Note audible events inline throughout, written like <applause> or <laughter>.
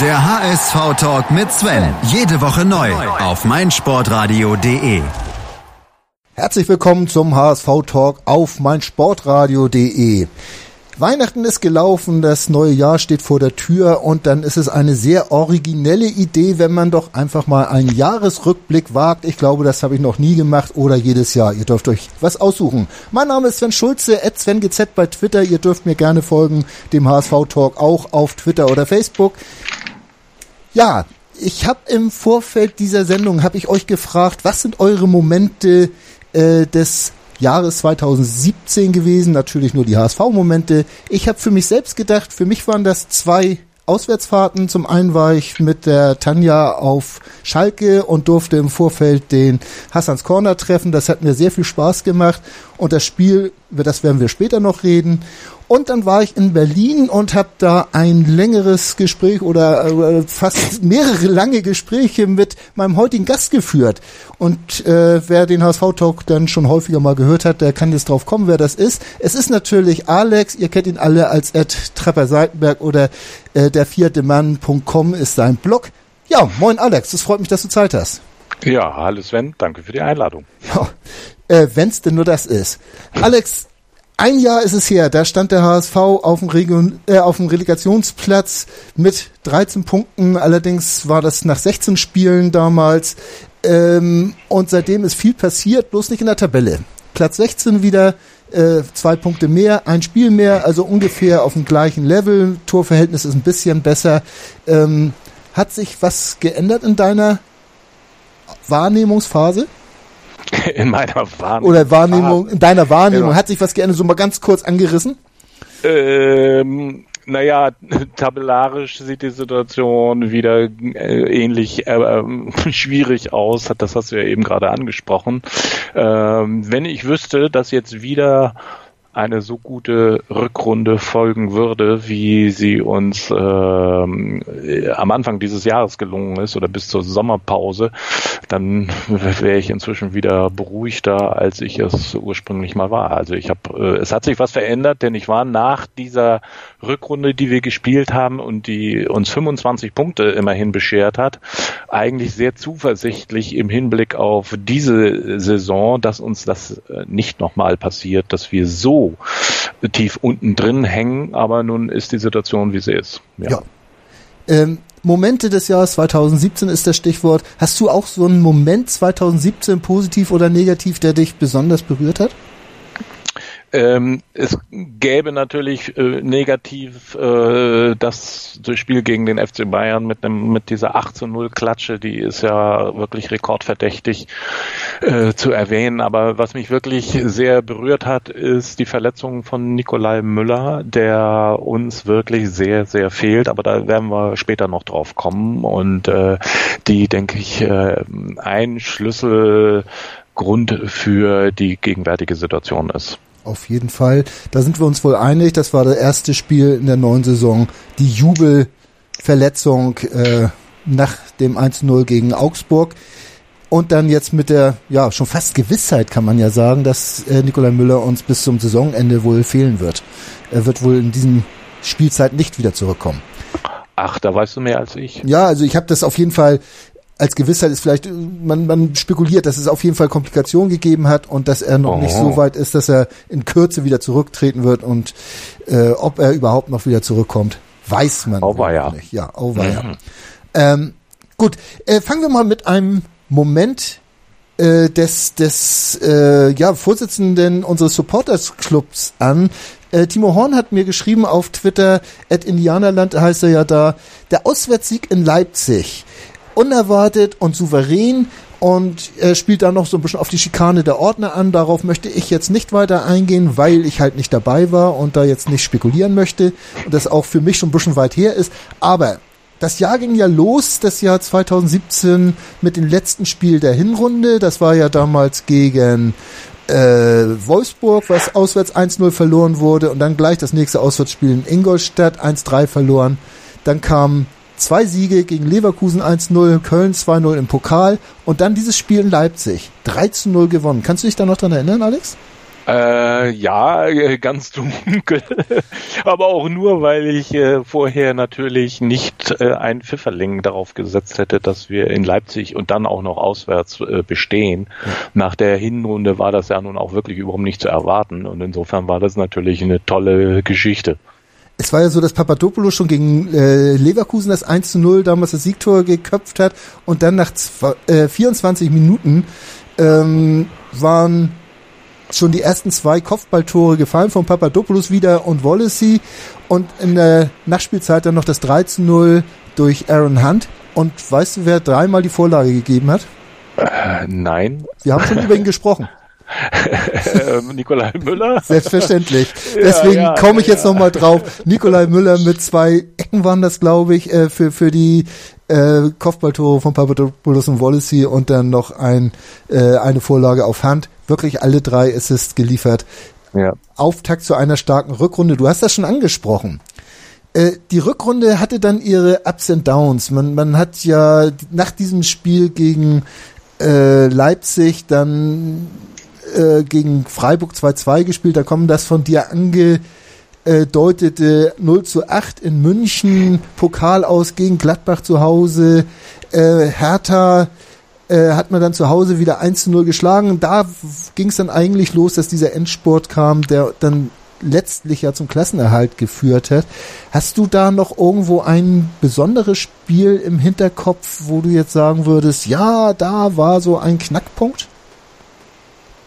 Der HSV-Talk mit Sven. Jede Woche neu auf meinsportradio.de. Herzlich willkommen zum HSV-Talk auf meinsportradio.de. Weihnachten ist gelaufen, das neue Jahr steht vor der Tür und dann ist es eine sehr originelle Idee, wenn man doch einfach mal einen Jahresrückblick wagt. Ich glaube, das habe ich noch nie gemacht oder jedes Jahr. Ihr dürft euch was aussuchen. Mein Name ist Sven Schulze, at SvenGZ bei Twitter. Ihr dürft mir gerne folgen, dem HSV-Talk auch auf Twitter oder Facebook. Ja, ich habe im Vorfeld dieser Sendung habe ich euch gefragt, was sind eure Momente äh, des Jahres 2017 gewesen? Natürlich nur die HSV-Momente. Ich habe für mich selbst gedacht, für mich waren das zwei Auswärtsfahrten. Zum einen war ich mit der Tanja auf Schalke und durfte im Vorfeld den Hassans Corner treffen. Das hat mir sehr viel Spaß gemacht. Und das Spiel, über das werden wir später noch reden. Und dann war ich in Berlin und habe da ein längeres Gespräch oder äh, fast mehrere lange Gespräche mit meinem heutigen Gast geführt. Und äh, wer den HSV-Talk dann schon häufiger mal gehört hat, der kann jetzt drauf kommen, wer das ist. Es ist natürlich Alex, ihr kennt ihn alle als Ed Trepper Seitenberg oder äh, der vierte Mann.com ist sein Blog. Ja, moin Alex, es freut mich, dass du Zeit hast. Ja, hallo Sven, danke für die Einladung. Ja, äh, wenn's denn nur das ist. Alex, ein Jahr ist es her, da stand der HSV auf dem, Region, äh, auf dem Relegationsplatz mit 13 Punkten. Allerdings war das nach 16 Spielen damals. Ähm, und seitdem ist viel passiert, bloß nicht in der Tabelle. Platz 16 wieder, äh, zwei Punkte mehr, ein Spiel mehr, also ungefähr auf dem gleichen Level. Torverhältnis ist ein bisschen besser. Ähm, hat sich was geändert in deiner Wahrnehmungsphase? <laughs> In meiner Wahrnehmung. Oder Wahrnehmung, in deiner Wahrnehmung, ja. hat sich was geändert, so mal ganz kurz angerissen? Ähm, naja, <laughs> tabellarisch sieht die Situation wieder äh, ähnlich äh, äh, <laughs> schwierig aus. Das hast du ja eben gerade angesprochen. Ähm, wenn ich wüsste, dass jetzt wieder eine so gute Rückrunde folgen würde, wie sie uns ähm, am Anfang dieses Jahres gelungen ist oder bis zur Sommerpause, dann wäre ich inzwischen wieder beruhigter, als ich es ursprünglich mal war. Also ich habe, äh, es hat sich was verändert, denn ich war nach dieser Rückrunde, die wir gespielt haben und die uns 25 Punkte immerhin beschert hat, eigentlich sehr zuversichtlich im Hinblick auf diese Saison, dass uns das äh, nicht nochmal passiert, dass wir so tief unten drin hängen, aber nun ist die Situation, wie sie ist. Ja. ja. Ähm, Momente des Jahres 2017 ist das Stichwort. Hast du auch so einen Moment 2017 positiv oder negativ, der dich besonders berührt hat? Ähm, es gäbe natürlich äh, negativ äh, das, das Spiel gegen den FC Bayern mit einem mit dieser 8 zu 0 Klatsche, die ist ja wirklich rekordverdächtig äh, zu erwähnen. Aber was mich wirklich sehr berührt hat, ist die Verletzung von Nikolai Müller, der uns wirklich sehr, sehr fehlt. Aber da werden wir später noch drauf kommen. Und äh, die, denke ich, äh, ein Schlüsselgrund für die gegenwärtige Situation ist. Auf jeden Fall. Da sind wir uns wohl einig. Das war das erste Spiel in der neuen Saison. Die Jubelverletzung äh, nach dem 1-0 gegen Augsburg. Und dann jetzt mit der, ja, schon fast Gewissheit kann man ja sagen, dass äh, Nikolai Müller uns bis zum Saisonende wohl fehlen wird. Er wird wohl in diesem Spielzeit nicht wieder zurückkommen. Ach, da weißt du mehr als ich. Ja, also ich habe das auf jeden Fall als Gewissheit ist vielleicht, man, man spekuliert, dass es auf jeden Fall Komplikationen gegeben hat und dass er noch oh. nicht so weit ist, dass er in Kürze wieder zurücktreten wird und äh, ob er überhaupt noch wieder zurückkommt, weiß man oh, ja. nicht. Ja, oh ja. Mhm. Ähm, gut, äh, fangen wir mal mit einem Moment äh, des, des äh, ja, Vorsitzenden unseres Supporters Clubs an. Äh, Timo Horn hat mir geschrieben auf Twitter, at Indianerland heißt er ja da, der Auswärtssieg in Leipzig unerwartet und souverän und er spielt da noch so ein bisschen auf die Schikane der Ordner an. Darauf möchte ich jetzt nicht weiter eingehen, weil ich halt nicht dabei war und da jetzt nicht spekulieren möchte und das auch für mich schon ein bisschen weit her ist. Aber das Jahr ging ja los, das Jahr 2017 mit dem letzten Spiel der Hinrunde. Das war ja damals gegen äh, Wolfsburg, was auswärts 1-0 verloren wurde und dann gleich das nächste Auswärtsspiel in Ingolstadt 1-3 verloren. Dann kam Zwei Siege gegen Leverkusen 1-0, Köln 2-0 im Pokal und dann dieses Spiel in Leipzig 3-0 gewonnen. Kannst du dich da noch dran erinnern, Alex? Äh, ja, äh, ganz <laughs> dunkel. Aber auch nur, weil ich äh, vorher natürlich nicht äh, ein Pfifferling darauf gesetzt hätte, dass wir in Leipzig und dann auch noch auswärts äh, bestehen. Nach der Hinrunde war das ja nun auch wirklich überhaupt nicht zu erwarten. Und insofern war das natürlich eine tolle Geschichte. Es war ja so, dass Papadopoulos schon gegen äh, Leverkusen das 1 zu 0 damals das Siegtor geköpft hat und dann nach zwei, äh, 24 Minuten ähm, waren schon die ersten zwei Kopfballtore gefallen von Papadopoulos wieder und Wallacey und in der Nachspielzeit dann noch das 3 zu 0 durch Aaron Hunt. Und weißt du, wer dreimal die Vorlage gegeben hat? Äh, nein. Wir haben schon über ihn gesprochen. <laughs> Nikolai Müller? Selbstverständlich. <laughs> Deswegen ja, ja, komme ich jetzt ja. nochmal drauf. Nikolai Müller mit zwei Ecken waren das, glaube ich, äh, für, für die äh, Kopfballtore von Papadopoulos und Wallacey und dann noch ein, äh, eine Vorlage auf Hand wirklich alle drei Assists geliefert. Ja. Auftakt zu einer starken Rückrunde. Du hast das schon angesprochen. Äh, die Rückrunde hatte dann ihre Ups and Downs. Man, man hat ja nach diesem Spiel gegen äh, Leipzig dann äh, gegen Freiburg 2-2 gespielt. Da kommen das von dir angedeutete 0 zu 8 in München, Pokal aus gegen Gladbach zu Hause, äh, Hertha äh, hat man dann zu Hause wieder 1 zu 0 geschlagen. Da ging es dann eigentlich los, dass dieser Endsport kam, der dann letztlich ja zum Klassenerhalt geführt hat. Hast du da noch irgendwo ein besonderes Spiel im Hinterkopf, wo du jetzt sagen würdest, ja, da war so ein Knackpunkt?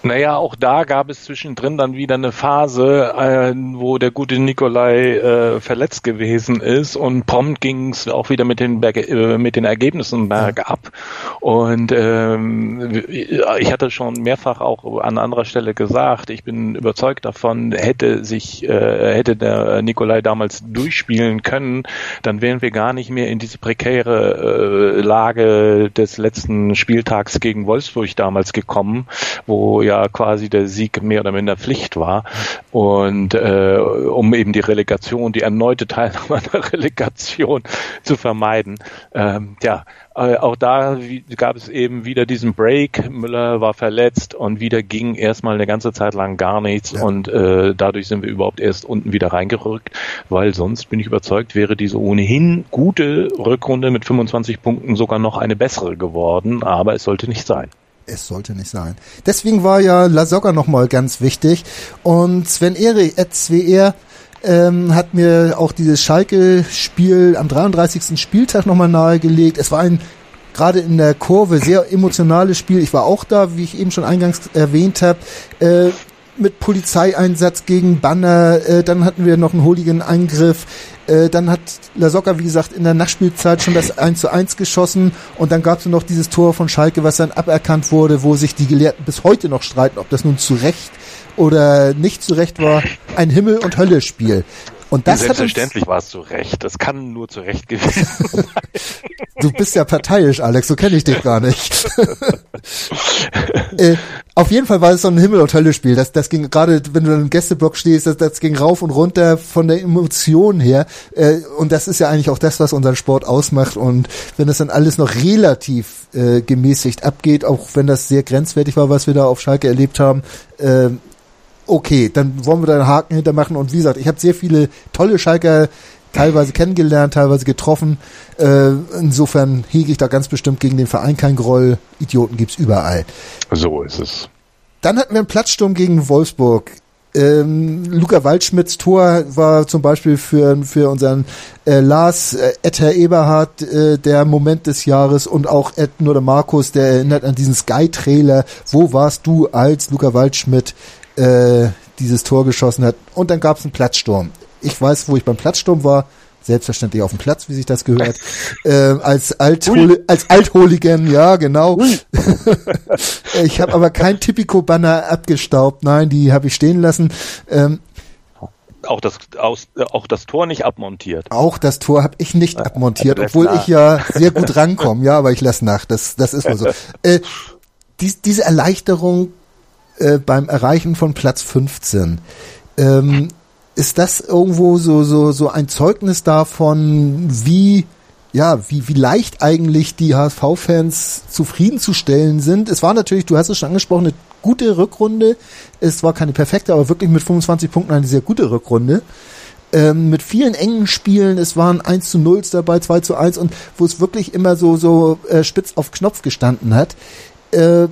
Naja, auch da gab es zwischendrin dann wieder eine Phase, äh, wo der gute Nikolai äh, verletzt gewesen ist und prompt ging es auch wieder mit den, Berge, äh, mit den Ergebnissen bergab. Und ähm, ich hatte schon mehrfach auch an anderer Stelle gesagt, ich bin überzeugt davon, hätte sich, äh, hätte der Nikolai damals durchspielen können, dann wären wir gar nicht mehr in diese prekäre äh, Lage des letzten Spieltags gegen Wolfsburg damals gekommen, wo ja ja quasi der Sieg mehr oder minder Pflicht war. Und äh, um eben die Relegation, die erneute Teilnahme an der Relegation zu vermeiden. Ähm, ja, äh, auch da gab es eben wieder diesen Break. Müller war verletzt und wieder ging erstmal eine ganze Zeit lang gar nichts ja. und äh, dadurch sind wir überhaupt erst unten wieder reingerückt, weil sonst bin ich überzeugt, wäre diese ohnehin gute Rückrunde mit 25 Punkten sogar noch eine bessere geworden, aber es sollte nicht sein. Es sollte nicht sein. Deswegen war ja La Soga nochmal ganz wichtig. Und Sven Eri, SWR, ähm, hat mir auch dieses Schalke-Spiel am 33. Spieltag nochmal nahegelegt. Es war ein gerade in der Kurve sehr emotionales Spiel. Ich war auch da, wie ich eben schon eingangs erwähnt habe. Äh, mit Polizeieinsatz gegen Banner, äh, dann hatten wir noch einen Hooligan-Angriff, äh, dann hat Lasocca, wie gesagt, in der Nachspielzeit schon das 1 zu 1 geschossen und dann gab es noch dieses Tor von Schalke, was dann aberkannt wurde, wo sich die Gelehrten bis heute noch streiten, ob das nun zu Recht oder nicht zu Recht war. Ein Himmel- und Hölle-Spiel. Und das Selbstverständlich war es zu Recht. Das kann nur zu Recht gewesen sein. Du bist ja parteiisch, Alex, so kenne ich dich gar nicht. <laughs> äh, auf jeden Fall war es so ein Himmel- und Hölle-Spiel. Das, das ging gerade, wenn du im Gästeblock stehst, das, das ging rauf und runter von der Emotion her. Äh, und das ist ja eigentlich auch das, was unseren Sport ausmacht. Und wenn das dann alles noch relativ äh, gemäßigt abgeht, auch wenn das sehr grenzwertig war, was wir da auf Schalke erlebt haben, äh, okay, dann wollen wir da einen Haken hintermachen. Und wie gesagt, ich habe sehr viele tolle Schalker teilweise kennengelernt, teilweise getroffen. Äh, insofern hege ich da ganz bestimmt gegen den Verein kein Groll. Idioten gibt's überall. So ist es. Dann hatten wir einen Platzsturm gegen Wolfsburg. Ähm, Luca Waldschmidts Tor war zum Beispiel für, für unseren äh, Lars äh, Etter Eberhardt äh, der Moment des Jahres und auch Ed oder Markus, der erinnert an diesen Sky-Trailer. Wo warst du, als Luca Waldschmidt äh, dieses Tor geschossen hat. Und dann gab es einen Platzsturm. Ich weiß, wo ich beim Platzsturm war. Selbstverständlich auf dem Platz, wie sich das gehört. <laughs> äh, als Altholi als Altholigen, ja, genau. <laughs> ich habe aber kein Typico-Banner abgestaubt. Nein, die habe ich stehen lassen. Ähm, auch das, aus, auch das Tor nicht abmontiert. Auch das Tor habe ich nicht abmontiert, obwohl ich ja sehr gut rankomme. Ja, aber ich lasse nach. Das, das ist wohl so. <laughs> Äh, dies, diese Erleichterung äh, beim Erreichen von Platz 15. Ähm, ist das irgendwo so, so, so ein Zeugnis davon, wie, ja, wie, wie leicht eigentlich die HSV-Fans zufriedenzustellen sind? Es war natürlich, du hast es schon angesprochen, eine gute Rückrunde. Es war keine perfekte, aber wirklich mit 25 Punkten eine sehr gute Rückrunde. Ähm, mit vielen engen Spielen, es waren 1 zu 0 dabei, 2 zu 1 und wo es wirklich immer so, so äh, spitz auf Knopf gestanden hat. Äh,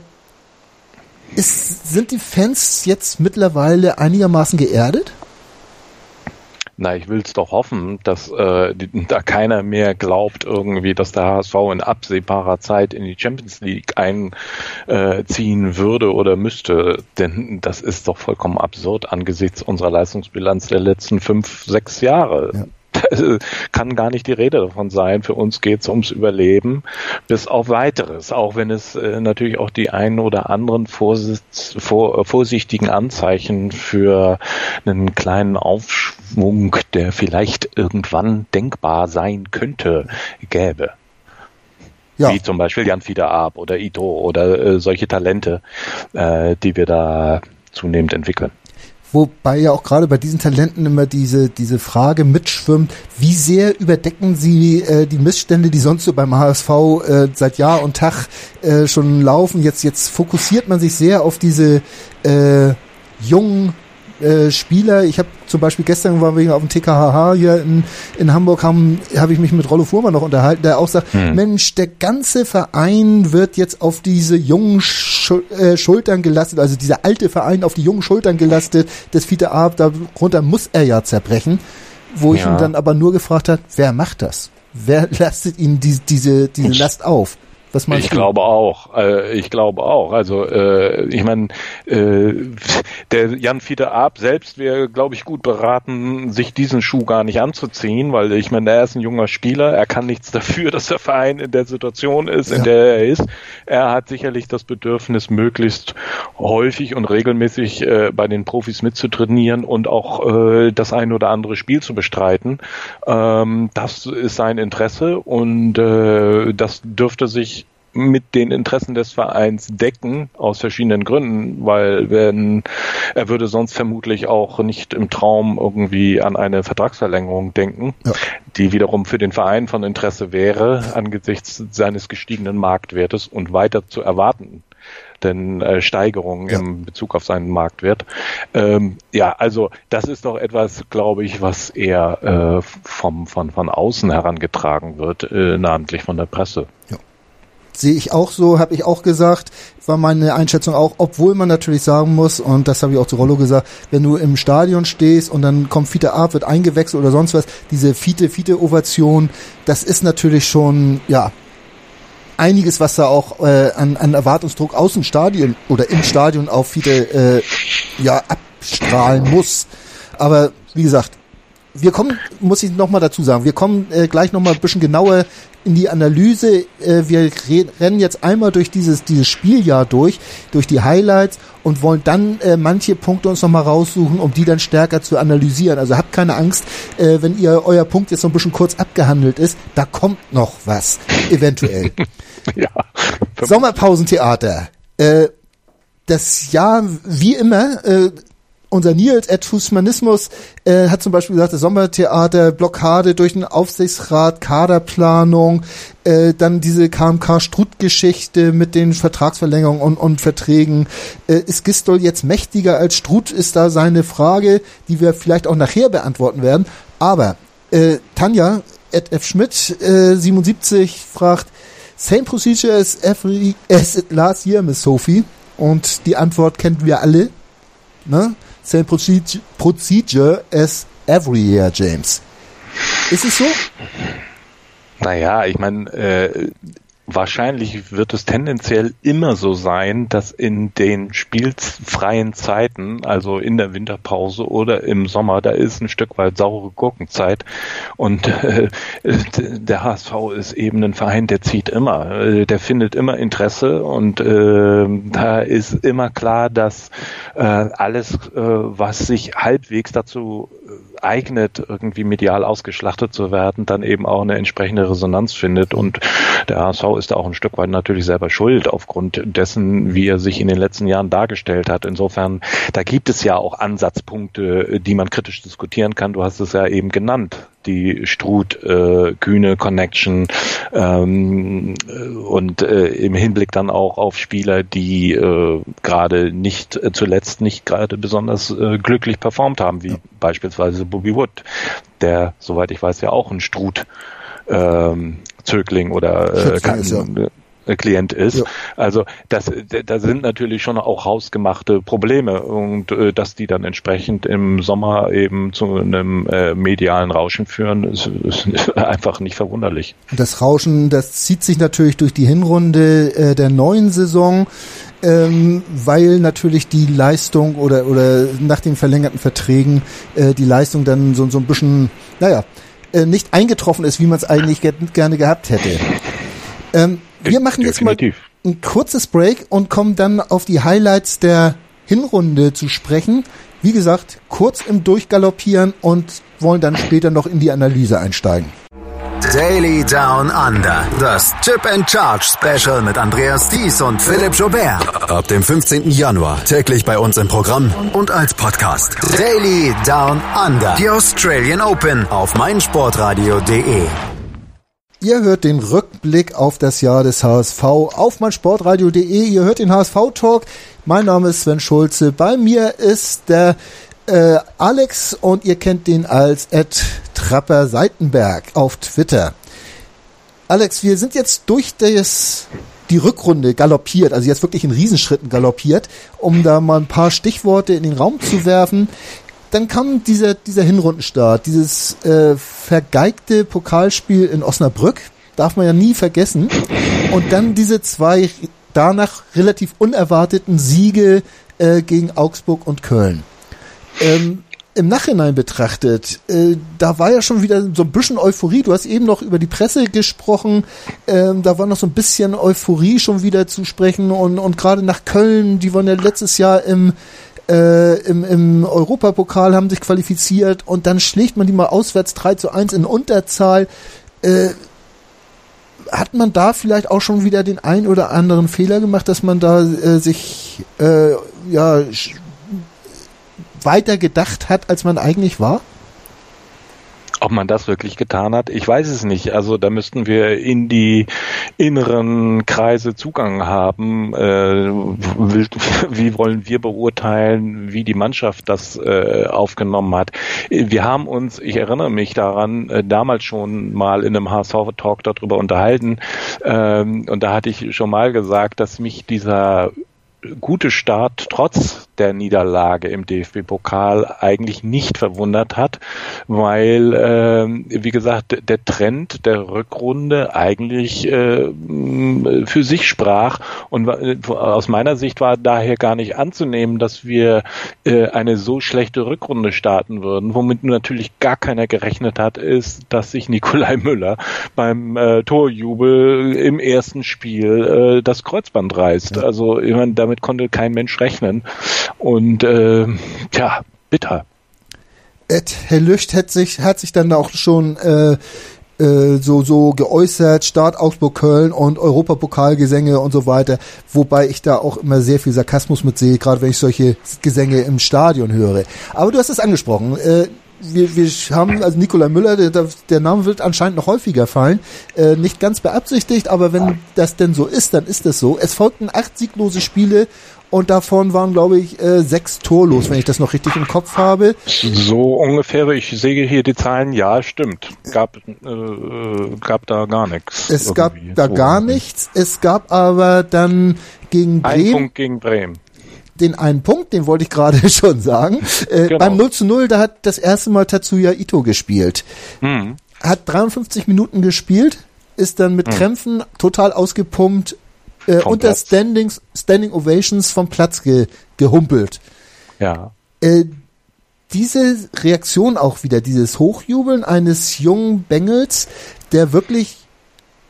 ist, sind die Fans jetzt mittlerweile einigermaßen geerdet? Na, ich will's doch hoffen, dass äh, da keiner mehr glaubt irgendwie, dass der HSV in absehbarer Zeit in die Champions League einziehen würde oder müsste. Denn das ist doch vollkommen absurd angesichts unserer Leistungsbilanz der letzten fünf, sechs Jahre. Ja. <laughs> kann gar nicht die Rede davon sein. Für uns geht es ums Überleben bis auf weiteres, auch wenn es äh, natürlich auch die einen oder anderen Vorsitz, vor, äh, vorsichtigen Anzeichen für einen kleinen Aufschwung, der vielleicht irgendwann denkbar sein könnte, gäbe. Ja. Wie zum Beispiel Jan Fieder Ab oder Ito oder äh, solche Talente, äh, die wir da zunehmend entwickeln. Wobei ja auch gerade bei diesen Talenten immer diese, diese Frage mitschwimmt, wie sehr überdecken sie äh, die Missstände, die sonst so beim HSV äh, seit Jahr und Tag äh, schon laufen. Jetzt, jetzt fokussiert man sich sehr auf diese äh, jungen äh, Spieler. Ich habe zum Beispiel gestern waren wir auf dem TKHH hier in, in Hamburg, haben habe ich mich mit Rollo Fuhrmann noch unterhalten, der auch sagt, hm. Mensch, der ganze Verein wird jetzt auf diese jungen Schul äh, Schultern gelastet, also dieser alte Verein auf die jungen Schultern gelastet, das Fiete Ab, darunter muss er ja zerbrechen. Wo ja. ich ihn dann aber nur gefragt hat, wer macht das? Wer <laughs> lastet ihn die, diese, diese Last auf? Was meinst ich du? glaube auch. Äh, ich glaube auch. Also äh, ich meine, äh, der Jan Fiete Ab selbst wäre, glaube ich, gut beraten, sich diesen Schuh gar nicht anzuziehen, weil ich meine, er ist ein junger Spieler. Er kann nichts dafür, <laughs> dass der Verein in der Situation ist, ja. in der er ist. Er hat sicherlich das Bedürfnis, möglichst häufig und regelmäßig äh, bei den Profis mitzutrainieren und auch äh, das ein oder andere Spiel zu bestreiten. Ähm, das ist sein Interesse und äh, das dürfte sich mit den Interessen des Vereins decken, aus verschiedenen Gründen, weil wenn er würde sonst vermutlich auch nicht im Traum irgendwie an eine Vertragsverlängerung denken, ja. die wiederum für den Verein von Interesse wäre, angesichts seines gestiegenen Marktwertes und weiter zu erwarten denn äh, Steigerungen ja. im Bezug auf seinen Marktwert. Ähm, ja, also das ist doch etwas, glaube ich, was eher äh, vom, von, von außen herangetragen wird, äh, namentlich von der Presse. Ja sehe ich auch so, habe ich auch gesagt, war meine Einschätzung auch, obwohl man natürlich sagen muss, und das habe ich auch zu Rollo gesagt, wenn du im Stadion stehst und dann kommt Fiete ab, wird eingewechselt oder sonst was, diese Fiete-Fiete-Ovation, das ist natürlich schon, ja, einiges, was da auch äh, an, an Erwartungsdruck aus dem Stadion oder im Stadion auf Fiete äh, ja, abstrahlen muss. Aber wie gesagt, wir kommen, muss ich nochmal dazu sagen, wir kommen äh, gleich nochmal ein bisschen genauer in die Analyse. Äh, wir rennen jetzt einmal durch dieses, dieses Spieljahr durch, durch die Highlights und wollen dann äh, manche Punkte uns nochmal raussuchen, um die dann stärker zu analysieren. Also habt keine Angst, äh, wenn ihr euer Punkt jetzt so ein bisschen kurz abgehandelt ist, da kommt noch was, eventuell. <laughs> ja. Sommerpausentheater. Äh, das Jahr, wie immer, äh, unser Nils Ed Fußmanismus äh, hat zum Beispiel gesagt, das Sommertheater, Blockade durch den Aufsichtsrat, Kaderplanung, äh, dann diese KMK-Strutt-Geschichte mit den Vertragsverlängerungen und, und Verträgen. Äh, ist Gistol jetzt mächtiger als Strutt, ist da seine Frage, die wir vielleicht auch nachher beantworten werden. Aber äh, Tanja, Ed F. Schmidt, äh, 77, fragt, Same procedure as every as last year, Miss Sophie. Und die Antwort kennen wir alle. Ne? Same procedure as every year, James. Ist es so? Naja, ich meine, äh, wahrscheinlich wird es tendenziell immer so sein, dass in den spielfreien Zeiten, also in der Winterpause oder im Sommer, da ist ein Stück weit saure Gurkenzeit und äh, <laughs> der HSV ist eben ein Verein, der zieht immer, äh, der findet immer Interesse und äh, da ist immer klar, dass äh, alles, äh, was sich halbwegs dazu eignet, irgendwie medial ausgeschlachtet zu werden, dann eben auch eine entsprechende Resonanz findet. Und der HSV ist da auch ein Stück weit natürlich selber schuld aufgrund dessen, wie er sich in den letzten Jahren dargestellt hat. Insofern, da gibt es ja auch Ansatzpunkte, die man kritisch diskutieren kann. Du hast es ja eben genannt. Die Struth-Kühne-Connection ähm, und äh, im Hinblick dann auch auf Spieler, die äh, gerade nicht äh, zuletzt nicht gerade besonders äh, glücklich performt haben, wie ja. beispielsweise Bobby Wood, der, soweit ich weiß, ja auch ein Struth ähm, Zögling oder äh, kann, ist, ja. Äh, Klient ist. Ja. Also das, da sind natürlich schon auch hausgemachte Probleme und äh, dass die dann entsprechend im Sommer eben zu einem äh, medialen Rauschen führen, ist, ist <laughs> einfach nicht verwunderlich. Das Rauschen, das zieht sich natürlich durch die Hinrunde äh, der neuen Saison. Ähm, weil natürlich die Leistung oder oder nach den verlängerten Verträgen äh, die Leistung dann so, so ein bisschen, naja, äh, nicht eingetroffen ist, wie man es eigentlich gerne gehabt hätte. Ähm, wir machen jetzt mal ein kurzes Break und kommen dann auf die Highlights der Hinrunde zu sprechen. Wie gesagt, kurz im Durchgaloppieren und wollen dann später noch in die Analyse einsteigen. Daily Down Under. Das Chip and Charge Special mit Andreas Thies und Philipp Jobert. Ab dem 15. Januar täglich bei uns im Programm und als Podcast. Daily Down Under. Die Australian Open auf meinsportradio.de. Ihr hört den Rückblick auf das Jahr des HSV auf meinsportradio.de. Ihr hört den HSV Talk. Mein Name ist Sven Schulze. Bei mir ist der äh, Alex und ihr kennt den als Ed Trapper Seitenberg auf Twitter. Alex, wir sind jetzt durch das, die Rückrunde galoppiert, also jetzt wirklich in Riesenschritten galoppiert, um da mal ein paar Stichworte in den Raum zu werfen dann kam dieser, dieser Hinrundenstart, dieses äh, vergeigte Pokalspiel in Osnabrück, darf man ja nie vergessen. Und dann diese zwei danach relativ unerwarteten Siege äh, gegen Augsburg und Köln. Ähm, Im Nachhinein betrachtet, äh, da war ja schon wieder so ein bisschen Euphorie. Du hast eben noch über die Presse gesprochen. Ähm, da war noch so ein bisschen Euphorie schon wieder zu sprechen. Und, und gerade nach Köln, die waren ja letztes Jahr im äh, im, im Europapokal haben sich qualifiziert und dann schlägt man die mal auswärts 3 zu 1 in Unterzahl. Äh, hat man da vielleicht auch schon wieder den ein oder anderen Fehler gemacht, dass man da äh, sich äh, ja weiter gedacht hat, als man eigentlich war? Ob man das wirklich getan hat, ich weiß es nicht. Also da müssten wir in die inneren Kreise Zugang haben. Äh, <laughs> wie wollen wir beurteilen, wie die Mannschaft das äh, aufgenommen hat? Wir haben uns, ich erinnere mich daran, äh, damals schon mal in einem HSV-Talk darüber unterhalten. Ähm, und da hatte ich schon mal gesagt, dass mich dieser gute Start trotz der Niederlage im DFB-Pokal eigentlich nicht verwundert hat, weil, äh, wie gesagt, der Trend der Rückrunde eigentlich äh, für sich sprach und aus meiner Sicht war daher gar nicht anzunehmen, dass wir äh, eine so schlechte Rückrunde starten würden. Womit natürlich gar keiner gerechnet hat, ist, dass sich Nikolai Müller beim äh, Torjubel im ersten Spiel äh, das Kreuzband reißt. Also ich meine, damit konnte kein Mensch rechnen. Und äh, tja, bitter. Ed Herr Lücht hat sich, hat sich dann auch schon äh, äh, so so geäußert, Start Augsburg Köln und Europapokalgesänge und so weiter, wobei ich da auch immer sehr viel Sarkasmus mit sehe, gerade wenn ich solche Gesänge im Stadion höre. Aber du hast es angesprochen. Äh, wir, wir haben, also Nikola Müller, der, der Name wird anscheinend noch häufiger fallen, äh, nicht ganz beabsichtigt, aber wenn das denn so ist, dann ist das so. Es folgten acht sieglose Spiele und davon waren, glaube ich, äh, sechs torlos, wenn ich das noch richtig im Kopf habe. So ungefähr, ich sehe hier die Zahlen, ja, stimmt. Gab, äh, gab da gar nichts. Es gab da so. gar nichts, es gab aber dann gegen Bremen. Ein Punkt gegen Bremen den einen Punkt, den wollte ich gerade <laughs> schon sagen. Äh, genau. Beim 0 zu 0, da hat das erste Mal Tatsuya Ito gespielt. Mhm. Hat 53 Minuten gespielt, ist dann mit mhm. Krämpfen total ausgepumpt äh, unter Standings, Standing Ovations vom Platz ge, gehumpelt. Ja. Äh, diese Reaktion auch wieder, dieses Hochjubeln eines jungen Bengels, der wirklich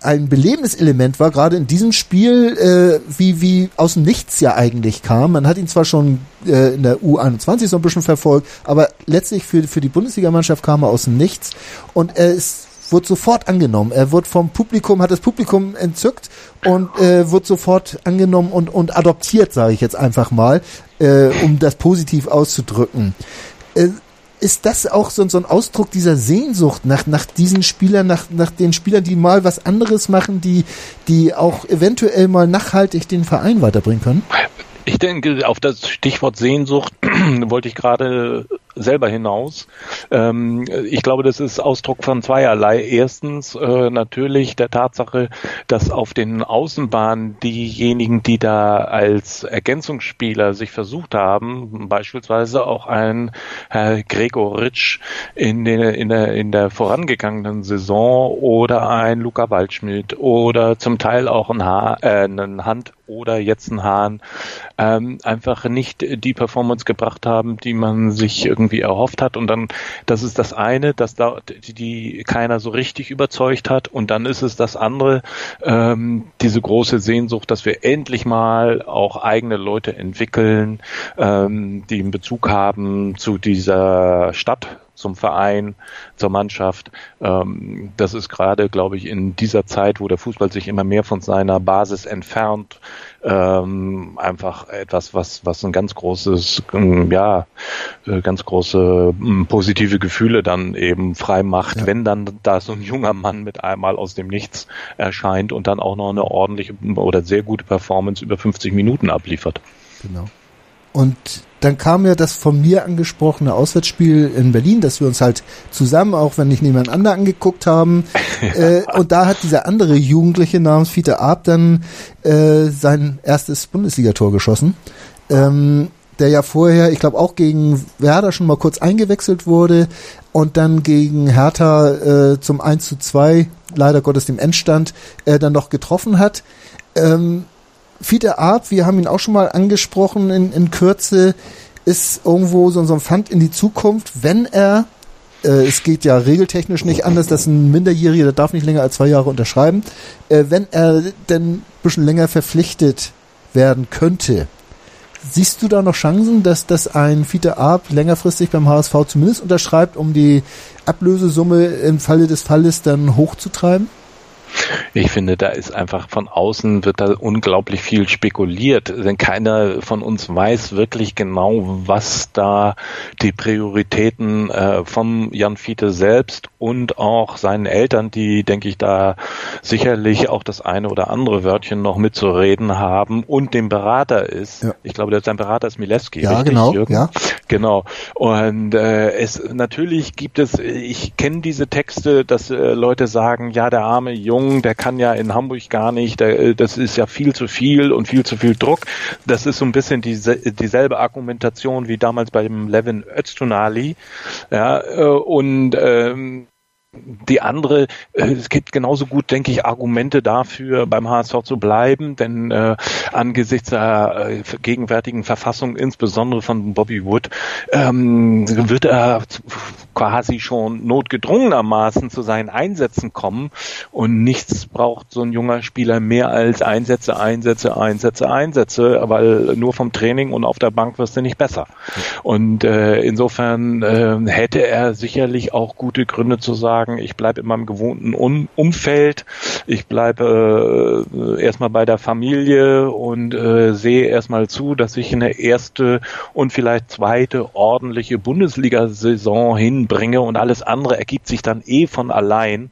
ein belebendes Element war, gerade in diesem Spiel, äh, wie, wie aus dem Nichts ja eigentlich kam. Man hat ihn zwar schon äh, in der U21 so ein bisschen verfolgt, aber letztlich für, für die Bundesligamannschaft kam er aus dem Nichts und er ist wurde sofort angenommen. Er wird vom Publikum, hat das Publikum entzückt und äh, wird sofort angenommen und, und adoptiert, sage ich jetzt einfach mal, äh, um das positiv auszudrücken. Äh, ist das auch so, so ein Ausdruck dieser Sehnsucht nach, nach diesen Spielern, nach, nach den Spielern, die mal was anderes machen, die, die auch eventuell mal nachhaltig den Verein weiterbringen können? Ich denke, auf das Stichwort Sehnsucht <clears throat> wollte ich gerade selber hinaus. Ähm, ich glaube, das ist Ausdruck von zweierlei. Erstens äh, natürlich der Tatsache, dass auf den Außenbahnen diejenigen, die da als Ergänzungsspieler sich versucht haben, beispielsweise auch ein Herr Gregor Ritsch in, den, in, der, in der vorangegangenen Saison oder ein Luca Waldschmidt oder zum Teil auch ein, Haar, äh, ein Hand oder jetzt ein Hahn ähm, einfach nicht die Performance gebracht haben, die man sich irgendwie irgendwie erhofft hat und dann, das ist das eine, dass da die, die keiner so richtig überzeugt hat und dann ist es das andere, ähm, diese große Sehnsucht, dass wir endlich mal auch eigene Leute entwickeln, ähm, die einen Bezug haben zu dieser Stadt, zum Verein, zur Mannschaft. Ähm, das ist gerade, glaube ich, in dieser Zeit, wo der Fußball sich immer mehr von seiner Basis entfernt, ähm, einfach etwas, was, was ein ganz großes, ähm, ja, äh, ganz große positive Gefühle dann eben frei macht, ja. wenn dann da so ein junger Mann mit einmal aus dem Nichts erscheint und dann auch noch eine ordentliche oder sehr gute Performance über 50 Minuten abliefert. Genau. Und dann kam ja das von mir angesprochene Auswärtsspiel in Berlin, dass wir uns halt zusammen, auch wenn nicht nebeneinander angeguckt haben. <laughs> äh, und da hat dieser andere Jugendliche namens Fiete Arp dann äh, sein erstes Bundesligator geschossen. Ähm, der ja vorher, ich glaube auch gegen Werder schon mal kurz eingewechselt wurde und dann gegen Hertha äh, zum 1 zu 2, leider Gottes dem Endstand, äh, dann noch getroffen hat. Ähm, Fiete Arp, wir haben ihn auch schon mal angesprochen in, in Kürze, ist irgendwo so, so ein Pfand in die Zukunft, wenn er, äh, es geht ja regeltechnisch nicht anders, dass ein Minderjähriger, der darf nicht länger als zwei Jahre unterschreiben, äh, wenn er denn ein bisschen länger verpflichtet werden könnte. Siehst du da noch Chancen, dass, dass ein Fiete Arp längerfristig beim HSV zumindest unterschreibt, um die Ablösesumme im Falle des Falles dann hochzutreiben? Ich finde, da ist einfach von außen wird da unglaublich viel spekuliert, denn keiner von uns weiß wirklich genau, was da die Prioritäten äh, vom Jan Fiete selbst und auch seinen Eltern, die, denke ich, da sicherlich auch das eine oder andere Wörtchen noch mitzureden haben und dem Berater ist. Ja. Ich glaube, der sein Berater ist Milewski. Ja, richtig, genau. Jürgen? Ja. Genau. Und äh, es natürlich gibt es, ich kenne diese Texte, dass äh, Leute sagen, ja, der arme Junge der kann ja in Hamburg gar nicht, der, äh, das ist ja viel zu viel und viel zu viel Druck. Das ist so ein bisschen diese, dieselbe Argumentation wie damals beim Levin Öztunali. Ja, äh, und ähm, die andere, äh, es gibt genauso gut, denke ich, Argumente dafür, beim HSV zu bleiben, denn äh, angesichts der äh, gegenwärtigen Verfassung, insbesondere von Bobby Wood, ähm, wird er quasi schon notgedrungenermaßen zu seinen Einsätzen kommen. Und nichts braucht so ein junger Spieler mehr als Einsätze, Einsätze, Einsätze, Einsätze, weil nur vom Training und auf der Bank wirst du nicht besser. Und äh, insofern äh, hätte er sicherlich auch gute Gründe zu sagen, ich bleibe in meinem gewohnten um Umfeld, ich bleibe äh, erstmal bei der Familie und äh, sehe erstmal zu, dass ich eine erste und vielleicht zweite ordentliche Bundesliga-Saison hinbringe und alles andere ergibt sich dann eh von allein.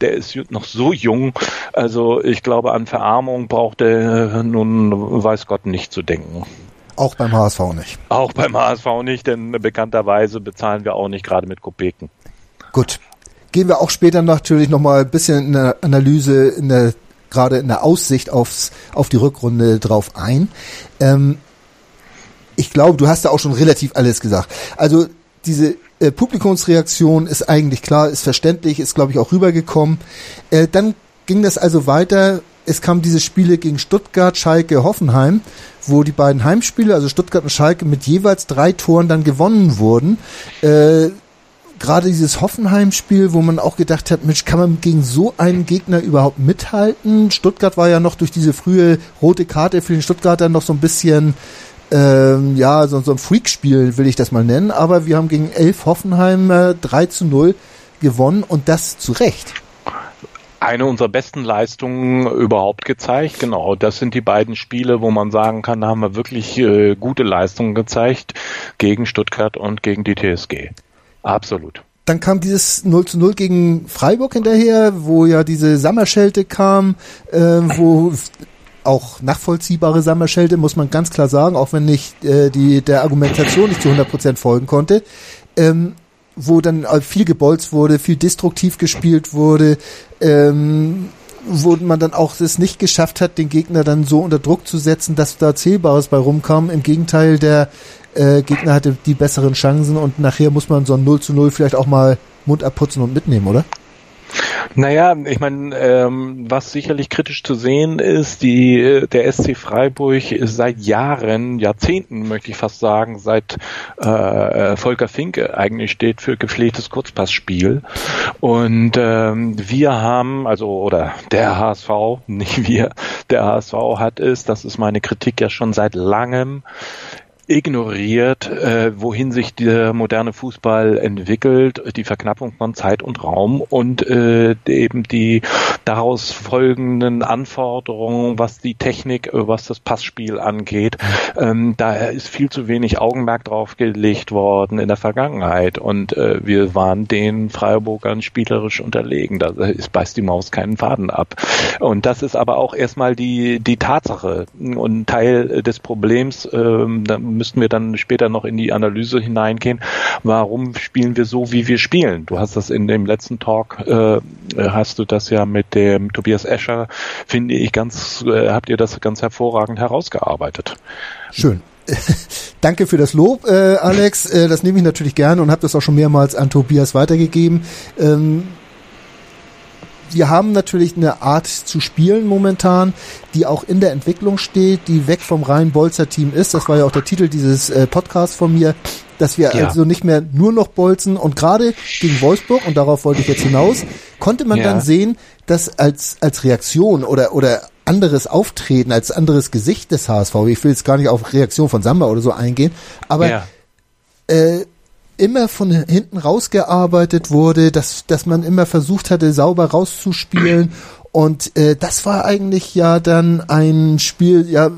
Der ist noch so jung, also ich glaube, an Verarmung braucht er nun weiß Gott nicht zu denken. Auch beim HSV nicht. Auch beim HSV nicht, denn bekannterweise bezahlen wir auch nicht gerade mit Kopeken. Gut, gehen wir auch später natürlich nochmal ein bisschen in der Analyse, in der, gerade in der Aussicht aufs, auf die Rückrunde drauf ein. Ähm, ich glaube, du hast da auch schon relativ alles gesagt. Also diese äh, Publikumsreaktion ist eigentlich klar, ist verständlich, ist glaube ich auch rübergekommen. Äh, dann ging das also weiter. Es kamen diese Spiele gegen Stuttgart, Schalke, Hoffenheim, wo die beiden Heimspiele, also Stuttgart und Schalke, mit jeweils drei Toren dann gewonnen wurden. Äh, gerade dieses Hoffenheim-Spiel, wo man auch gedacht hat, Mensch, kann man gegen so einen Gegner überhaupt mithalten? Stuttgart war ja noch durch diese frühe rote Karte für den Stuttgarter noch so ein bisschen, ähm, ja, so, so ein Freakspiel will ich das mal nennen, aber wir haben gegen elf Hoffenheim äh, 3 zu 0 gewonnen und das zu Recht eine unserer besten Leistungen überhaupt gezeigt. Genau, das sind die beiden Spiele, wo man sagen kann, da haben wir wirklich äh, gute Leistungen gezeigt gegen Stuttgart und gegen die TSG. Absolut. Dann kam dieses 0 zu 0 gegen Freiburg hinterher, wo ja diese Sommerschelte kam, äh, wo auch nachvollziehbare Sommerschelte, muss man ganz klar sagen, auch wenn ich äh, die, der Argumentation nicht zu 100% folgen konnte. Ähm, wo dann viel gebolzt wurde, viel destruktiv gespielt wurde, ähm, wo man dann auch es nicht geschafft hat, den Gegner dann so unter Druck zu setzen, dass da Zählbares bei rumkam. Im Gegenteil, der äh, Gegner hatte die besseren Chancen und nachher muss man so ein 0 zu 0 vielleicht auch mal Mund abputzen und mitnehmen, oder? Naja, ich meine, ähm, was sicherlich kritisch zu sehen ist, die, der SC Freiburg ist seit Jahren, Jahrzehnten möchte ich fast sagen, seit äh, Volker Finke eigentlich steht für gepflegtes Kurzpassspiel. Und ähm, wir haben, also oder der HSV, nicht wir, der HSV hat es, das ist meine Kritik ja schon seit langem, ignoriert, äh, wohin sich der moderne Fußball entwickelt, die Verknappung von Zeit und Raum und äh, eben die daraus folgenden Anforderungen, was die Technik, äh, was das Passspiel angeht. Ähm, da ist viel zu wenig Augenmerk drauf gelegt worden in der Vergangenheit und äh, wir waren den Freiburgern spielerisch unterlegen. Da ist, beißt die Maus keinen Faden ab. Und das ist aber auch erstmal die, die Tatsache und Teil des Problems. Ähm, müssten wir dann später noch in die Analyse hineingehen, warum spielen wir so, wie wir spielen. Du hast das in dem letzten Talk, äh, hast du das ja mit dem Tobias Escher, finde ich ganz, äh, habt ihr das ganz hervorragend herausgearbeitet. Schön. <laughs> Danke für das Lob, äh, Alex. Äh, das nehme ich natürlich gerne und habe das auch schon mehrmals an Tobias weitergegeben. Ähm, wir haben natürlich eine Art zu spielen momentan, die auch in der Entwicklung steht, die weg vom reinen Bolzer-Team ist. Das war ja auch der Titel dieses äh, Podcasts von mir, dass wir ja. also nicht mehr nur noch bolzen. Und gerade gegen Wolfsburg, und darauf wollte ich jetzt hinaus, konnte man ja. dann sehen, dass als, als Reaktion oder, oder anderes Auftreten, als anderes Gesicht des HSV, ich will jetzt gar nicht auf Reaktion von Samba oder so eingehen, aber ja. äh, immer von hinten rausgearbeitet wurde, dass, dass man immer versucht hatte, sauber rauszuspielen. Und äh, das war eigentlich ja dann ein Spiel, ja,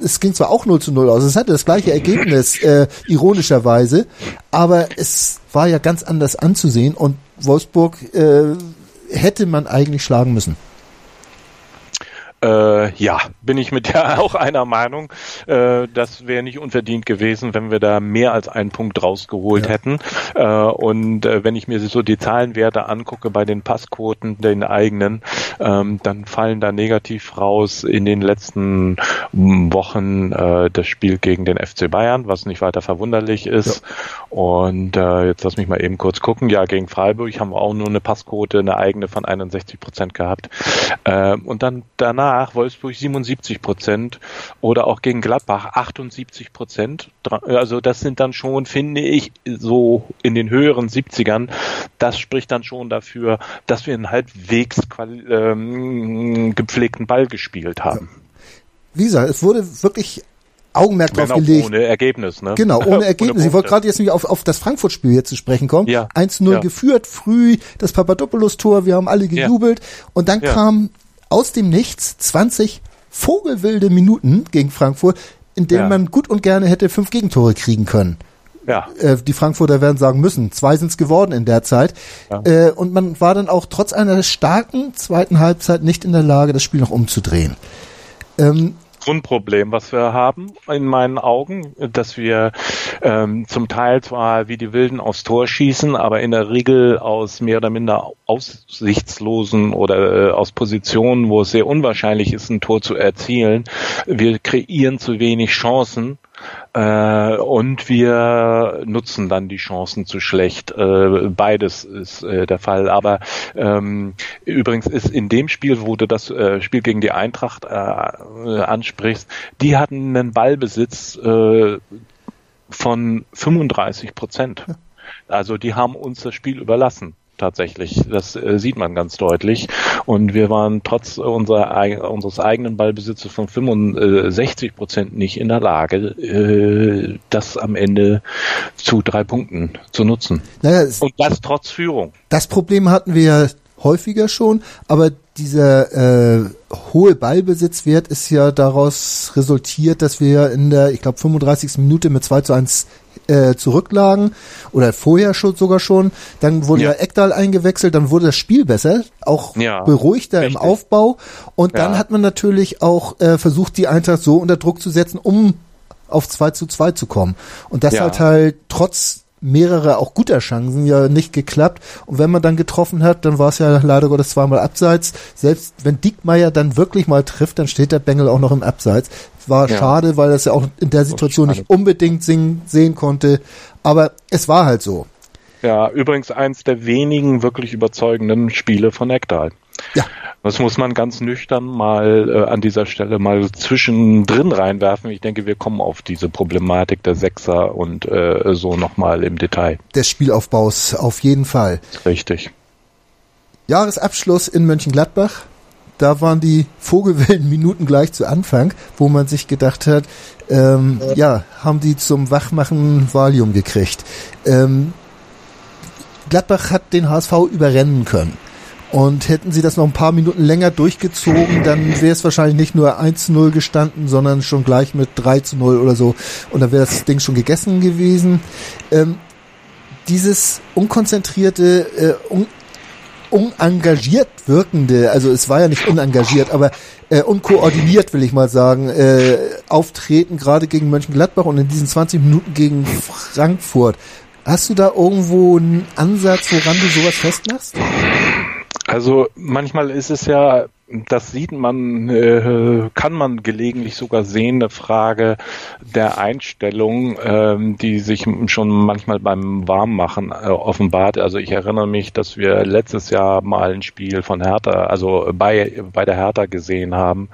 es ging zwar auch 0 zu 0 aus, es hatte das gleiche Ergebnis, äh, ironischerweise, aber es war ja ganz anders anzusehen und Wolfsburg äh, hätte man eigentlich schlagen müssen. Äh, ja, bin ich mit der <laughs> auch einer Meinung. Äh, das wäre nicht unverdient gewesen, wenn wir da mehr als einen Punkt rausgeholt ja. hätten. Äh, und äh, wenn ich mir so die Zahlenwerte angucke bei den Passquoten, den eigenen, ähm, dann fallen da negativ raus in den letzten Wochen äh, das Spiel gegen den FC Bayern, was nicht weiter verwunderlich ist. Ja. Und äh, jetzt lass mich mal eben kurz gucken. Ja, gegen Freiburg haben wir auch nur eine Passquote, eine eigene von 61 Prozent gehabt. Äh, und dann danach danach Wolfsburg 77 Prozent oder auch gegen Gladbach 78 Prozent. Also das sind dann schon, finde ich, so in den höheren 70ern. Das spricht dann schon dafür, dass wir einen halbwegs ähm, gepflegten Ball gespielt haben. Wie gesagt, es wurde wirklich Augenmerk drauf gelegt. Ohne Ergebnis, ne? Genau, ohne <laughs> Ergebnis. ohne ich wollte gerade jetzt nicht auf, auf das Frankfurt-Spiel jetzt zu sprechen kommen. Ja. 1-0 ja. geführt, früh, das Papadopoulos-Tor, wir haben alle gejubelt. Ja. Und dann ja. kam aus dem Nichts 20 vogelwilde Minuten gegen Frankfurt, in denen ja. man gut und gerne hätte fünf Gegentore kriegen können. Ja. Äh, die Frankfurter werden sagen müssen. Zwei sind es geworden in der Zeit. Ja. Äh, und man war dann auch trotz einer starken zweiten Halbzeit nicht in der Lage, das Spiel noch umzudrehen. Ähm, Grundproblem, was wir haben in meinen Augen, dass wir ähm, zum Teil zwar wie die Wilden aufs Tor schießen, aber in der Regel aus mehr oder minder aussichtslosen oder äh, aus Positionen, wo es sehr unwahrscheinlich ist, ein Tor zu erzielen. Wir kreieren zu wenig Chancen äh, und wir nutzen dann die Chancen zu schlecht. Äh, beides ist äh, der Fall. Aber ähm, übrigens ist in dem Spiel, wo du das äh, Spiel gegen die Eintracht äh, ansprichst, die hatten einen Ballbesitz äh, von 35 Prozent. Also die haben uns das Spiel überlassen tatsächlich. Das äh, sieht man ganz deutlich. Und wir waren trotz unserer, unseres eigenen Ballbesitzes von 65 Prozent nicht in der Lage, äh, das am Ende zu drei Punkten zu nutzen. Naja, Und das trotz Führung. Das Problem hatten wir häufiger schon, aber dieser äh, hohe Ballbesitzwert ist ja daraus resultiert, dass wir in der, ich glaube, 35. Minute mit 2 zu 1 äh, zurücklagen oder vorher schon sogar schon. Dann wurde ja, Eckdal eingewechselt, dann wurde das Spiel besser, auch ja, beruhigter richtig. im Aufbau. Und dann ja. hat man natürlich auch äh, versucht, die Eintracht so unter Druck zu setzen, um auf 2 zu 2 zu kommen. Und das ja. hat halt trotz mehrere auch guter Chancen ja nicht geklappt. Und wenn man dann getroffen hat, dann war es ja leider Gottes zweimal abseits. Selbst wenn Diekmeyer dann wirklich mal trifft, dann steht der Bengel auch noch im Abseits. War ja. schade, weil er es ja auch in der Situation nicht unbedingt singen, sehen konnte. Aber es war halt so. Ja, übrigens eins der wenigen wirklich überzeugenden Spiele von Ekdal. Ja. Das muss man ganz nüchtern mal äh, an dieser Stelle mal zwischendrin reinwerfen. Ich denke, wir kommen auf diese Problematik der Sechser und äh, so nochmal im Detail. Des Spielaufbaus auf jeden Fall. Richtig. Jahresabschluss in Mönchengladbach. Da waren die Vogelwellen-Minuten <laughs> gleich zu Anfang, wo man sich gedacht hat, ähm, ja, haben die zum Wachmachen Valium gekriegt. Ähm, Gladbach hat den HSV überrennen können. Und hätten sie das noch ein paar Minuten länger durchgezogen, dann wäre es wahrscheinlich nicht nur 1-0 gestanden, sondern schon gleich mit 3-0 oder so. Und dann wäre das Ding schon gegessen gewesen. Ähm, dieses unkonzentrierte, äh, un unengagiert wirkende, also es war ja nicht unengagiert, aber äh, unkoordiniert, will ich mal sagen, äh, auftreten, gerade gegen Mönchengladbach und in diesen 20 Minuten gegen Frankfurt. Hast du da irgendwo einen Ansatz, woran du sowas festmachst? Also manchmal ist es ja das sieht man, äh, kann man gelegentlich sogar sehen, eine Frage der Einstellung, ähm, die sich schon manchmal beim Warmmachen äh, offenbart. Also ich erinnere mich, dass wir letztes Jahr mal ein Spiel von Hertha, also bei, bei der Hertha gesehen haben,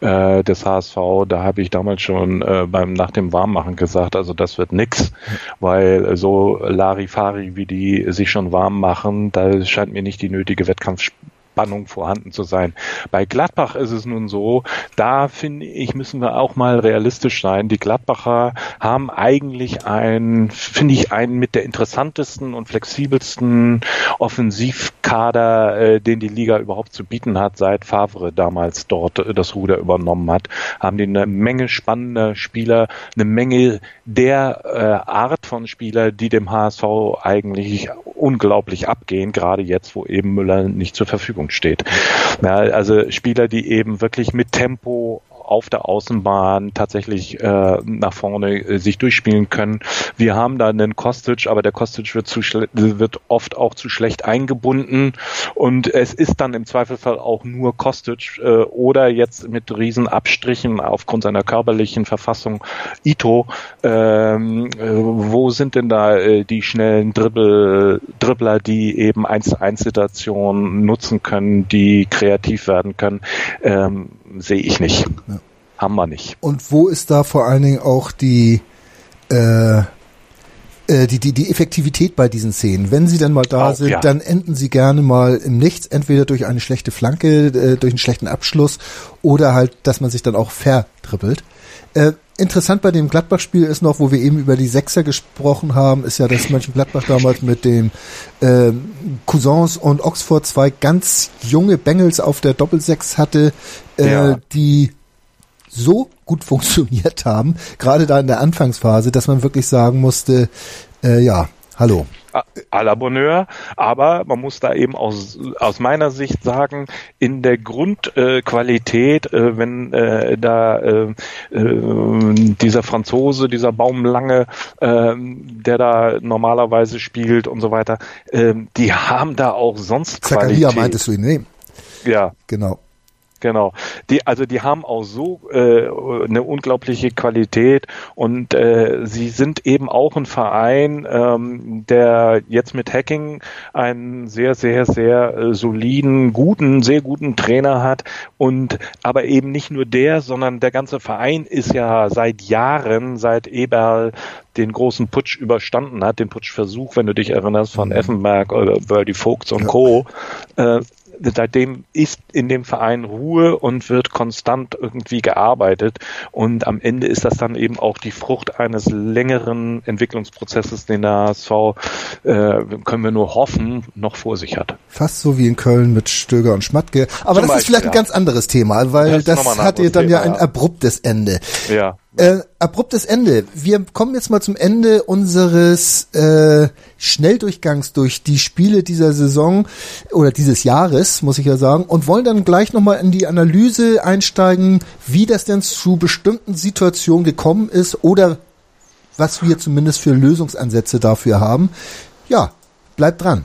äh, des HSV. Da habe ich damals schon äh, beim nach dem Warmmachen gesagt, also das wird nix, weil so Larifari, wie die sich schon warm machen, da scheint mir nicht die nötige Wettkampf Spannung vorhanden zu sein. Bei Gladbach ist es nun so, da finde ich, müssen wir auch mal realistisch sein. Die Gladbacher haben eigentlich ein, finde ich, einen mit der interessantesten und flexibelsten Offensivkader, äh, den die Liga überhaupt zu bieten hat, seit Favre damals dort äh, das Ruder übernommen hat. Haben die eine Menge spannender Spieler, eine Menge der äh, Art von Spieler, die dem HSV eigentlich unglaublich abgehen, gerade jetzt, wo eben Müller nicht zur Verfügung Verfügung steht. Ja, also Spieler, die eben wirklich mit Tempo auf der Außenbahn tatsächlich äh, nach vorne äh, sich durchspielen können. Wir haben da einen Kostic, aber der Kostic wird, zu wird oft auch zu schlecht eingebunden und es ist dann im Zweifelsfall auch nur Kostic äh, oder jetzt mit riesen Abstrichen aufgrund seiner körperlichen Verfassung Ito. Ähm, äh, wo sind denn da äh, die schnellen Dribbel, Dribbler, die eben 1 zu 1 Situationen nutzen können, die kreativ werden können? Ähm, sehe ich nicht. Ja. Haben wir nicht. Und wo ist da vor allen Dingen auch die, äh, äh, die, die, die Effektivität bei diesen Szenen. Wenn sie dann mal da auch, sind, ja. dann enden sie gerne mal im Nichts, entweder durch eine schlechte Flanke, äh, durch einen schlechten Abschluss oder halt, dass man sich dann auch vertrippelt. Äh, interessant bei dem Gladbach-Spiel ist noch, wo wir eben über die Sechser gesprochen haben, ist ja, dass Mönchengladbach damals mit den äh, Cousins und Oxford zwei ganz junge Bengels auf der Doppelsechs hatte, äh, ja. die so gut funktioniert haben, gerade da in der Anfangsphase, dass man wirklich sagen musste, äh, ja, hallo à la Bonheur, aber man muss da eben aus, aus meiner Sicht sagen, in der Grundqualität, äh, äh, wenn äh, da äh, äh, dieser Franzose, dieser Baumlange, äh, der da normalerweise spielt und so weiter, die haben da auch sonst Zakaria Qualität. meintest du ihn, nee. Ja. Genau. Genau. Die, also die haben auch so äh, eine unglaubliche Qualität und äh, sie sind eben auch ein Verein, ähm, der jetzt mit Hacking einen sehr, sehr, sehr äh, soliden, guten, sehr guten Trainer hat und aber eben nicht nur der, sondern der ganze Verein ist ja seit Jahren, seit Eberl den großen Putsch überstanden hat, den Putschversuch, wenn du dich erinnerst, von mhm. Effenberg oder Birdie Vogts und. Co., äh, seitdem ist in dem Verein Ruhe und wird konstant irgendwie gearbeitet und am Ende ist das dann eben auch die Frucht eines längeren Entwicklungsprozesses, den der HSV, äh, können wir nur hoffen, noch vor sich hat. Fast so wie in Köln mit Stöger und Schmatke. Aber Zum das Beispiel, ist vielleicht ja. ein ganz anderes Thema, weil das, das hat ihr dann Thema, ja ein abruptes Ende. Ja. Äh, abruptes Ende. Wir kommen jetzt mal zum Ende unseres äh, Schnelldurchgangs durch die Spiele dieser Saison oder dieses Jahres, muss ich ja sagen, und wollen dann gleich nochmal in die Analyse einsteigen, wie das denn zu bestimmten Situationen gekommen ist oder was wir zumindest für Lösungsansätze dafür haben. Ja, bleibt dran.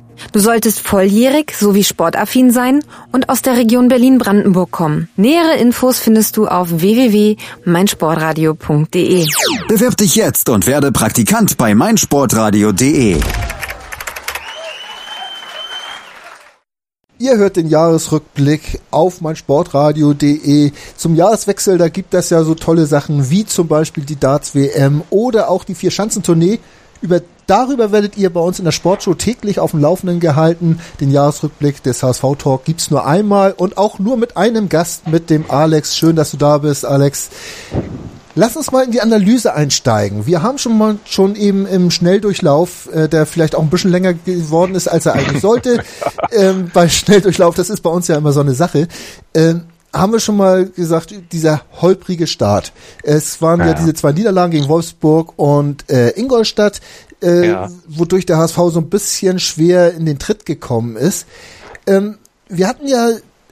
Du solltest volljährig sowie sportaffin sein und aus der Region Berlin-Brandenburg kommen. Nähere Infos findest du auf www.meinsportradio.de. Bewirb dich jetzt und werde Praktikant bei meinsportradio.de. Ihr hört den Jahresrückblick auf meinsportradio.de. Zum Jahreswechsel, da gibt es ja so tolle Sachen wie zum Beispiel die Darts WM oder auch die Vier-Schanzentournee. Über Darüber werdet ihr bei uns in der Sportshow täglich auf dem Laufenden gehalten. Den Jahresrückblick des HSV Talk gibt's nur einmal und auch nur mit einem Gast, mit dem Alex. Schön, dass du da bist, Alex. Lass uns mal in die Analyse einsteigen. Wir haben schon mal schon eben im Schnelldurchlauf, äh, der vielleicht auch ein bisschen länger geworden ist, als er eigentlich sollte. <laughs> ähm, bei Schnelldurchlauf, das ist bei uns ja immer so eine Sache. Ähm, haben wir schon mal gesagt, dieser holprige Start. Es waren ja, ja diese zwei Niederlagen gegen Wolfsburg und äh, Ingolstadt, äh, ja. wodurch der HSV so ein bisschen schwer in den Tritt gekommen ist. Ähm, wir hatten ja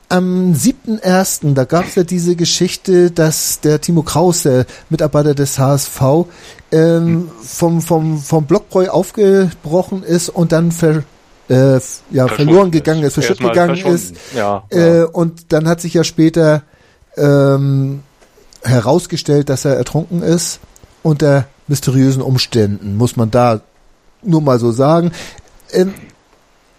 am 7.1., da gab es ja diese Geschichte, dass der Timo Kraus, der Mitarbeiter des HSV, ähm, hm. vom, vom, vom Blockbräu aufgebrochen ist und dann ver, äh, ja, verloren gegangen ist, verschütt gegangen ist. Ja, äh, und dann hat sich ja später ähm, herausgestellt, dass er ertrunken ist unter mysteriösen Umständen, muss man da nur mal so sagen. Ähm,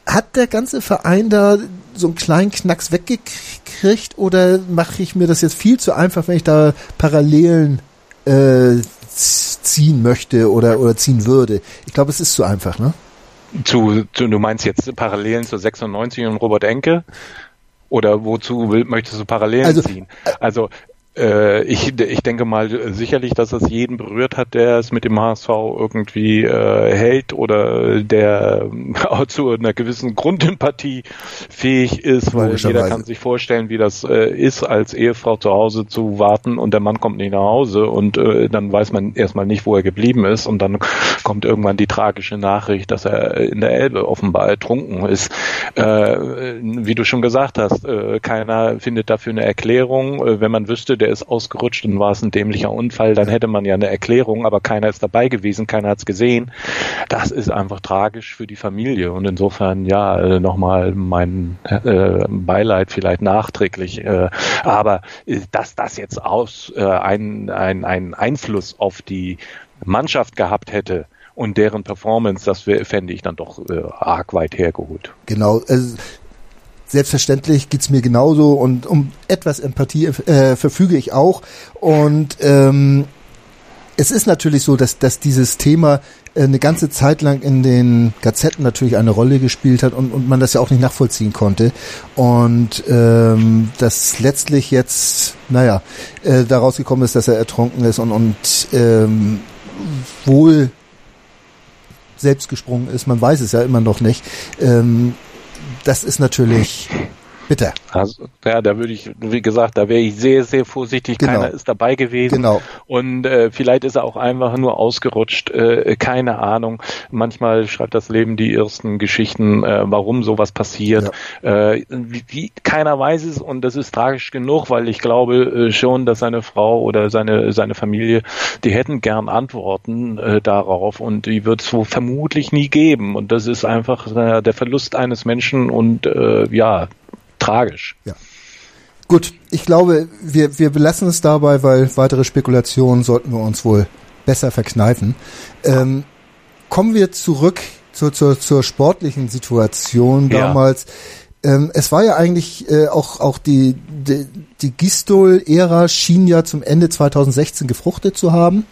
hat der ganze Verein da so einen kleinen Knacks weggekriegt oder mache ich mir das jetzt viel zu einfach, wenn ich da Parallelen äh, ziehen möchte oder, oder ziehen würde? Ich glaube, es ist zu einfach, ne? Zu, zu, du meinst jetzt Parallelen zu 96 und Robert Enke? Oder wozu will, möchtest du Parallelen also, ziehen? Also äh, ich, ich denke mal sicherlich, dass es jeden berührt hat, der es mit dem HSV irgendwie äh, hält oder der <laughs> auch zu einer gewissen Grundempathie fähig ist, weil jeder kann sich vorstellen, wie das äh, ist, als Ehefrau zu Hause zu warten und der Mann kommt nicht nach Hause und äh, dann weiß man erstmal nicht, wo er geblieben ist und dann <laughs> kommt irgendwann die tragische Nachricht, dass er in der Elbe offenbar ertrunken ist. Äh, wie du schon gesagt hast, äh, keiner findet dafür eine Erklärung. Äh, wenn man wüsste, der ist ausgerutscht und war es ein dämlicher Unfall, dann hätte man ja eine Erklärung, aber keiner ist dabei gewesen, keiner hat es gesehen. Das ist einfach tragisch für die Familie und insofern ja äh, nochmal mein äh, Beileid vielleicht nachträglich. Äh, aber äh, dass das jetzt aus äh, ein, ein, ein Einfluss auf die Mannschaft gehabt hätte, und deren Performance, das fände ich dann doch äh, arg weit hergeholt. Genau, also Selbstverständlich geht's mir genauso und um etwas Empathie äh, verfüge ich auch. Und ähm, es ist natürlich so, dass, dass dieses Thema äh, eine ganze Zeit lang in den Gazetten natürlich eine Rolle gespielt hat und, und man das ja auch nicht nachvollziehen konnte. Und ähm, dass letztlich jetzt, naja, äh, daraus gekommen ist, dass er ertrunken ist und, und ähm, wohl selbst gesprungen ist, man weiß es ja immer noch nicht. Ähm, das ist natürlich bitter. Also, ja, da würde ich, wie gesagt, da wäre ich sehr, sehr vorsichtig. Genau. Keiner ist dabei gewesen. Genau. Und äh, vielleicht ist er auch einfach nur ausgerutscht. Äh, keine Ahnung. Manchmal schreibt das Leben die ersten Geschichten, äh, warum sowas passiert. Ja. Äh, wie, keiner weiß es und das ist tragisch genug, weil ich glaube äh, schon, dass seine Frau oder seine seine Familie, die hätten gern Antworten äh, darauf und die wird es wohl vermutlich nie geben. Und das ist einfach äh, der Verlust eines Menschen und äh, ja, tragisch. Ja. Gut, ich glaube, wir, wir belassen es dabei, weil weitere Spekulationen sollten wir uns wohl besser verkneifen. Ähm, kommen wir zurück zur, zur, zur sportlichen Situation damals. Ja. Ähm, es war ja eigentlich äh, auch, auch die, die, die Gistol-Ära schien ja zum Ende 2016 gefruchtet zu haben.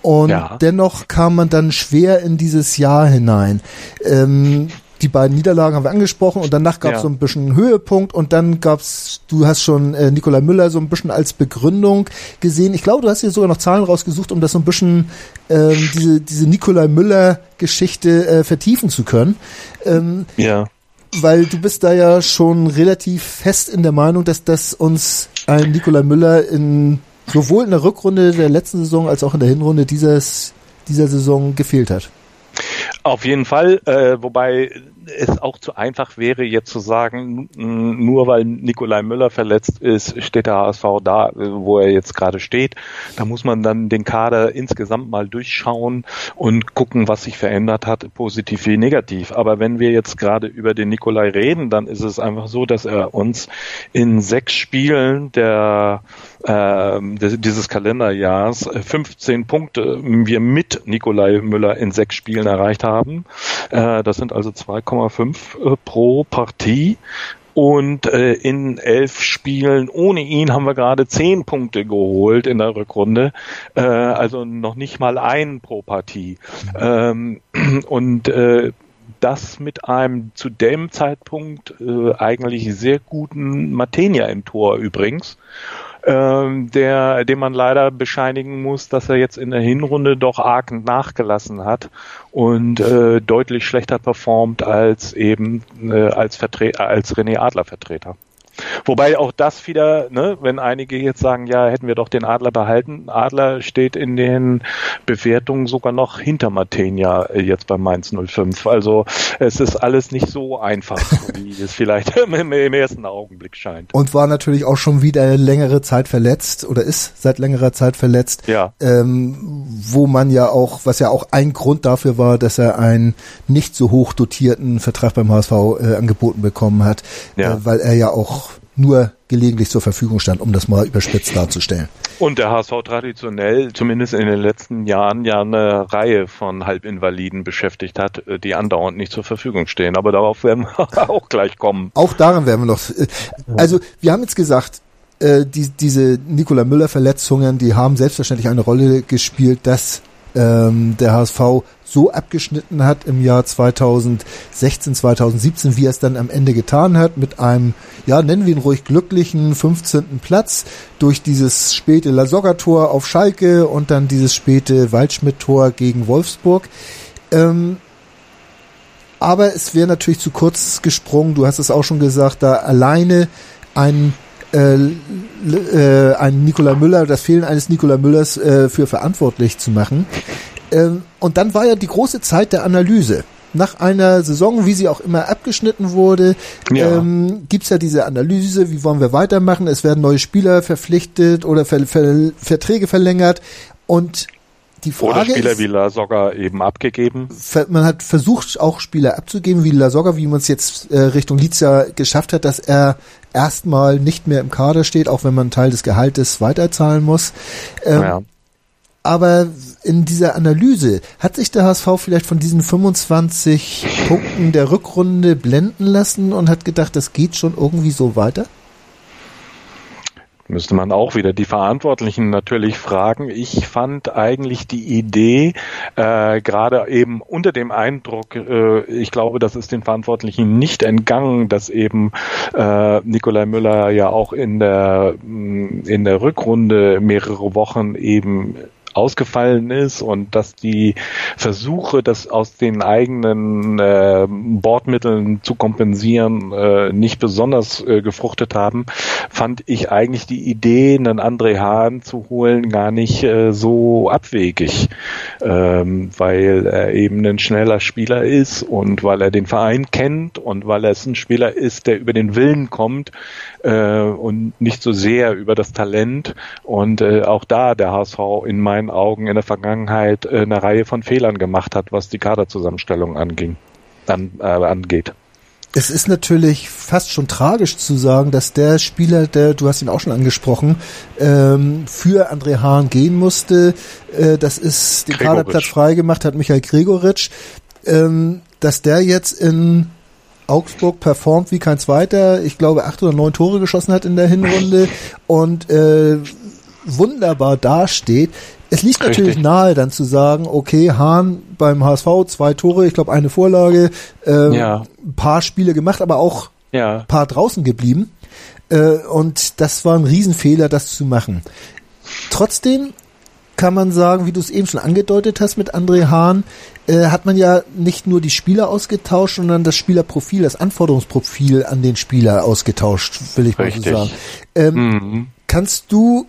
Und ja. dennoch kam man dann schwer in dieses Jahr hinein. Ähm, die beiden Niederlagen haben wir angesprochen und danach gab es ja. so ein bisschen Höhepunkt und dann gab's, du hast schon äh, Nikolai Müller so ein bisschen als Begründung gesehen. Ich glaube, du hast hier sogar noch Zahlen rausgesucht, um das so ein bisschen ähm, diese, diese Nikolai Müller-Geschichte äh, vertiefen zu können. Ähm, ja. Weil du bist da ja schon relativ fest in der Meinung, dass das uns ein Nikolai Müller in sowohl in der Rückrunde der letzten Saison als auch in der Hinrunde dieses, dieser Saison gefehlt hat. Auf jeden Fall, äh, wobei es auch zu einfach wäre, jetzt zu sagen, nur weil Nikolai Müller verletzt ist, steht der HSV da, wo er jetzt gerade steht. Da muss man dann den Kader insgesamt mal durchschauen und gucken, was sich verändert hat, positiv wie negativ. Aber wenn wir jetzt gerade über den Nikolai reden, dann ist es einfach so, dass er uns in sechs Spielen der äh, dieses Kalenderjahrs 15 Punkte wir mit Nikolai Müller in sechs Spielen erreicht haben. Äh, das sind also 2, 2,5 äh, pro Partie. Und äh, in elf Spielen ohne ihn haben wir gerade zehn Punkte geholt in der Rückrunde. Äh, also noch nicht mal ein pro Partie. Ähm, und äh, das mit einem zu dem Zeitpunkt äh, eigentlich sehr guten Matenia im Tor übrigens ähm, der, dem man leider bescheinigen muss, dass er jetzt in der Hinrunde doch arg nachgelassen hat und äh, deutlich schlechter performt als eben äh, als, Vertre als René Adler Vertreter. Wobei auch das wieder, ne, wenn einige jetzt sagen, ja, hätten wir doch den Adler behalten. Adler steht in den Bewertungen sogar noch hinter Matenia äh, jetzt bei Mainz 05. Also es ist alles nicht so einfach, <laughs> wie es vielleicht im, ersten Augenblick scheint. Und war natürlich auch schon wieder längere Zeit verletzt oder ist seit längerer Zeit verletzt. Ja. Ähm, wo man ja auch, was ja auch ein Grund dafür war, dass er einen nicht so hoch dotierten Vertrag beim HSV äh, angeboten bekommen hat, ja. äh, weil er ja auch nur gelegentlich zur Verfügung stand, um das mal überspitzt darzustellen. Und der HSV traditionell, zumindest in den letzten Jahren, ja eine Reihe von Halbinvaliden beschäftigt hat, äh, die andauernd nicht zur Verfügung stehen. Aber darauf werden wir <laughs> auch gleich kommen. Auch daran werden wir noch. Äh, also wir haben jetzt gesagt, äh, die, diese Nikola Müller-Verletzungen, die haben selbstverständlich eine Rolle gespielt, dass ähm, der HSV so abgeschnitten hat im Jahr 2016, 2017, wie er es dann am Ende getan hat, mit einem, ja, nennen wir ihn ruhig glücklichen 15. Platz durch dieses späte Lasogga-Tor auf Schalke und dann dieses späte Waldschmidt-Tor gegen Wolfsburg. Ähm, aber es wäre natürlich zu kurz gesprungen, du hast es auch schon gesagt, da alleine ein äh, äh, Nikola Müller, das Fehlen eines Nikola Müllers äh, für verantwortlich zu machen. Ähm, und dann war ja die große Zeit der Analyse. Nach einer Saison, wie sie auch immer abgeschnitten wurde, ja. ähm, gibt ja diese Analyse, wie wollen wir weitermachen. Es werden neue Spieler verpflichtet oder Ver Ver Verträge verlängert. Und die Frage Oder Spieler ist, wie La Soga eben abgegeben. Man hat versucht, auch Spieler abzugeben, wie La Soga, wie man es jetzt äh, Richtung Lizia geschafft hat, dass er erstmal nicht mehr im Kader steht, auch wenn man einen Teil des Gehaltes weiterzahlen muss. Ähm, ja. Aber in dieser Analyse hat sich der HSV vielleicht von diesen 25 Punkten der Rückrunde blenden lassen und hat gedacht, das geht schon irgendwie so weiter? Müsste man auch wieder die Verantwortlichen natürlich fragen. Ich fand eigentlich die Idee, äh, gerade eben unter dem Eindruck, äh, ich glaube, das ist den Verantwortlichen nicht entgangen, dass eben äh, Nikolai Müller ja auch in der, in der Rückrunde mehrere Wochen eben ausgefallen ist und dass die Versuche, das aus den eigenen äh, Bordmitteln zu kompensieren, äh, nicht besonders äh, gefruchtet haben, fand ich eigentlich die Idee, einen André Hahn zu holen, gar nicht äh, so abwegig, ähm, weil er eben ein schneller Spieler ist und weil er den Verein kennt und weil er es ein Spieler ist, der über den Willen kommt äh, und nicht so sehr über das Talent. Und äh, auch da der HSV in meinen meinen Augen in der Vergangenheit äh, eine Reihe von Fehlern gemacht hat, was die Kaderzusammenstellung anging, an, äh, angeht. Es ist natürlich fast schon tragisch zu sagen, dass der Spieler, der, du hast ihn auch schon angesprochen, ähm, für André Hahn gehen musste. Äh, das ist den Gregoritsch. Kaderplatz freigemacht hat Michael Gregoritsch. Ähm, dass der jetzt in Augsburg performt wie kein zweiter. Ich glaube, acht oder neun Tore geschossen hat in der Hinrunde und äh, wunderbar dasteht. Es liegt natürlich Richtig. nahe, dann zu sagen, okay, Hahn beim HSV zwei Tore, ich glaube eine Vorlage, äh, ja. ein paar Spiele gemacht, aber auch ja. ein paar draußen geblieben. Äh, und das war ein Riesenfehler, das zu machen. Trotzdem kann man sagen, wie du es eben schon angedeutet hast mit André Hahn, äh, hat man ja nicht nur die Spieler ausgetauscht, sondern das Spielerprofil, das Anforderungsprofil an den Spieler ausgetauscht, will ich Richtig. mal so sagen. Ähm, mhm. Kannst du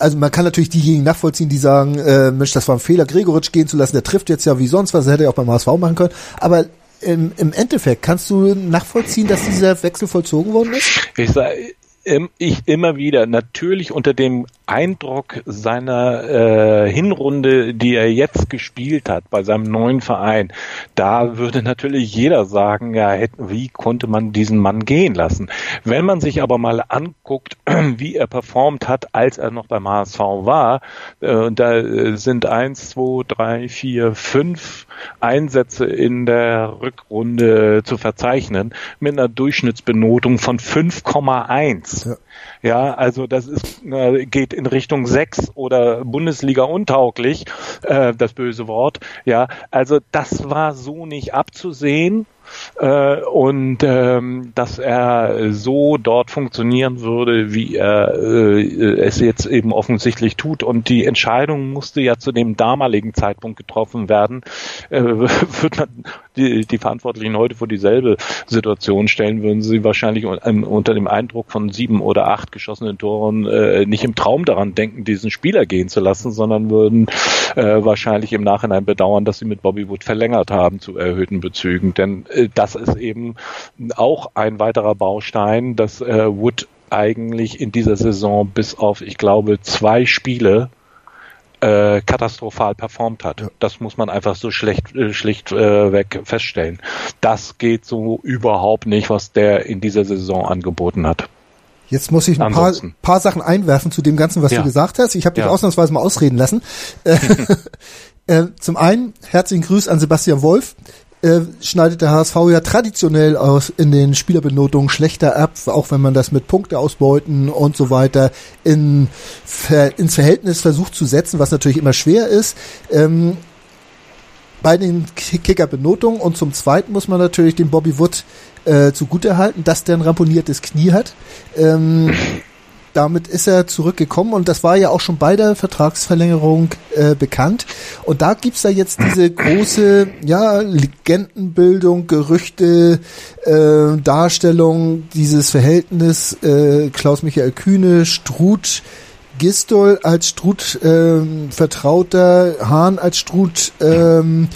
also man kann natürlich diejenigen nachvollziehen, die sagen, äh, Mensch, das war ein Fehler, Gregoritsch gehen zu lassen, der trifft jetzt ja wie sonst was, das hätte er auch beim HSV machen können. Aber im, im Endeffekt kannst du nachvollziehen, dass dieser Wechsel vollzogen worden ist? Ich sage, ich immer wieder, natürlich unter dem Eindruck seiner äh, Hinrunde, die er jetzt gespielt hat bei seinem neuen Verein, da würde natürlich jeder sagen, ja, wie konnte man diesen Mann gehen lassen? Wenn man sich aber mal anguckt, <clears throat> wie er performt hat, als er noch beim HSV war, äh, da sind eins, zwei, drei, vier, fünf Einsätze in der Rückrunde zu verzeichnen mit einer Durchschnittsbenotung von 5,1. Ja. Ja, also das ist äh, geht in Richtung sechs oder Bundesliga untauglich, äh, das böse Wort. Ja, also das war so nicht abzusehen äh, und ähm, dass er so dort funktionieren würde, wie er äh, es jetzt eben offensichtlich tut. Und die Entscheidung musste ja zu dem damaligen Zeitpunkt getroffen werden. Äh, <laughs> wird man die, die Verantwortlichen heute vor dieselbe Situation stellen, würden sie wahrscheinlich unter dem Eindruck von sieben oder acht geschossenen Toren äh, nicht im Traum daran denken, diesen Spieler gehen zu lassen, sondern würden äh, wahrscheinlich im Nachhinein bedauern, dass sie mit Bobby Wood verlängert haben zu erhöhten Bezügen. Denn das ist eben auch ein weiterer Baustein, dass äh, Wood eigentlich in dieser Saison bis auf, ich glaube, zwei Spiele äh, katastrophal performt hat. Ja. Das muss man einfach so schlecht, äh, schlicht äh, weg feststellen. Das geht so überhaupt nicht, was der in dieser Saison angeboten hat. Jetzt muss ich ein paar, paar Sachen einwerfen zu dem Ganzen, was ja. du gesagt hast. Ich habe dich ja. ausnahmsweise mal ausreden lassen. <laughs> <laughs> äh, zum einen herzlichen Grüß an Sebastian Wolf äh, schneidet der HSV ja traditionell aus in den Spielerbenotungen schlechter ab, auch wenn man das mit Punkte ausbeuten und so weiter in, ins Verhältnis versucht zu setzen, was natürlich immer schwer ist. Ähm, bei den Kickerbenotungen und zum Zweiten muss man natürlich den Bobby Wood äh, zugutehalten, dass der ein ramponiertes Knie hat. Ähm, damit ist er zurückgekommen und das war ja auch schon bei der Vertragsverlängerung äh, bekannt. Und da gibt's ja jetzt diese große, ja, Legendenbildung, Gerüchte, äh, Darstellung, dieses Verhältnis äh, Klaus-Michael Kühne, Struth, Gistol als Struth ähm, Vertrauter, Hahn als Struth ähm,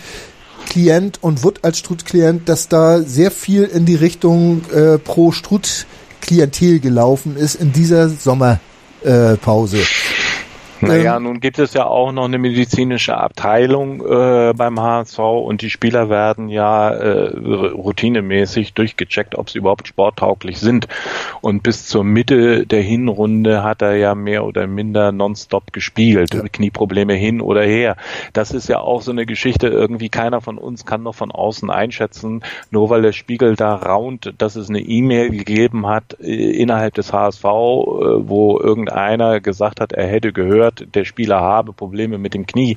Klient und Wood als Struth Klient, dass da sehr viel in die Richtung äh, pro Struth Klientel gelaufen ist in dieser Sommerpause. Äh, naja, ähm, nun gibt es ja auch noch eine medizinische Abteilung äh, beim HSV und die Spieler werden ja äh, routinemäßig durchgecheckt, ob sie überhaupt sporttauglich sind. Und bis zur Mitte der Hinrunde hat er ja mehr oder minder nonstop gespielt, ja. Knieprobleme hin oder her. Das ist ja auch so eine Geschichte, irgendwie keiner von uns kann noch von außen einschätzen, nur weil der Spiegel da raunt, dass es eine E-Mail gegeben hat äh, innerhalb des HSV, äh, wo irgendeiner gesagt hat, er hätte gehört, gehört, der Spieler habe Probleme mit dem Knie.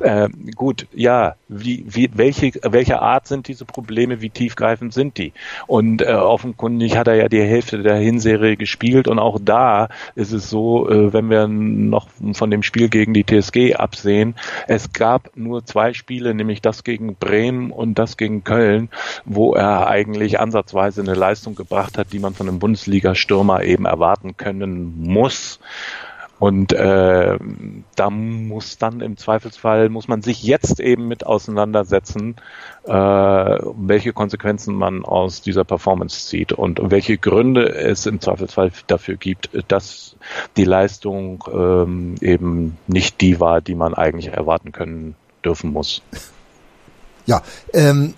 Äh, gut, ja, wie, wie, welche, welche Art sind diese Probleme, wie tiefgreifend sind die? Und äh, offenkundig hat er ja die Hälfte der Hinserie gespielt und auch da ist es so, äh, wenn wir noch von dem Spiel gegen die TSG absehen, es gab nur zwei Spiele, nämlich das gegen Bremen und das gegen Köln, wo er eigentlich ansatzweise eine Leistung gebracht hat, die man von einem Bundesliga-Stürmer eben erwarten können muss. Und äh, da muss dann im Zweifelsfall, muss man sich jetzt eben mit auseinandersetzen, äh, welche Konsequenzen man aus dieser Performance zieht und welche Gründe es im Zweifelsfall dafür gibt, dass die Leistung ähm, eben nicht die war, die man eigentlich erwarten können dürfen muss. Ja, ähm,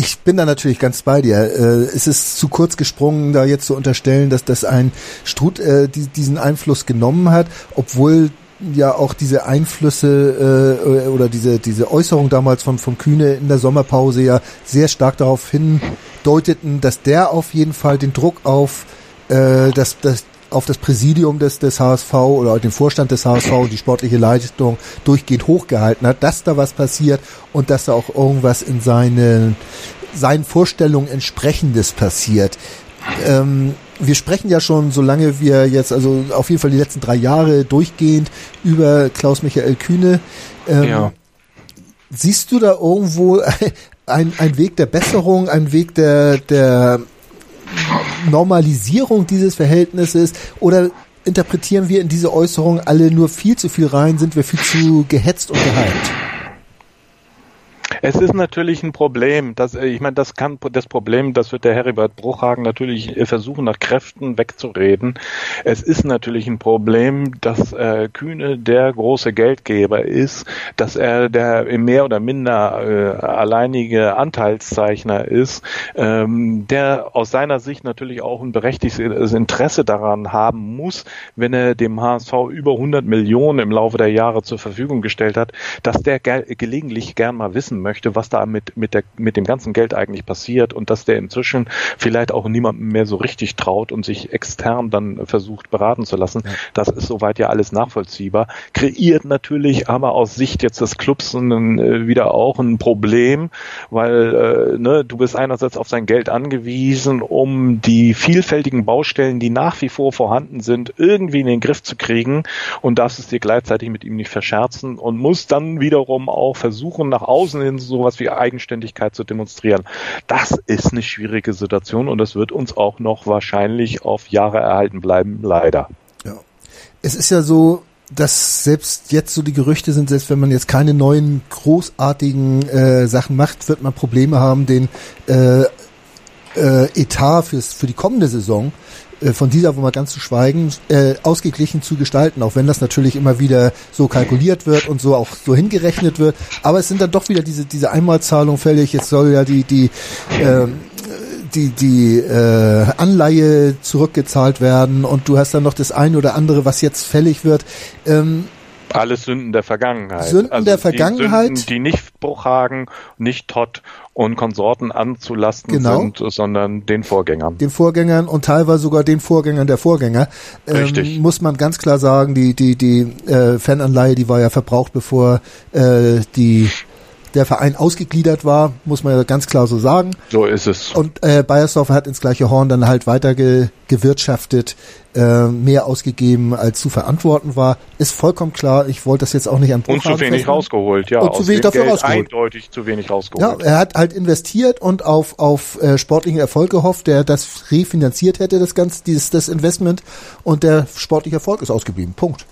ich bin da natürlich ganz bei dir. Äh, es ist zu kurz gesprungen, da jetzt zu unterstellen, dass das ein Struth äh, die, diesen Einfluss genommen hat, obwohl ja auch diese Einflüsse äh, oder diese diese Äußerung damals von von Kühne in der Sommerpause ja sehr stark darauf hindeuteten, dass der auf jeden Fall den Druck auf äh, das, das auf das Präsidium des, des HSV oder den Vorstand des HSV, die sportliche Leitung durchgehend hochgehalten hat, dass da was passiert und dass da auch irgendwas in seinen, seinen Vorstellungen entsprechendes passiert. Ähm, wir sprechen ja schon, solange wir jetzt, also auf jeden Fall die letzten drei Jahre durchgehend über Klaus-Michael Kühne. Ähm, ja. Siehst du da irgendwo <laughs> ein, ein Weg der Besserung, ein Weg der, der Normalisierung dieses Verhältnisses oder interpretieren wir in diese Äußerung alle nur viel zu viel rein, sind wir viel zu gehetzt und gehypt? Es ist natürlich ein Problem. dass, äh, ich meine, das kann das Problem, das wird der Heribert Bruchhagen natürlich äh, versuchen, nach Kräften wegzureden. Es ist natürlich ein Problem, dass äh, Kühne der große Geldgeber ist, dass er der mehr oder minder äh, alleinige Anteilszeichner ist, ähm, der aus seiner Sicht natürlich auch ein berechtigtes Interesse daran haben muss, wenn er dem HSV über 100 Millionen im Laufe der Jahre zur Verfügung gestellt hat, dass der ge gelegentlich gern mal wissen möchte, möchte, was da mit, mit, der, mit dem ganzen Geld eigentlich passiert und dass der inzwischen vielleicht auch niemandem mehr so richtig traut und sich extern dann versucht beraten zu lassen. Ja. Das ist soweit ja alles nachvollziehbar. Kreiert natürlich aber aus Sicht jetzt des Clubs ein, äh, wieder auch ein Problem, weil äh, ne, du bist einerseits auf sein Geld angewiesen, um die vielfältigen Baustellen, die nach wie vor vorhanden sind, irgendwie in den Griff zu kriegen und darfst es dir gleichzeitig mit ihm nicht verscherzen und musst dann wiederum auch versuchen, nach außen hin sowas wie Eigenständigkeit zu demonstrieren. Das ist eine schwierige Situation und das wird uns auch noch wahrscheinlich auf Jahre erhalten bleiben, leider. Ja. Es ist ja so, dass selbst jetzt so die Gerüchte sind, selbst wenn man jetzt keine neuen großartigen äh, Sachen macht, wird man Probleme haben, den äh, äh, Etat fürs, für die kommende Saison äh, von dieser, wo man ganz zu schweigen, äh, ausgeglichen zu gestalten, auch wenn das natürlich immer wieder so kalkuliert wird und so auch so hingerechnet wird. Aber es sind dann doch wieder diese, diese Einmalzahlung fällig. Jetzt soll ja die, die, äh, die, die äh, Anleihe zurückgezahlt werden und du hast dann noch das eine oder andere, was jetzt fällig wird. Ähm, alles Sünden der Vergangenheit. Sünden also der Vergangenheit. Die, Sünden, die nicht Bruchhagen, nicht Todd und Konsorten anzulasten genau. sind, sondern den Vorgängern. Den Vorgängern und teilweise sogar den Vorgängern der Vorgänger. Ähm, Richtig. Ähm, muss man ganz klar sagen, die, die, die äh, Fananleihe, die war ja verbraucht, bevor äh, die der Verein ausgegliedert war, muss man ja ganz klar so sagen. So ist es. Und äh, Bayersdorf hat ins gleiche Horn dann halt weiter ge gewirtschaftet, äh, mehr ausgegeben, als zu verantworten war. Ist vollkommen klar. Ich wollte das jetzt auch nicht an Und zu wenig rausgeholt, ja. Und zu wenig dafür Geld rausgeholt. Eindeutig zu wenig rausgeholt. Ja, er hat halt investiert und auf, auf äh, sportlichen Erfolg gehofft, der das refinanziert hätte, das ganze, dieses, das Investment. Und der sportliche Erfolg ist ausgeblieben. Punkt.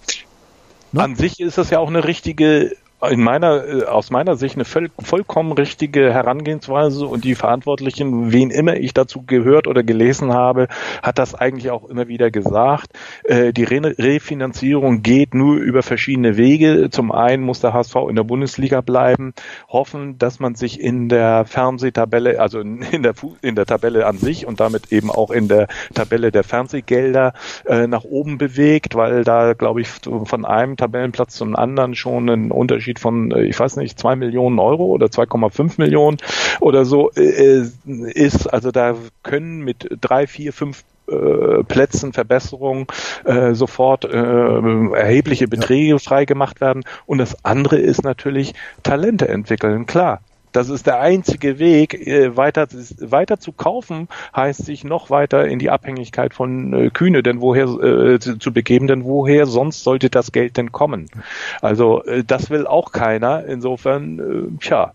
Ne? An sich ist das ja auch eine richtige in meiner, äh, aus meiner Sicht eine voll, vollkommen richtige Herangehensweise und die Verantwortlichen, wen immer ich dazu gehört oder gelesen habe, hat das eigentlich auch immer wieder gesagt. Äh, die Re Refinanzierung geht nur über verschiedene Wege. Zum einen muss der HSV in der Bundesliga bleiben, hoffen, dass man sich in der Fernsehtabelle, also <laughs> in der, in der Tabelle an sich und damit eben auch in der Tabelle der Fernsehgelder äh, nach oben bewegt, weil da, glaube ich, von einem Tabellenplatz zum anderen schon ein Unterschied Unterschied von, äh, ich weiß nicht, zwei Millionen Euro oder 2,5 Millionen oder so äh, ist. Also da können mit drei, vier, fünf äh, Plätzen Verbesserungen äh, sofort äh, erhebliche Beträge ja. freigemacht werden. Und das andere ist natürlich Talente entwickeln. Klar, das ist der einzige Weg, äh, weiter, weiter zu kaufen, heißt sich noch weiter in die Abhängigkeit von äh, Kühne denn woher äh, zu begeben, denn woher sonst sollte das Geld denn kommen? Also äh, das will auch keiner. Insofern, äh, tja,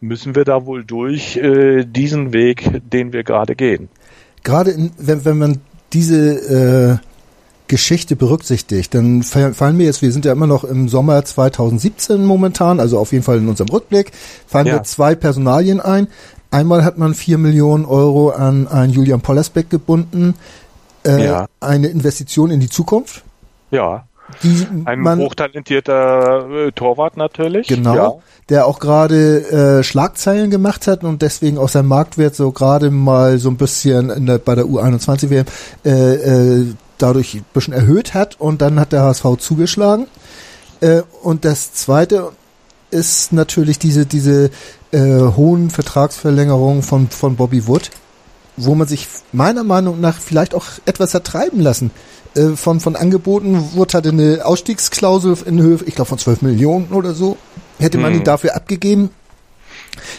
müssen wir da wohl durch äh, diesen Weg, den wir gerade gehen. Gerade in, wenn, wenn man diese äh Geschichte berücksichtigt, dann fallen mir jetzt, wir sind ja immer noch im Sommer 2017 momentan, also auf jeden Fall in unserem Rückblick, fallen ja. mir zwei Personalien ein. Einmal hat man vier Millionen Euro an einen Julian Pollersbeck gebunden, äh, ja. eine Investition in die Zukunft. Ja. Die Ein man, hochtalentierter äh, Torwart natürlich. Genau, ja. der auch gerade äh, Schlagzeilen gemacht hat und deswegen auch sein Marktwert so gerade mal so ein bisschen der, bei der U21 WM äh, äh, dadurch ein bisschen erhöht hat und dann hat der HSV zugeschlagen. Äh, und das zweite ist natürlich diese, diese äh, hohen Vertragsverlängerungen von, von Bobby Wood. wo man sich meiner Meinung nach vielleicht auch etwas hat treiben lassen. Äh, von, von Angeboten wurde halt eine Ausstiegsklausel in Höhe, ich glaube von 12 Millionen oder so, hätte man hm. ihn dafür abgegeben.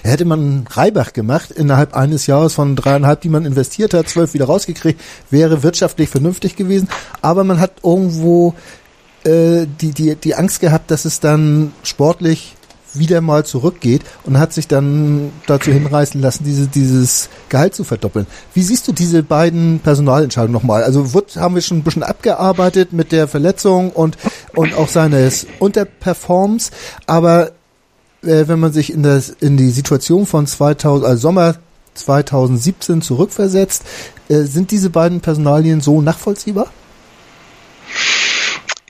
Hätte man Reibach gemacht, innerhalb eines Jahres von dreieinhalb, die man investiert hat, zwölf wieder rausgekriegt, wäre wirtschaftlich vernünftig gewesen. Aber man hat irgendwo äh, die, die, die Angst gehabt, dass es dann sportlich wieder mal zurückgeht und hat sich dann dazu hinreißen lassen, diese, dieses Gehalt zu verdoppeln. Wie siehst du diese beiden Personalentscheidungen nochmal? Also Wood haben wir schon ein bisschen abgearbeitet mit der Verletzung und, und auch seines Unterperforms, aber äh, wenn man sich in, das, in die Situation von 2000, also Sommer 2017 zurückversetzt, äh, sind diese beiden Personalien so nachvollziehbar?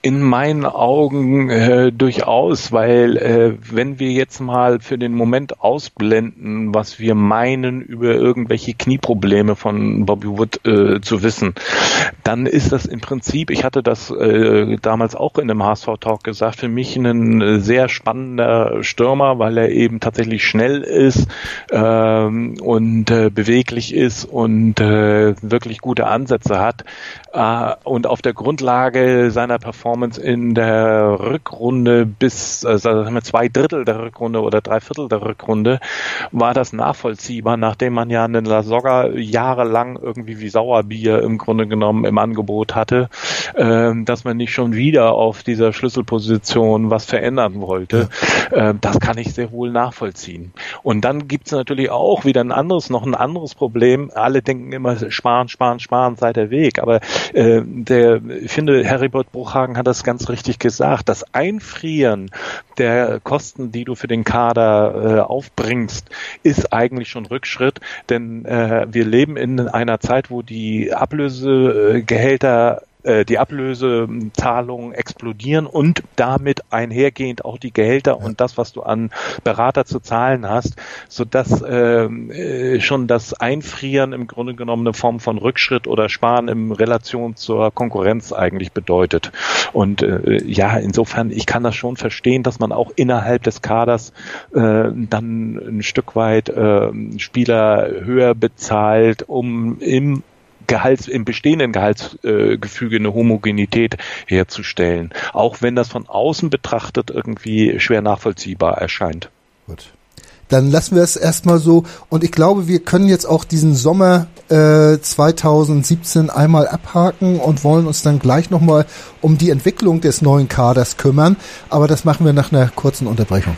In meinen Augen äh, durchaus, weil äh, wenn wir jetzt mal für den Moment ausblenden, was wir meinen über irgendwelche Knieprobleme von Bobby Wood äh, zu wissen, dann ist das im Prinzip, ich hatte das äh, damals auch in dem HSV-Talk gesagt, für mich ein sehr spannender Stürmer, weil er eben tatsächlich schnell ist ähm, und äh, beweglich ist und äh, wirklich gute Ansätze hat äh, und auf der Grundlage seiner Performance Performance in der Rückrunde bis also zwei Drittel der Rückrunde oder drei Viertel der Rückrunde war das nachvollziehbar, nachdem man ja einen La Soga jahrelang irgendwie wie Sauerbier im Grunde genommen im Angebot hatte, äh, dass man nicht schon wieder auf dieser Schlüsselposition was verändern wollte. Äh, das kann ich sehr wohl nachvollziehen. Und dann gibt es natürlich auch wieder ein anderes, noch ein anderes Problem. Alle denken immer, sparen, sparen, sparen sei der Weg. Aber äh, der, ich finde, Heribert Bruchhagen hat das ganz richtig gesagt. Das Einfrieren der Kosten, die du für den Kader äh, aufbringst, ist eigentlich schon Rückschritt, denn äh, wir leben in einer Zeit, wo die Ablösegehälter äh, die Ablösezahlungen explodieren und damit einhergehend auch die Gehälter und das, was du an Berater zu zahlen hast, so dass ähm, äh, schon das Einfrieren im Grunde genommen eine Form von Rückschritt oder Sparen in Relation zur Konkurrenz eigentlich bedeutet. Und äh, ja, insofern, ich kann das schon verstehen, dass man auch innerhalb des Kaders äh, dann ein Stück weit äh, Spieler höher bezahlt, um im Gehalts, im bestehenden Gehaltsgefüge eine Homogenität herzustellen. Auch wenn das von außen betrachtet irgendwie schwer nachvollziehbar erscheint. Gut. Dann lassen wir es erstmal so. Und ich glaube, wir können jetzt auch diesen Sommer äh, 2017 einmal abhaken und wollen uns dann gleich nochmal um die Entwicklung des neuen Kaders kümmern. Aber das machen wir nach einer kurzen Unterbrechung.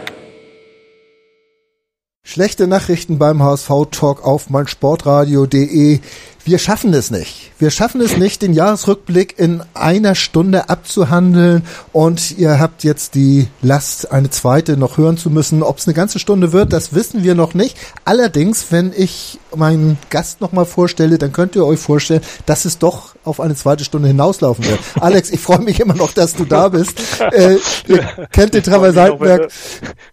Schlechte Nachrichten beim HSV-Talk auf meinsportradio.de. Wir schaffen es nicht. Wir schaffen es nicht, den Jahresrückblick in einer Stunde abzuhandeln und ihr habt jetzt die Last, eine zweite noch hören zu müssen. Ob es eine ganze Stunde wird, das wissen wir noch nicht. Allerdings, wenn ich meinen Gast nochmal vorstelle, dann könnt ihr euch vorstellen, dass es doch auf eine zweite Stunde hinauslaufen wird. <laughs> Alex, ich freue mich immer noch, dass du da bist. Äh, ihr <laughs> kennt den Traversalberg.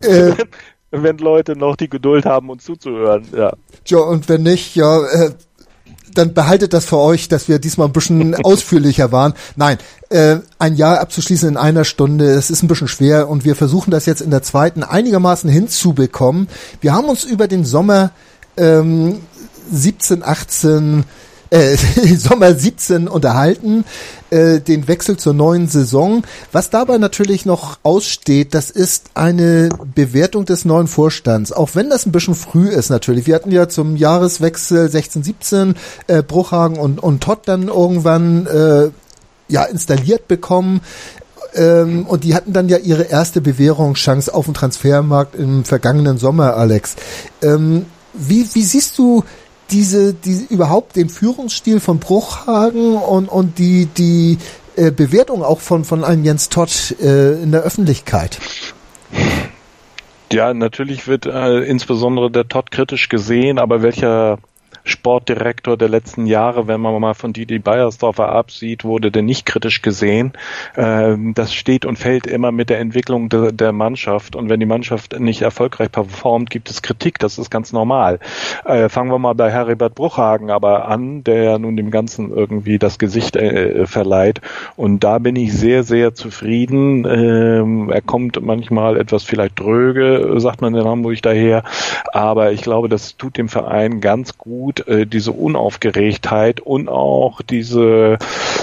Äh, <laughs> wenn Leute noch die Geduld haben, uns zuzuhören, ja. Ja, und wenn nicht, ja, äh, dann behaltet das für euch, dass wir diesmal ein bisschen <laughs> ausführlicher waren. Nein, äh, ein Jahr abzuschließen in einer Stunde, das ist ein bisschen schwer und wir versuchen das jetzt in der zweiten einigermaßen hinzubekommen. Wir haben uns über den Sommer ähm, 17, 18 äh, <laughs> Sommer 17 unterhalten, äh, den Wechsel zur neuen Saison. Was dabei natürlich noch aussteht, das ist eine Bewertung des neuen Vorstands, auch wenn das ein bisschen früh ist natürlich. Wir hatten ja zum Jahreswechsel 16, 17 äh, Bruchhagen und, und Todd dann irgendwann äh, ja installiert bekommen. Ähm, und die hatten dann ja ihre erste Bewährungschance auf dem Transfermarkt im vergangenen Sommer, Alex. Ähm, wie, wie siehst du diese, die überhaupt den Führungsstil von Bruchhagen und, und die, die äh, Bewertung auch von, von einem Jens Todd äh, in der Öffentlichkeit? Ja, natürlich wird äh, insbesondere der Todd kritisch gesehen, aber welcher Sportdirektor der letzten Jahre, wenn man mal von Didi Beiersdorfer absieht, wurde der nicht kritisch gesehen. Ähm, das steht und fällt immer mit der Entwicklung de, der Mannschaft. Und wenn die Mannschaft nicht erfolgreich performt, gibt es Kritik. Das ist ganz normal. Äh, fangen wir mal bei Heribert Bruchhagen aber an, der ja nun dem Ganzen irgendwie das Gesicht äh, verleiht. Und da bin ich sehr, sehr zufrieden. Ähm, er kommt manchmal etwas vielleicht dröge, sagt man in Hamburg daher. Aber ich glaube, das tut dem Verein ganz gut, äh, diese Unaufgeregtheit und auch diese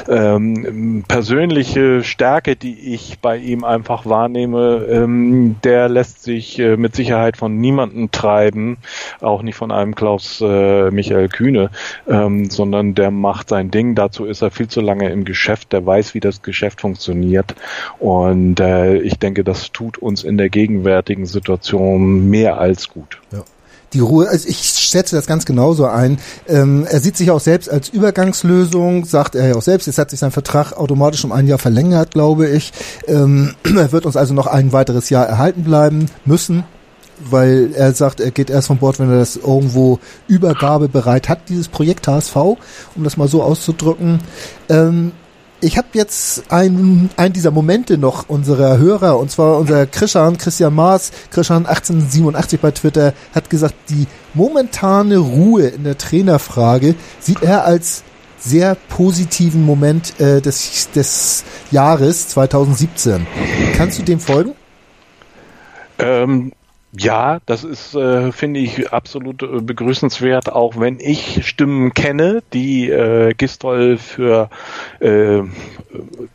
ähm, persönliche Stärke, die ich bei ihm einfach wahrnehme, ähm, der lässt sich äh, mit Sicherheit von niemandem treiben, auch nicht von einem Klaus äh, Michael Kühne, ähm, sondern der macht sein Ding. Dazu ist er viel zu lange im Geschäft, der weiß, wie das Geschäft funktioniert und äh, ich denke, das tut uns in der gegenwärtigen Situation mehr als gut. Ja die Ruhe, also ich schätze das ganz genauso ein. Ähm, er sieht sich auch selbst als Übergangslösung, sagt er ja auch selbst. Jetzt hat sich sein Vertrag automatisch um ein Jahr verlängert, glaube ich. Ähm, <clears throat> er wird uns also noch ein weiteres Jahr erhalten bleiben müssen weil er sagt, er geht erst von Bord, wenn er das irgendwo übergabebereit hat, dieses Projekt HSV, um das mal so auszudrücken. Ähm, ich habe jetzt einen, einen dieser Momente noch unserer Hörer, und zwar unser Christian, Christian Maas, Christian 1887 bei Twitter, hat gesagt, die momentane Ruhe in der Trainerfrage sieht er als sehr positiven Moment äh, des, des Jahres 2017. Kannst du dem folgen? Ähm, ja, das ist, äh, finde ich, absolut äh, begrüßenswert, auch wenn ich Stimmen kenne, die äh, Gistol für äh,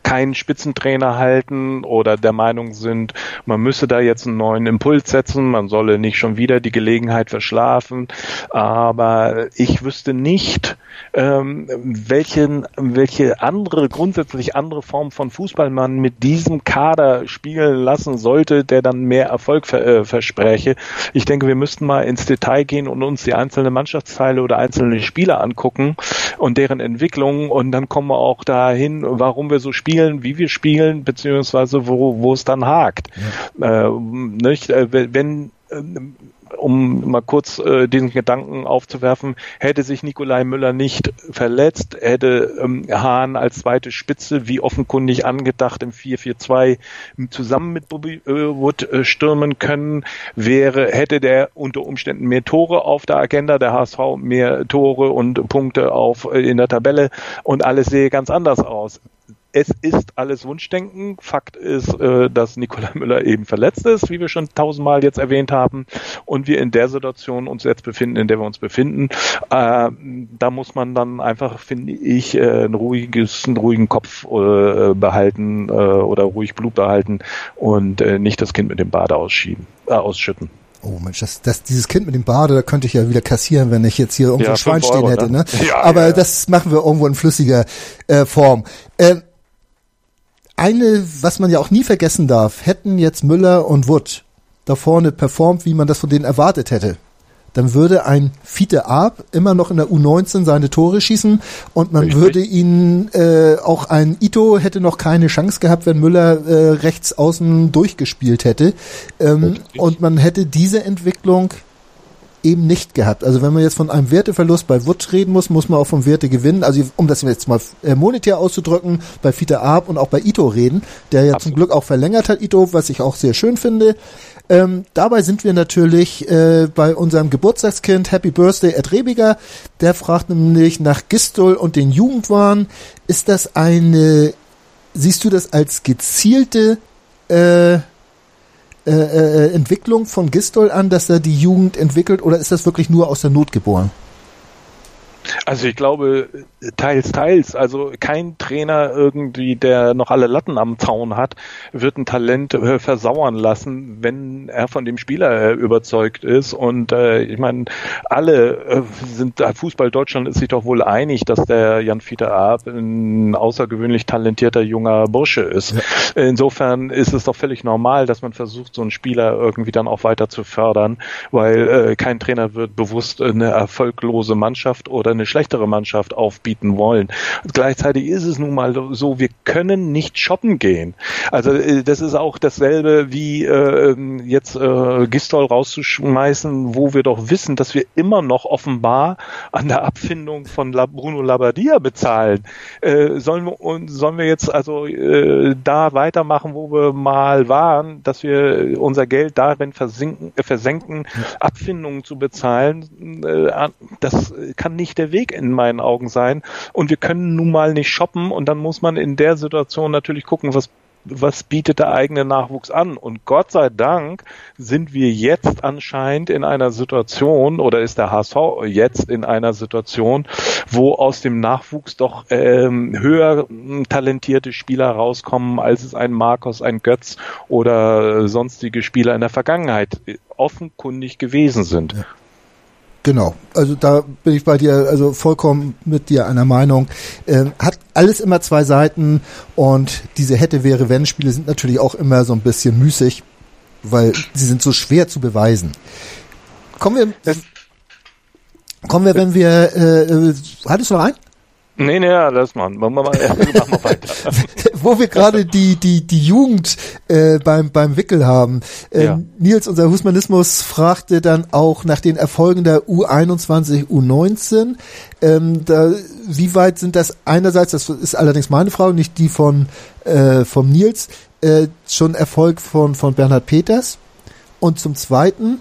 keinen Spitzentrainer halten oder der Meinung sind, man müsse da jetzt einen neuen Impuls setzen, man solle nicht schon wieder die Gelegenheit verschlafen. Aber ich wüsste nicht, ähm, welchen, welche andere, grundsätzlich andere Form von Fußball man mit diesem Kader spielen lassen sollte, der dann mehr Erfolg ver äh, verspräche. Ich denke, wir müssten mal ins Detail gehen und uns die einzelnen Mannschaftsteile oder einzelne Spieler angucken und deren Entwicklung und dann kommen wir auch dahin, warum wir so spielen, wie wir spielen, beziehungsweise wo, wo es dann hakt. Ja. Äh, nicht? Äh, wenn ähm, um mal kurz äh, diesen Gedanken aufzuwerfen, hätte sich Nikolai Müller nicht verletzt, hätte ähm, Hahn als zweite Spitze, wie offenkundig angedacht, im 4-4-2 zusammen mit Bobby äh, Wood äh, stürmen können, wäre, hätte der unter Umständen mehr Tore auf der Agenda, der HSV mehr Tore und Punkte auf äh, in der Tabelle und alles sehe ganz anders aus es ist alles Wunschdenken. Fakt ist, äh, dass Nikolai Müller eben verletzt ist, wie wir schon tausendmal jetzt erwähnt haben, und wir in der Situation uns jetzt befinden, in der wir uns befinden. Äh, da muss man dann einfach, finde ich, äh, ein ruhiges, einen ruhigen Kopf äh, behalten äh, oder ruhig Blut behalten und äh, nicht das Kind mit dem Bade ausschieben, äh, ausschütten. Oh Mensch, das, das, dieses Kind mit dem Bade, da könnte ich ja wieder kassieren, wenn ich jetzt hier irgendwo ja, ein Schwein stehen hätte. Ne? Ja, Aber ja. das machen wir irgendwo in flüssiger äh, Form. Ähm, eine, was man ja auch nie vergessen darf, hätten jetzt Müller und Wood da vorne performt, wie man das von denen erwartet hätte, dann würde ein Fiete Ab immer noch in der U19 seine Tore schießen und man Richtig. würde ihn äh, auch ein Ito hätte noch keine Chance gehabt, wenn Müller äh, rechts außen durchgespielt hätte ähm, und man hätte diese Entwicklung eben nicht gehabt. Also wenn man jetzt von einem Werteverlust bei Wood reden muss, muss man auch vom Wertegewinn, also um das jetzt mal äh, monetär auszudrücken, bei Fita Arp und auch bei Ito reden, der ja Absolut. zum Glück auch verlängert hat, Ito, was ich auch sehr schön finde. Ähm, dabei sind wir natürlich äh, bei unserem Geburtstagskind Happy Birthday Ed Rebiger. Der fragt nämlich nach Gistol und den Jugendwahn. Ist das eine, siehst du das als gezielte äh, äh, äh, Entwicklung von Gistol an, dass er die Jugend entwickelt oder ist das wirklich nur aus der Not geboren? Also ich glaube, teils, teils. Also kein Trainer irgendwie, der noch alle Latten am Zaun hat, wird ein Talent äh, versauern lassen, wenn er von dem Spieler äh, überzeugt ist. Und äh, ich meine, alle äh, sind, äh, Fußball Deutschland ist sich doch wohl einig, dass der Jan Fieter Ab ein außergewöhnlich talentierter junger Bursche ist. Ja. Insofern ist es doch völlig normal, dass man versucht, so einen Spieler irgendwie dann auch weiter zu fördern, weil äh, kein Trainer wird bewusst eine erfolglose Mannschaft oder eine eine schlechtere Mannschaft aufbieten wollen. Gleichzeitig ist es nun mal so, wir können nicht shoppen gehen. Also äh, das ist auch dasselbe wie äh, jetzt äh, Gistol rauszuschmeißen, wo wir doch wissen, dass wir immer noch offenbar an der Abfindung von La Bruno Labbadia bezahlen. Äh, sollen, wir, sollen wir jetzt also äh, da weitermachen, wo wir mal waren, dass wir unser Geld darin versinken, äh, versenken, Abfindungen zu bezahlen? Äh, das kann nicht der Weg in meinen Augen sein. Und wir können nun mal nicht shoppen und dann muss man in der Situation natürlich gucken, was was bietet der eigene Nachwuchs an? Und Gott sei Dank sind wir jetzt anscheinend in einer Situation oder ist der HSV jetzt in einer Situation, wo aus dem Nachwuchs doch ähm, höher talentierte Spieler rauskommen, als es ein Markus, ein Götz oder sonstige Spieler in der Vergangenheit offenkundig gewesen sind. Ja. Genau, also da bin ich bei dir, also vollkommen mit dir einer Meinung. Ähm, hat alles immer zwei Seiten und diese hätte, wäre, wenn Spiele sind natürlich auch immer so ein bisschen müßig, weil sie sind so schwer zu beweisen. Kommen wir, das kommen wir, wenn wir, äh, äh hattest du noch einen? Nee, nee, ja, lass mal. Machen wir, mal, machen wir weiter. <laughs> Wo wir gerade die, die, die Jugend äh, beim, beim Wickel haben. Ähm, ja. Nils, unser Husmanismus, fragte dann auch nach den Erfolgen der U21, U19. Ähm, da, wie weit sind das einerseits, das ist allerdings meine Frage, nicht die von, äh, vom Nils, äh, schon Erfolg von, von Bernhard Peters? Und zum Zweiten,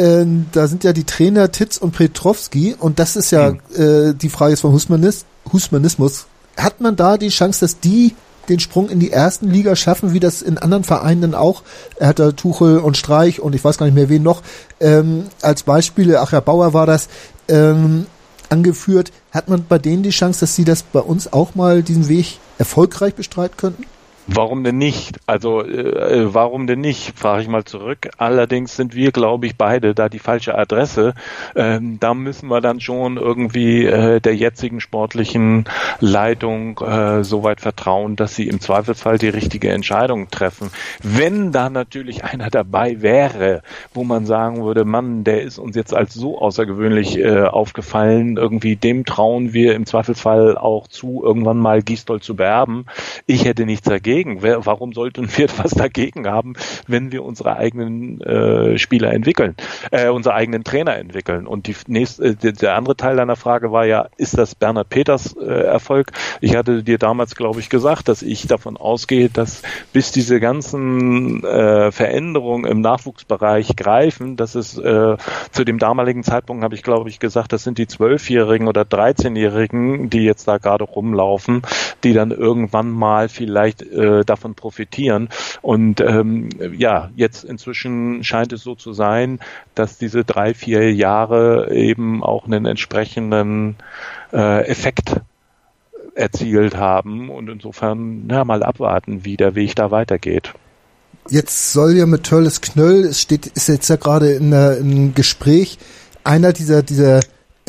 äh, da sind ja die Trainer Titz und Petrowski und das ist ja hm. äh, die Frage jetzt vom Husmanist, Husmanismus. Hat man da die Chance, dass die den Sprung in die ersten Liga schaffen, wie das in anderen Vereinen auch? Er hat da Tuchel und Streich und ich weiß gar nicht mehr wen noch ähm, als Beispiele. Ach ja, Bauer war das. Ähm, angeführt. Hat man bei denen die Chance, dass sie das bei uns auch mal diesen Weg erfolgreich bestreiten könnten? Warum denn nicht? Also äh, äh, warum denn nicht, frage ich mal zurück. Allerdings sind wir, glaube ich, beide da die falsche Adresse. Ähm, da müssen wir dann schon irgendwie äh, der jetzigen sportlichen Leitung äh, so weit vertrauen, dass sie im Zweifelsfall die richtige Entscheidung treffen. Wenn da natürlich einer dabei wäre, wo man sagen würde, Mann, der ist uns jetzt als so außergewöhnlich äh, aufgefallen, irgendwie dem trauen wir im Zweifelsfall auch zu, irgendwann mal Gistol zu beerben. Ich hätte nichts dagegen dagegen? Wer, warum sollten wir <laughs> etwas dagegen haben, wenn wir unsere eigenen äh, Spieler entwickeln, äh, unsere eigenen Trainer entwickeln? Und die nächste, äh, der andere Teil deiner Frage war ja, ist das Bernhard Peters äh, Erfolg? Ich hatte dir damals, glaube ich, gesagt, dass ich davon ausgehe, dass bis diese ganzen äh, Veränderungen im Nachwuchsbereich greifen, dass es äh, zu dem damaligen Zeitpunkt habe ich, glaube ich, gesagt, das sind die Zwölfjährigen oder 13-Jährigen, die jetzt da gerade rumlaufen, die dann irgendwann mal vielleicht äh, davon profitieren. Und ähm, ja, jetzt inzwischen scheint es so zu sein, dass diese drei, vier Jahre eben auch einen entsprechenden äh, Effekt erzielt haben und insofern ja, mal abwarten, wie der Weg da weitergeht. Jetzt soll ja mit Törles Knöll, es steht, ist jetzt ja gerade in, in Gespräch, einer dieser, dieser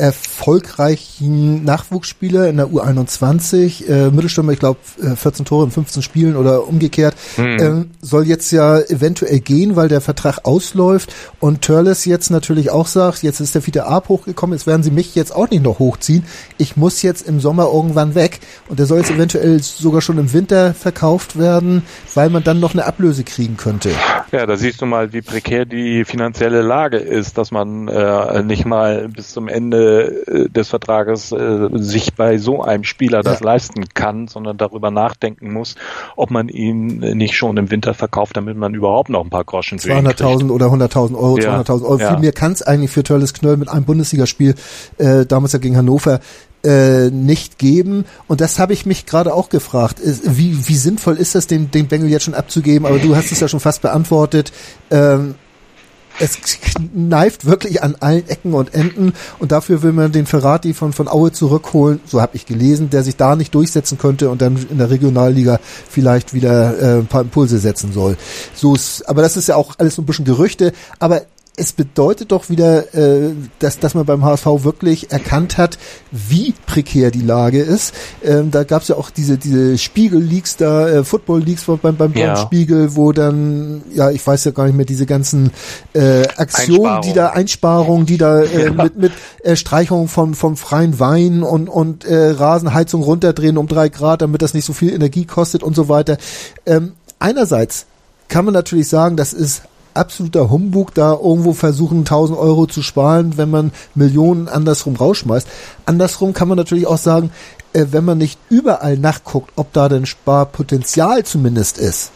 erfolgreichen Nachwuchsspieler in der U21, äh, Mittelstürmer, ich glaube 14 Tore in 15 Spielen oder umgekehrt, mhm. ähm, soll jetzt ja eventuell gehen, weil der Vertrag ausläuft und Törles jetzt natürlich auch sagt, jetzt ist der Fiete Arp hochgekommen, jetzt werden sie mich jetzt auch nicht noch hochziehen, ich muss jetzt im Sommer irgendwann weg und der soll jetzt eventuell sogar schon im Winter verkauft werden, weil man dann noch eine Ablöse kriegen könnte. Ja, da siehst du mal, wie prekär die finanzielle Lage ist, dass man äh, nicht mal bis zum Ende äh, des Vertrages äh, sich bei so einem Spieler das ja. leisten kann, sondern darüber nachdenken muss, ob man ihn nicht schon im Winter verkauft, damit man überhaupt noch ein paar Groschen 200.000 oder 100.000 Euro, ja. 200.000 Euro. Ja. Viel mehr kann es eigentlich für Törles Knöll mit einem Bundesligaspiel, äh, damals ja gegen Hannover, äh, nicht geben. Und das habe ich mich gerade auch gefragt. Wie, wie sinnvoll ist das, den, den Bengel jetzt schon abzugeben? Aber du hast es ja schon fast beantwortet. Ähm, es kneift wirklich an allen Ecken und Enden. Und dafür will man den Ferrati von, von Aue zurückholen, so habe ich gelesen, der sich da nicht durchsetzen könnte und dann in der Regionalliga vielleicht wieder äh, ein paar Impulse setzen soll. So ist, aber das ist ja auch alles so ein bisschen Gerüchte, aber es bedeutet doch wieder, äh, dass, dass man beim HSV wirklich erkannt hat, wie prekär die Lage ist. Ähm, da gab es ja auch diese, diese Spiegel-Leaks da, äh, Football-Leaks beim, beim, ja. Spiegel, wo dann, ja, ich weiß ja gar nicht mehr, diese ganzen äh, Aktionen, die da, Einsparungen, die da äh, <laughs> ja. mit, mit äh, Streichung von, vom freien Wein und, und äh, Rasenheizung runterdrehen um drei Grad, damit das nicht so viel Energie kostet und so weiter. Ähm, einerseits kann man natürlich sagen, das ist absoluter Humbug, da irgendwo versuchen, 1000 Euro zu sparen, wenn man Millionen andersrum rausschmeißt. Andersrum kann man natürlich auch sagen, äh, wenn man nicht überall nachguckt, ob da denn Sparpotenzial zumindest ist,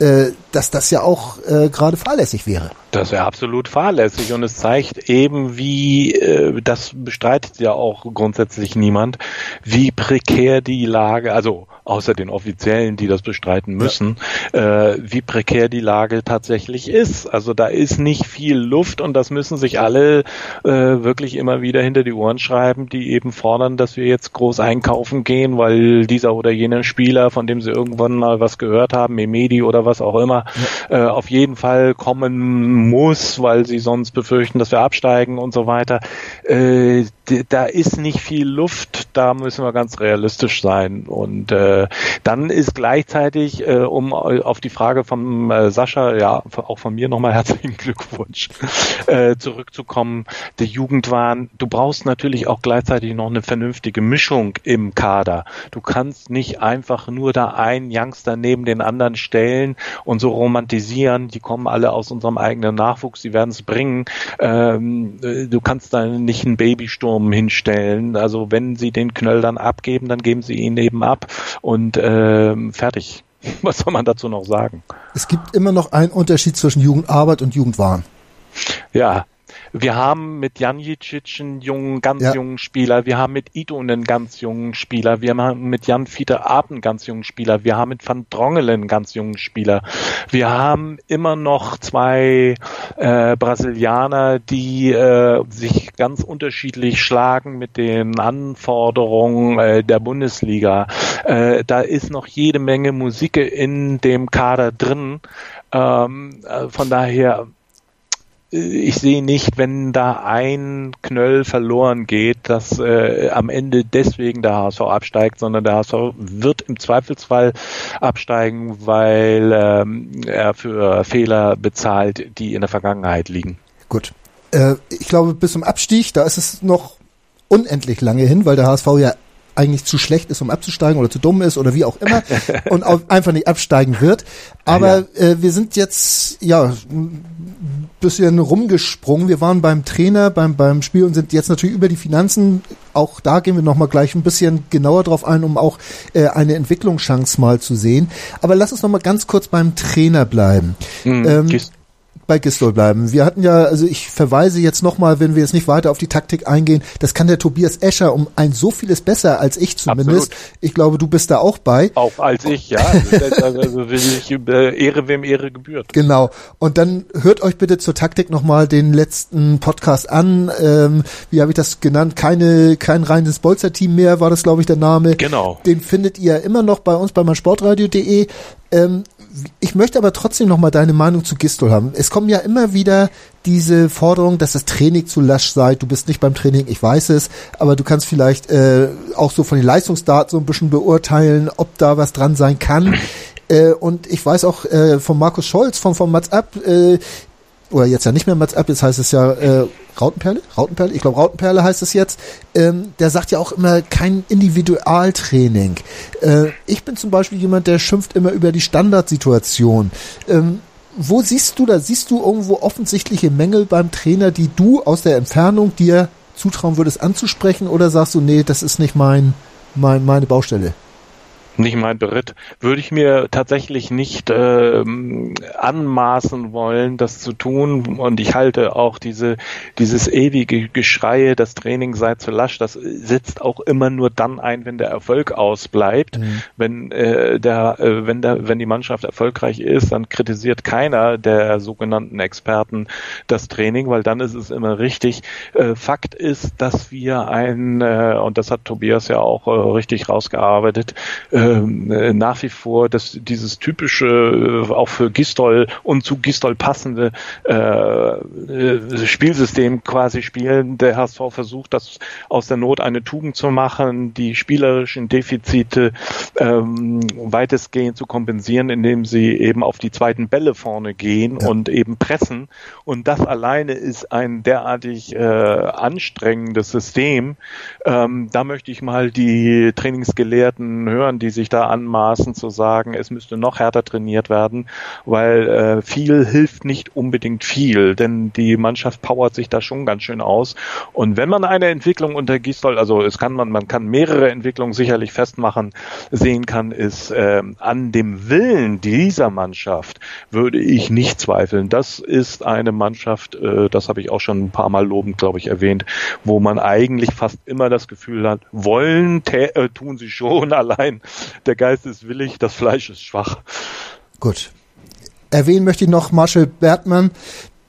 äh, dass das ja auch äh, gerade fahrlässig wäre. Das wäre absolut fahrlässig und es zeigt eben, wie, äh, das bestreitet ja auch grundsätzlich niemand, wie prekär die Lage, also außer den Offiziellen, die das bestreiten müssen, ja. äh, wie prekär die Lage tatsächlich ist. Also da ist nicht viel Luft und das müssen sich alle äh, wirklich immer wieder hinter die Ohren schreiben, die eben fordern, dass wir jetzt groß einkaufen gehen, weil dieser oder jener Spieler, von dem sie irgendwann mal was gehört haben, Emedi oder was auch immer, ja. äh, auf jeden Fall kommen muss, weil sie sonst befürchten, dass wir absteigen und so weiter. Äh, da ist nicht viel Luft, da müssen wir ganz realistisch sein und äh, dann ist gleichzeitig, äh, um auf die Frage von äh, Sascha, ja, auch von mir nochmal <laughs> herzlichen Glückwunsch, äh, zurückzukommen, der Jugendwahn, du brauchst natürlich auch gleichzeitig noch eine vernünftige Mischung im Kader. Du kannst nicht einfach nur da einen Youngster neben den anderen stellen und so romantisieren, die kommen alle aus unserem eigenen Nachwuchs, die werden es bringen. Ähm, äh, du kannst da nicht einen Babysturm hinstellen. Also wenn sie den Knöll dann abgeben, dann geben sie ihn eben ab und ähm, fertig. <laughs> Was soll man dazu noch sagen? Es gibt immer noch einen Unterschied zwischen Jugendarbeit und Jugendwahn. Ja, wir haben mit Jan Jicic einen jungen, ganz ja. jungen Spieler. Wir haben mit Ito einen ganz jungen Spieler. Wir haben mit Jan Fieter Ab einen ganz jungen Spieler. Wir haben mit Van Drongelen einen ganz jungen Spieler. Wir haben immer noch zwei äh, Brasilianer, die äh, sich ganz unterschiedlich schlagen mit den Anforderungen äh, der Bundesliga. Äh, da ist noch jede Menge Musik in dem Kader drin. Ähm, äh, von daher ich sehe nicht, wenn da ein Knöll verloren geht, dass äh, am Ende deswegen der HSV absteigt, sondern der HSV wird im Zweifelsfall absteigen, weil ähm, er für Fehler bezahlt, die in der Vergangenheit liegen. Gut. Äh, ich glaube, bis zum Abstieg, da ist es noch unendlich lange hin, weil der HSV ja eigentlich zu schlecht ist, um abzusteigen oder zu dumm ist oder wie auch immer <laughs> und auch einfach nicht absteigen wird. Aber ja. äh, wir sind jetzt ja ein bisschen rumgesprungen. Wir waren beim Trainer, beim beim Spiel und sind jetzt natürlich über die Finanzen. Auch da gehen wir noch mal gleich ein bisschen genauer drauf ein, um auch äh, eine Entwicklungschance mal zu sehen. Aber lass uns noch mal ganz kurz beim Trainer bleiben. Mhm, ähm, bei Gistol bleiben. Wir hatten ja, also ich verweise jetzt nochmal, wenn wir jetzt nicht weiter auf die Taktik eingehen, das kann der Tobias Escher um ein so vieles besser als ich zumindest. Absolut. Ich glaube, du bist da auch bei. Auch als ich, ja. <laughs> Also, also will ich äh, Ehre wem Ehre gebührt. Genau. Und dann hört euch bitte zur Taktik nochmal den letzten Podcast an. Ähm, wie habe ich das genannt? Keine, kein reines Bolzer-Team mehr, war das, glaube ich, der Name. Genau. Den findet ihr immer noch bei uns bei meinsportradio.de. Ähm, ich möchte aber trotzdem noch mal deine Meinung zu Gistol haben. Es kommen ja immer wieder diese Forderung, dass das Training zu lasch sei. Du bist nicht beim Training, ich weiß es, aber du kannst vielleicht äh, auch so von den Leistungsdaten so ein bisschen beurteilen, ob da was dran sein kann. Äh, und ich weiß auch äh, von Markus Scholz, von, von Mats Ab, äh, oder jetzt ja nicht mehr Mats Ab, jetzt heißt es ja äh, Rautenperle? Rautenperle? Ich glaube Rautenperle heißt es jetzt. Ähm, der sagt ja auch immer kein Individualtraining. Äh, ich bin zum Beispiel jemand, der schimpft immer über die Standardsituation. Ähm, wo siehst du da? Siehst du irgendwo offensichtliche Mängel beim Trainer, die du aus der Entfernung dir zutrauen würdest anzusprechen? Oder sagst du, nee, das ist nicht mein, mein meine Baustelle? Nicht mein Beritt, würde ich mir tatsächlich nicht ähm, anmaßen wollen, das zu tun. Und ich halte auch diese dieses ewige Geschreie, das Training sei zu lasch, das setzt auch immer nur dann ein, wenn der Erfolg ausbleibt. Mhm. Wenn äh, der, äh, wenn der, wenn die Mannschaft erfolgreich ist, dann kritisiert keiner der sogenannten Experten das Training, weil dann ist es immer richtig. Äh, Fakt ist, dass wir ein, äh, und das hat Tobias ja auch äh, richtig rausgearbeitet, äh, äh, nach wie vor das, dieses typische, äh, auch für Gistol und zu Gistol passende äh, äh, Spielsystem quasi spielen. Der HSV versucht, das aus der Not eine Tugend zu machen, die spielerischen Defizite ähm, weitestgehend zu kompensieren, indem sie eben auf die zweiten Bälle vorne gehen ja. und eben pressen. Und das alleine ist ein derartig äh, anstrengendes System. Ähm, da möchte ich mal die Trainingsgelehrten hören, die sich da anmaßen zu sagen, es müsste noch härter trainiert werden, weil äh, viel hilft nicht unbedingt viel, denn die Mannschaft powert sich da schon ganz schön aus. Und wenn man eine Entwicklung unter Gistol, also es kann man, man kann mehrere Entwicklungen sicherlich festmachen, sehen kann, ist äh, an dem Willen dieser Mannschaft würde ich nicht zweifeln. Das ist eine Mannschaft, äh, das habe ich auch schon ein paar Mal lobend, glaube ich, erwähnt, wo man eigentlich fast immer das Gefühl hat, wollen, äh, tun sie schon, <laughs> allein der Geist ist willig, das Fleisch ist schwach. Gut. Erwähnen möchte ich noch Marshall Bertmann,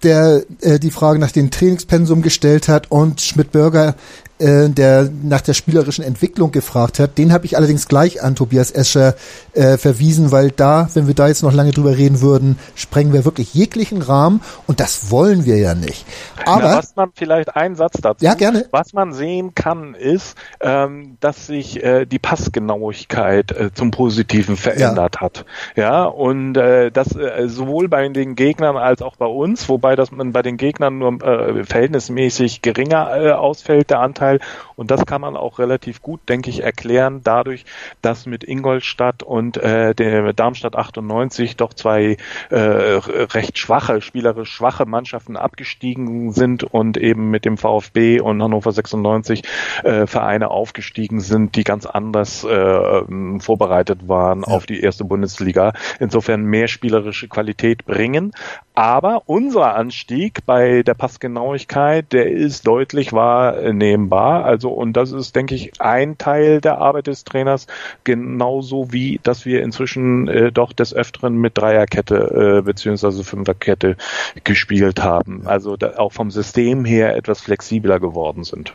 der äh, die Frage nach dem Trainingspensum gestellt hat und Schmidt-Bürger äh, der nach der spielerischen Entwicklung gefragt hat. Den habe ich allerdings gleich an Tobias Escher äh, verwiesen, weil da, wenn wir da jetzt noch lange drüber reden würden, sprengen wir wirklich jeglichen Rahmen und das wollen wir ja nicht. Aber Na, was man vielleicht ein Satz dazu. Ja, gerne. Was man sehen kann, ist, ähm, dass sich äh, die Passgenauigkeit äh, zum Positiven verändert ja. hat. Ja, und äh, das äh, sowohl bei den Gegnern als auch bei uns, wobei das man bei den Gegnern nur äh, verhältnismäßig geringer äh, ausfällt, der Anteil Vorteil. Und das kann man auch relativ gut, denke ich, erklären dadurch, dass mit Ingolstadt und äh, der Darmstadt 98 doch zwei äh, recht schwache, spielerisch schwache Mannschaften abgestiegen sind und eben mit dem VfB und Hannover 96 äh, Vereine aufgestiegen sind, die ganz anders äh, vorbereitet waren ja. auf die erste Bundesliga. Insofern mehr spielerische Qualität bringen. Aber unser Anstieg bei der Passgenauigkeit, der ist deutlich wahrnehmbar. Also, und das ist, denke ich, ein Teil der Arbeit des Trainers, genauso wie, dass wir inzwischen äh, doch des Öfteren mit Dreierkette äh, beziehungsweise Fünferkette gespielt haben. Also da, auch vom System her etwas flexibler geworden sind.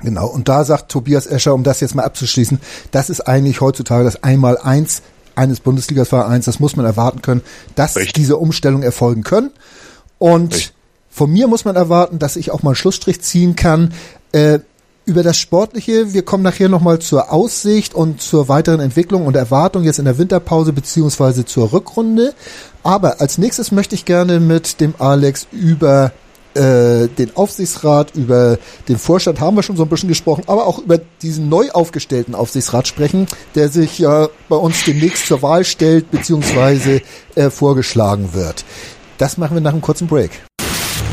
Genau, und da sagt Tobias Escher, um das jetzt mal abzuschließen, das ist eigentlich heutzutage das Einmal-Eins eines Bundesliga-Vereins. Das muss man erwarten können, dass Richtig. diese Umstellung erfolgen können. Und Richtig. von mir muss man erwarten, dass ich auch mal einen Schlussstrich ziehen kann. Äh, über das Sportliche, wir kommen nachher nochmal zur Aussicht und zur weiteren Entwicklung und Erwartung jetzt in der Winterpause beziehungsweise zur Rückrunde. Aber als nächstes möchte ich gerne mit dem Alex über äh, den Aufsichtsrat, über den Vorstand haben wir schon so ein bisschen gesprochen, aber auch über diesen neu aufgestellten Aufsichtsrat sprechen, der sich ja bei uns demnächst zur Wahl stellt, beziehungsweise äh, vorgeschlagen wird. Das machen wir nach einem kurzen Break.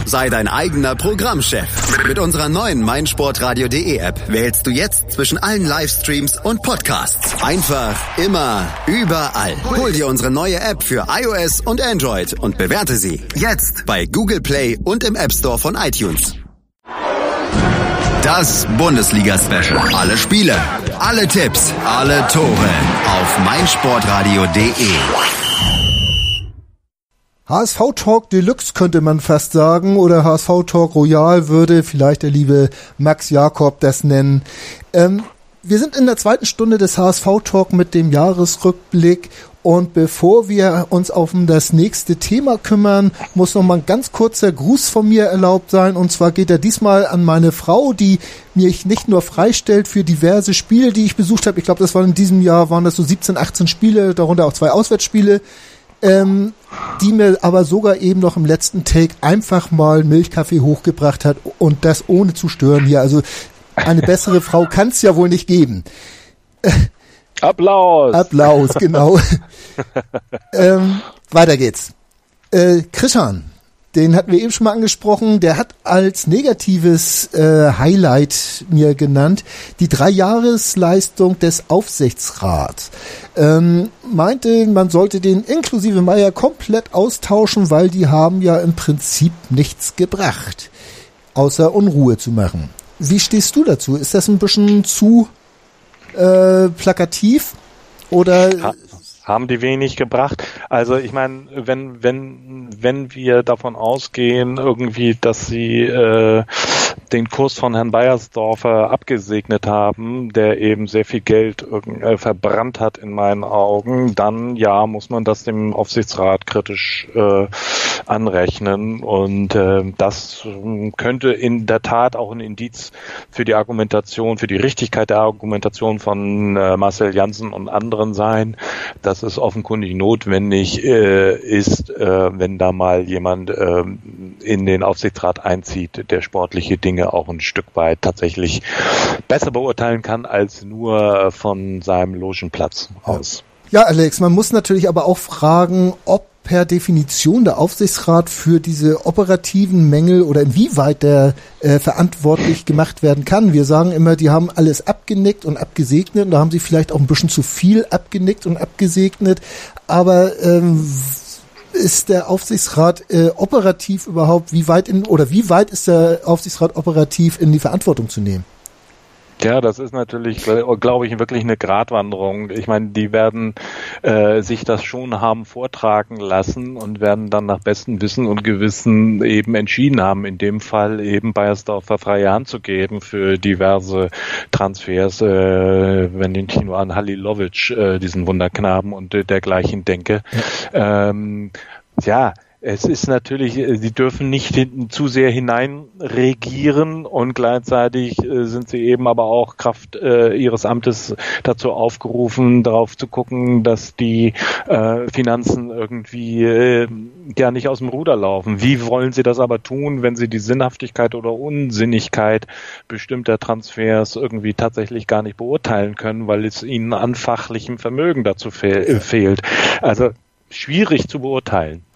Sei dein eigener Programmchef. Mit unserer neuen meinsportradio.de App wählst du jetzt zwischen allen Livestreams und Podcasts. Einfach, immer, überall. Hol dir unsere neue App für iOS und Android und bewerte sie jetzt bei Google Play und im App Store von iTunes. Das Bundesliga-Special. Alle Spiele, alle Tipps, alle Tore auf meinsportradio.de. HSV Talk Deluxe könnte man fast sagen oder HSV Talk Royal würde vielleicht der liebe Max Jakob das nennen. Ähm, wir sind in der zweiten Stunde des HSV Talk mit dem Jahresrückblick und bevor wir uns auf das nächste Thema kümmern, muss noch mal ein ganz kurzer Gruß von mir erlaubt sein. Und zwar geht er diesmal an meine Frau, die mich nicht nur freistellt für diverse Spiele, die ich besucht habe. Ich glaube, das waren in diesem Jahr waren das so 17, 18 Spiele, darunter auch zwei Auswärtsspiele ähm, die mir aber sogar eben noch im letzten Take einfach mal Milchkaffee hochgebracht hat und das ohne zu stören hier. Also eine bessere Frau kann es ja wohl nicht geben. Applaus. Applaus, genau. <laughs> ähm, weiter geht's. Äh, Krishan, den hatten wir eben schon mal angesprochen, der hat als negatives äh, Highlight mir genannt die Dreijahresleistung des Aufsichtsrats. Ähm, meinte, man sollte den inklusive Meier komplett austauschen, weil die haben ja im Prinzip nichts gebracht, außer Unruhe zu machen. Wie stehst du dazu? Ist das ein bisschen zu äh, plakativ oder haben die wenig gebracht. Also ich meine, wenn wenn wenn wir davon ausgehen irgendwie, dass sie äh, den Kurs von Herrn Beiersdorfer abgesegnet haben, der eben sehr viel Geld äh, verbrannt hat in meinen Augen, dann ja, muss man das dem Aufsichtsrat kritisch äh, anrechnen. Und äh, das äh, könnte in der Tat auch ein Indiz für die Argumentation, für die Richtigkeit der Argumentation von äh, Marcel Janssen und anderen sein, dass es offenkundig notwendig äh, ist, wenn da mal jemand äh, in den Aufsichtsrat einzieht, der sportliche Dinge auch ein Stück weit tatsächlich besser beurteilen kann als nur von seinem Logenplatz aus. Ja, Alex, man muss natürlich aber auch fragen, ob per Definition der Aufsichtsrat für diese operativen Mängel oder inwieweit der äh, verantwortlich gemacht werden kann. Wir sagen immer, die haben alles abgenickt und abgesegnet und da haben sie vielleicht auch ein bisschen zu viel abgenickt und abgesegnet. Aber ähm, ist der Aufsichtsrat äh, operativ überhaupt, wie weit in oder wie weit ist der Aufsichtsrat operativ in die Verantwortung zu nehmen? Ja, das ist natürlich, glaube ich, wirklich eine Gratwanderung. Ich meine, die werden äh, sich das schon haben vortragen lassen und werden dann nach bestem Wissen und Gewissen eben entschieden haben, in dem Fall eben Bayersdorfer freie Hand zu geben für diverse Transfers, äh, wenn ich nur an Halilovic, äh, diesen Wunderknaben und äh, dergleichen denke. Ja. Ähm, ja, es ist natürlich, äh, sie dürfen nicht hinten zu sehr hineinregieren und gleichzeitig äh, sind sie eben aber auch Kraft äh, ihres Amtes dazu aufgerufen, darauf zu gucken, dass die äh, Finanzen irgendwie äh, ja nicht aus dem Ruder laufen. Wie wollen sie das aber tun, wenn sie die Sinnhaftigkeit oder Unsinnigkeit bestimmter Transfers irgendwie tatsächlich gar nicht beurteilen können, weil es ihnen an fachlichem Vermögen dazu fe fehlt? Also schwierig zu beurteilen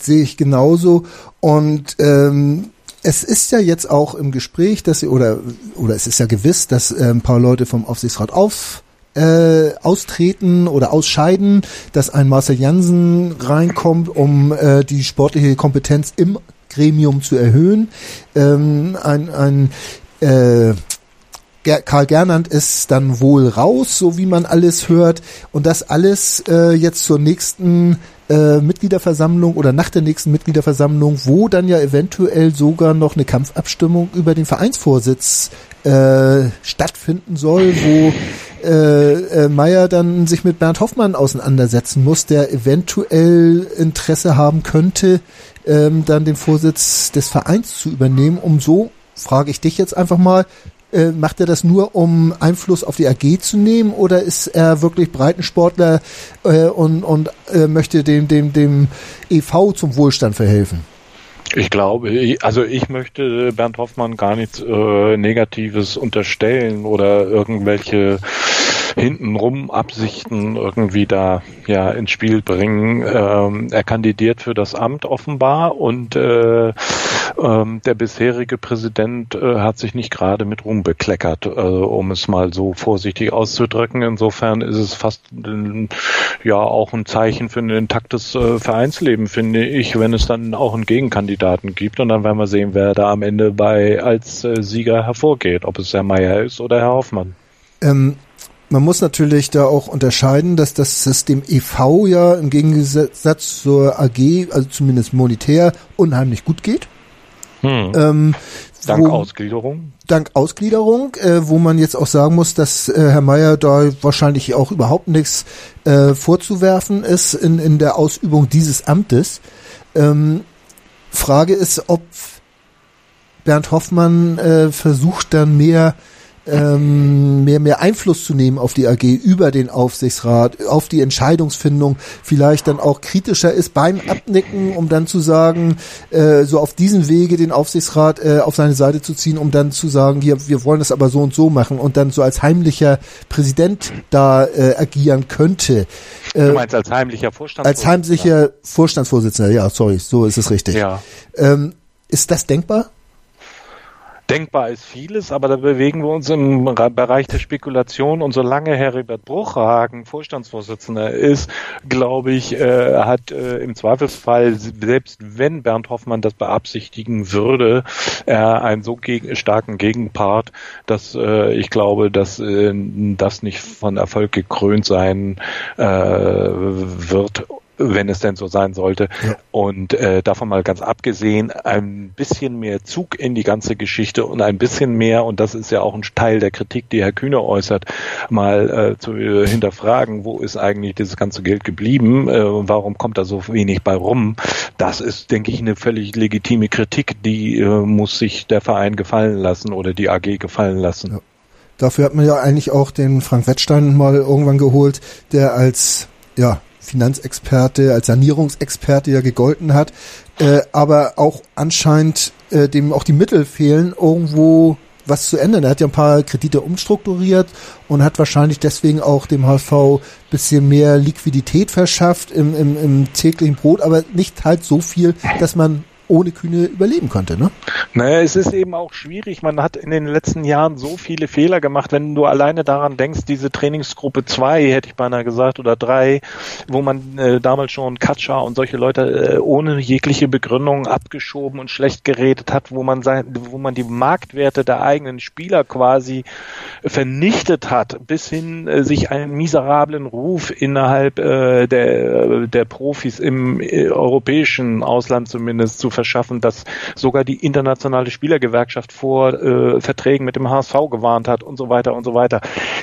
sehe ich genauso. Und ähm, es ist ja jetzt auch im Gespräch, dass sie, oder oder es ist ja gewiss, dass äh, ein paar Leute vom Aufsichtsrat auf äh, austreten oder ausscheiden, dass ein Marcel Jansen reinkommt, um äh, die sportliche Kompetenz im Gremium zu erhöhen. Ähm, ein ein äh, Karl Gernand ist dann wohl raus, so wie man alles hört. Und das alles äh, jetzt zur nächsten äh, Mitgliederversammlung oder nach der nächsten Mitgliederversammlung, wo dann ja eventuell sogar noch eine Kampfabstimmung über den Vereinsvorsitz äh, stattfinden soll, wo äh, äh, Meyer dann sich mit Bernd Hoffmann auseinandersetzen muss, der eventuell Interesse haben könnte, ähm, dann den Vorsitz des Vereins zu übernehmen, um so frage ich dich jetzt einfach mal, äh, macht er das nur, um Einfluss auf die AG zu nehmen oder ist er wirklich Breitensportler äh, und, und äh, möchte dem, dem, dem EV zum Wohlstand verhelfen? Ich glaube, also ich möchte Bernd Hoffmann gar nichts äh, Negatives unterstellen oder irgendwelche hintenrum Absichten irgendwie da ja ins Spiel bringen. Ähm, er kandidiert für das Amt offenbar und äh, ähm, der bisherige Präsident äh, hat sich nicht gerade mit Ruhm bekleckert, äh, um es mal so vorsichtig auszudrücken. Insofern ist es fast äh, ja auch ein Zeichen für ein intaktes äh, Vereinsleben, finde ich, wenn es dann auch einen Gegenkandidaten gibt und dann werden wir sehen, wer da am Ende bei als äh, Sieger hervorgeht, ob es Herr Meier ist oder Herr Hoffmann. Ähm, man muss natürlich da auch unterscheiden, dass das System EV ja im Gegensatz zur AG, also zumindest monetär, unheimlich gut geht. Hm. Ähm, dank wo, Ausgliederung. Dank Ausgliederung, äh, wo man jetzt auch sagen muss, dass äh, Herr Mayer da wahrscheinlich auch überhaupt nichts äh, vorzuwerfen ist in, in der Ausübung dieses Amtes. Ähm, Frage ist, ob Bernd Hoffmann äh, versucht dann mehr ähm, mehr, mehr Einfluss zu nehmen auf die AG über den Aufsichtsrat, auf die Entscheidungsfindung, vielleicht dann auch kritischer ist beim Abnicken, um dann zu sagen, äh, so auf diesen Wege den Aufsichtsrat äh, auf seine Seite zu ziehen, um dann zu sagen, hier, wir wollen das aber so und so machen und dann so als heimlicher Präsident da äh, agieren könnte. Äh, du meinst als heimlicher Vorstandsvorsitzender? Als heimlicher Vorstandsvorsitzender, ja, sorry, so ist es richtig. Ja. Ähm, ist das denkbar? Denkbar ist vieles, aber da bewegen wir uns im Bereich der Spekulation. Und solange Heribert Bruchhagen Vorstandsvorsitzender ist, glaube ich, äh, hat äh, im Zweifelsfall, selbst wenn Bernd Hoffmann das beabsichtigen würde, er einen so gegen, starken Gegenpart, dass äh, ich glaube, dass äh, das nicht von Erfolg gekrönt sein äh, wird wenn es denn so sein sollte. Ja. Und äh, davon mal ganz abgesehen, ein bisschen mehr Zug in die ganze Geschichte und ein bisschen mehr, und das ist ja auch ein Teil der Kritik, die Herr Kühne äußert, mal äh, zu äh, hinterfragen, wo ist eigentlich dieses ganze Geld geblieben, äh, warum kommt da so wenig bei rum. Das ist, denke ich, eine völlig legitime Kritik, die äh, muss sich der Verein gefallen lassen oder die AG gefallen lassen. Ja. Dafür hat man ja eigentlich auch den Frank Wettstein mal irgendwann geholt, der als ja, Finanzexperte, als Sanierungsexperte ja gegolten hat, äh, aber auch anscheinend äh, dem auch die Mittel fehlen, irgendwo was zu ändern. Er hat ja ein paar Kredite umstrukturiert und hat wahrscheinlich deswegen auch dem HSV bisschen mehr Liquidität verschafft im, im, im täglichen Brot, aber nicht halt so viel, dass man ohne Kühne überleben könnte, ne? Naja, es ist eben auch schwierig. Man hat in den letzten Jahren so viele Fehler gemacht. Wenn du alleine daran denkst, diese Trainingsgruppe 2, hätte ich beinahe gesagt, oder 3, wo man äh, damals schon Katscha und solche Leute äh, ohne jegliche Begründung abgeschoben und schlecht geredet hat, wo man sein, wo man die Marktwerte der eigenen Spieler quasi vernichtet hat, bis hin äh, sich einen miserablen Ruf innerhalb äh, der, der Profis im äh, europäischen Ausland zumindest zu verschaffen, dass sogar die internationale Spielergewerkschaft vor äh, Verträgen mit dem HSV gewarnt hat und so weiter und so weiter.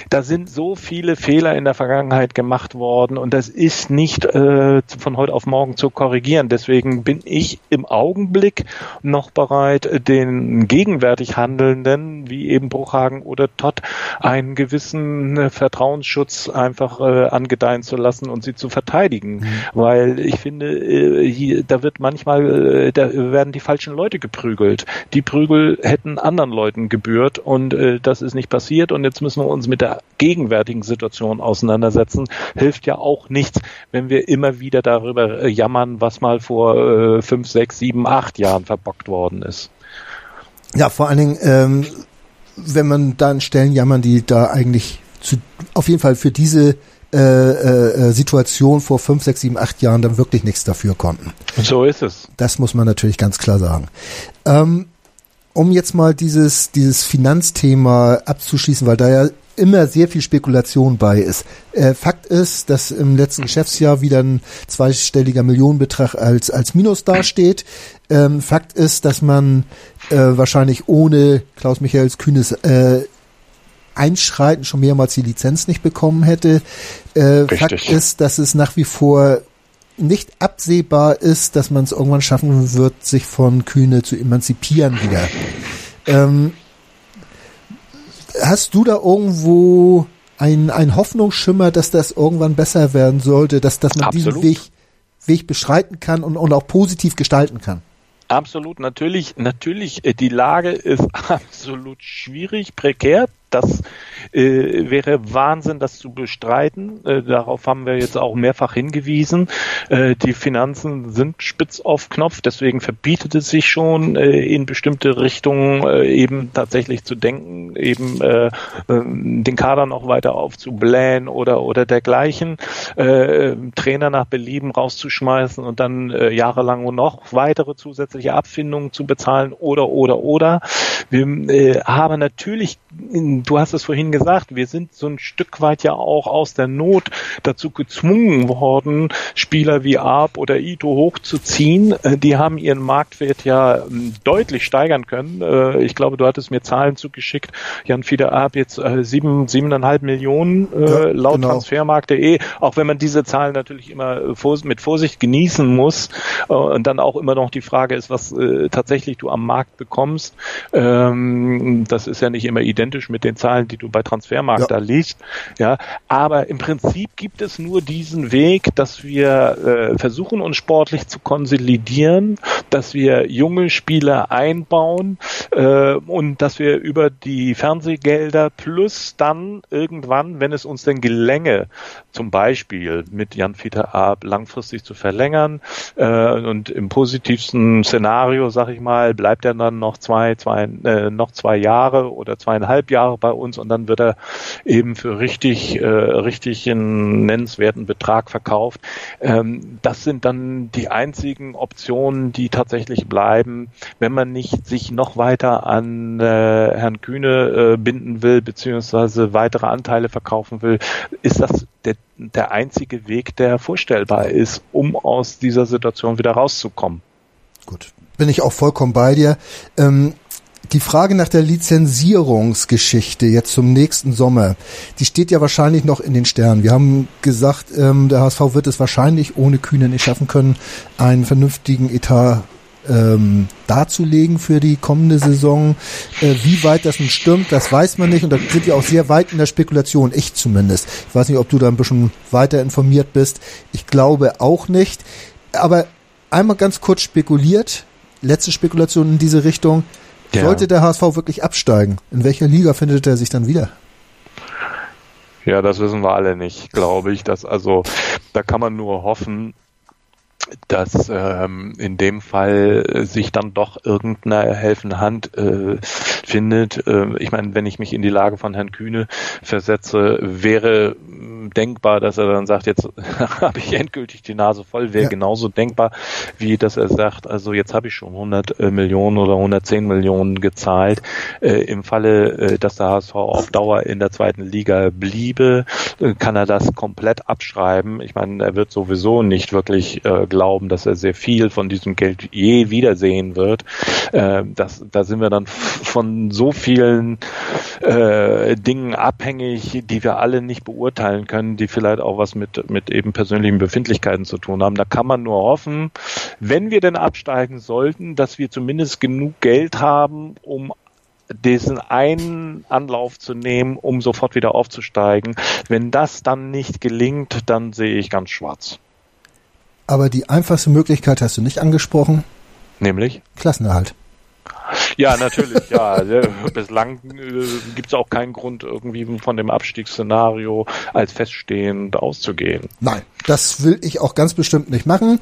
Da sind so viele Fehler in der Vergangenheit gemacht worden und das ist nicht äh, von heute auf morgen zu korrigieren. Deswegen bin ich im Augenblick noch bereit, den gegenwärtig Handelnden, wie eben Bruchhagen oder Todd, einen gewissen äh, Vertrauensschutz einfach äh, angedeihen zu lassen und sie zu verteidigen. Mhm. Weil ich finde, äh, hier, da wird manchmal äh, da werden die falschen Leute geprügelt. Die Prügel hätten anderen Leuten gebührt und äh, das ist nicht passiert und jetzt müssen wir uns mit der gegenwärtigen Situation auseinandersetzen. Hilft ja auch nichts, wenn wir immer wieder darüber äh, jammern, was mal vor äh, fünf, sechs, sieben, acht Jahren verbockt worden ist. Ja, vor allen Dingen, ähm, wenn man dann Stellen jammern, die da eigentlich zu, auf jeden Fall für diese äh, äh, Situation vor fünf, sechs, sieben, acht Jahren dann wirklich nichts dafür konnten. So ist es. Das muss man natürlich ganz klar sagen. Ähm, um jetzt mal dieses, dieses Finanzthema abzuschließen, weil da ja immer sehr viel Spekulation bei ist. Äh, Fakt ist, dass im letzten Geschäftsjahr wieder ein zweistelliger Millionenbetrag als, als Minus dasteht. Ähm, Fakt ist, dass man äh, wahrscheinlich ohne Klaus Michaels kühnes äh, Einschreiten schon mehrmals die Lizenz nicht bekommen hätte. Äh, Fakt ist, dass es nach wie vor nicht absehbar ist, dass man es irgendwann schaffen wird, sich von Kühne zu emanzipieren wieder. Ähm, hast du da irgendwo ein, ein Hoffnungsschimmer, dass das irgendwann besser werden sollte, dass, dass man Absolut. diesen Weg, Weg beschreiten kann und, und auch positiv gestalten kann? Absolut, natürlich, natürlich, äh, die Lage ist <laughs> absolut schwierig, prekär. Das äh, wäre Wahnsinn, das zu bestreiten. Äh, darauf haben wir jetzt auch mehrfach hingewiesen. Äh, die Finanzen sind spitz auf Knopf, deswegen verbietet es sich schon, äh, in bestimmte Richtungen äh, eben tatsächlich zu denken, eben äh, den Kader noch weiter aufzublähen oder oder dergleichen, Trainer nach Belieben rauszuschmeißen und dann jahrelang noch weitere zusätzliche Abfindungen zu bezahlen oder oder oder. Wir haben natürlich du hast es vorhin gesagt, wir sind so ein Stück weit ja auch aus der Not dazu gezwungen worden, Spieler wie Arp oder Ito hochzuziehen. Äh, die haben ihren Marktwert ja ähm, deutlich steigern können. Äh, ich glaube, du hattest mir Zahlen zugeschickt. Jan Fieder Arp jetzt äh, sieben, siebeneinhalb Millionen ja, laut genau. Transfermarkt.de. Auch wenn man diese Zahlen natürlich immer mit Vorsicht genießen muss und dann auch immer noch die Frage ist, was tatsächlich du am Markt bekommst. Ähm, das ist ja nicht immer identisch mit den Zahlen, die du bei Transfermarkt ja. da liest. Ja, aber im Prinzip gibt es nur diesen Weg, dass wir äh, versuchen, uns sportlich zu konsolidieren, dass wir junge Spieler einbauen äh, und dass wir über die Fernsehgelder plus dann irgendwann, wenn es uns denn gelänge, zum Beispiel mit Jan Fieter Ab langfristig zu verlängern äh, und im positivsten Szenario, sag ich mal, bleibt er dann noch zwei, zwei, äh, noch zwei Jahre oder zweieinhalb Jahre bei uns und dann wird er eben für richtig, äh, richtig einen nennenswerten Betrag verkauft. Ähm, das sind dann die einzigen Optionen, die tatsächlich bleiben, wenn man nicht sich noch weiter an äh, Herrn Kühne äh, binden will, beziehungsweise weitere Anteile verkaufen will, ist das der, der einzige Weg, der vorstellbar ist, um aus dieser Situation wieder rauszukommen. Gut, bin ich auch vollkommen bei dir. Ähm, die Frage nach der Lizenzierungsgeschichte jetzt zum nächsten Sommer, die steht ja wahrscheinlich noch in den Sternen. Wir haben gesagt, ähm, der HSV wird es wahrscheinlich ohne Kühne nicht schaffen können, einen vernünftigen Etat ähm, darzulegen für die kommende Saison. Äh, wie weit das nun stimmt, das weiß man nicht und da sind wir auch sehr weit in der Spekulation, ich zumindest. Ich weiß nicht, ob du da ein bisschen weiter informiert bist. Ich glaube auch nicht. Aber einmal ganz kurz spekuliert, letzte Spekulation in diese Richtung. Ja. Sollte der HSV wirklich absteigen, in welcher Liga findet er sich dann wieder? Ja, das wissen wir alle nicht, glaube ich. Dass also da kann man nur hoffen, dass ähm, in dem Fall sich dann doch irgendeine helfende Hand äh, findet. Äh, ich meine, wenn ich mich in die Lage von Herrn Kühne versetze, wäre denkbar, dass er dann sagt, jetzt <laughs> habe ich endgültig die Nase voll, wäre ja. genauso denkbar, wie dass er sagt, also jetzt habe ich schon 100 äh, Millionen oder 110 Millionen gezahlt. Äh, Im Falle, äh, dass der HSV auf Dauer in der zweiten Liga bliebe, äh, kann er das komplett abschreiben. Ich meine, er wird sowieso nicht wirklich äh, glauben, dass er sehr viel von diesem Geld je wiedersehen wird. Äh, das, da sind wir dann <laughs> von so vielen Dingen abhängig, die wir alle nicht beurteilen können, die vielleicht auch was mit, mit eben persönlichen Befindlichkeiten zu tun haben. Da kann man nur hoffen, wenn wir denn absteigen sollten, dass wir zumindest genug Geld haben, um diesen einen Anlauf zu nehmen, um sofort wieder aufzusteigen. Wenn das dann nicht gelingt, dann sehe ich ganz schwarz. Aber die einfachste Möglichkeit hast du nicht angesprochen. Nämlich? Klassenerhalt. Ja, natürlich, ja. Bislang äh, gibt es auch keinen Grund, irgendwie von dem Abstiegsszenario als feststehend auszugehen. Nein, das will ich auch ganz bestimmt nicht machen.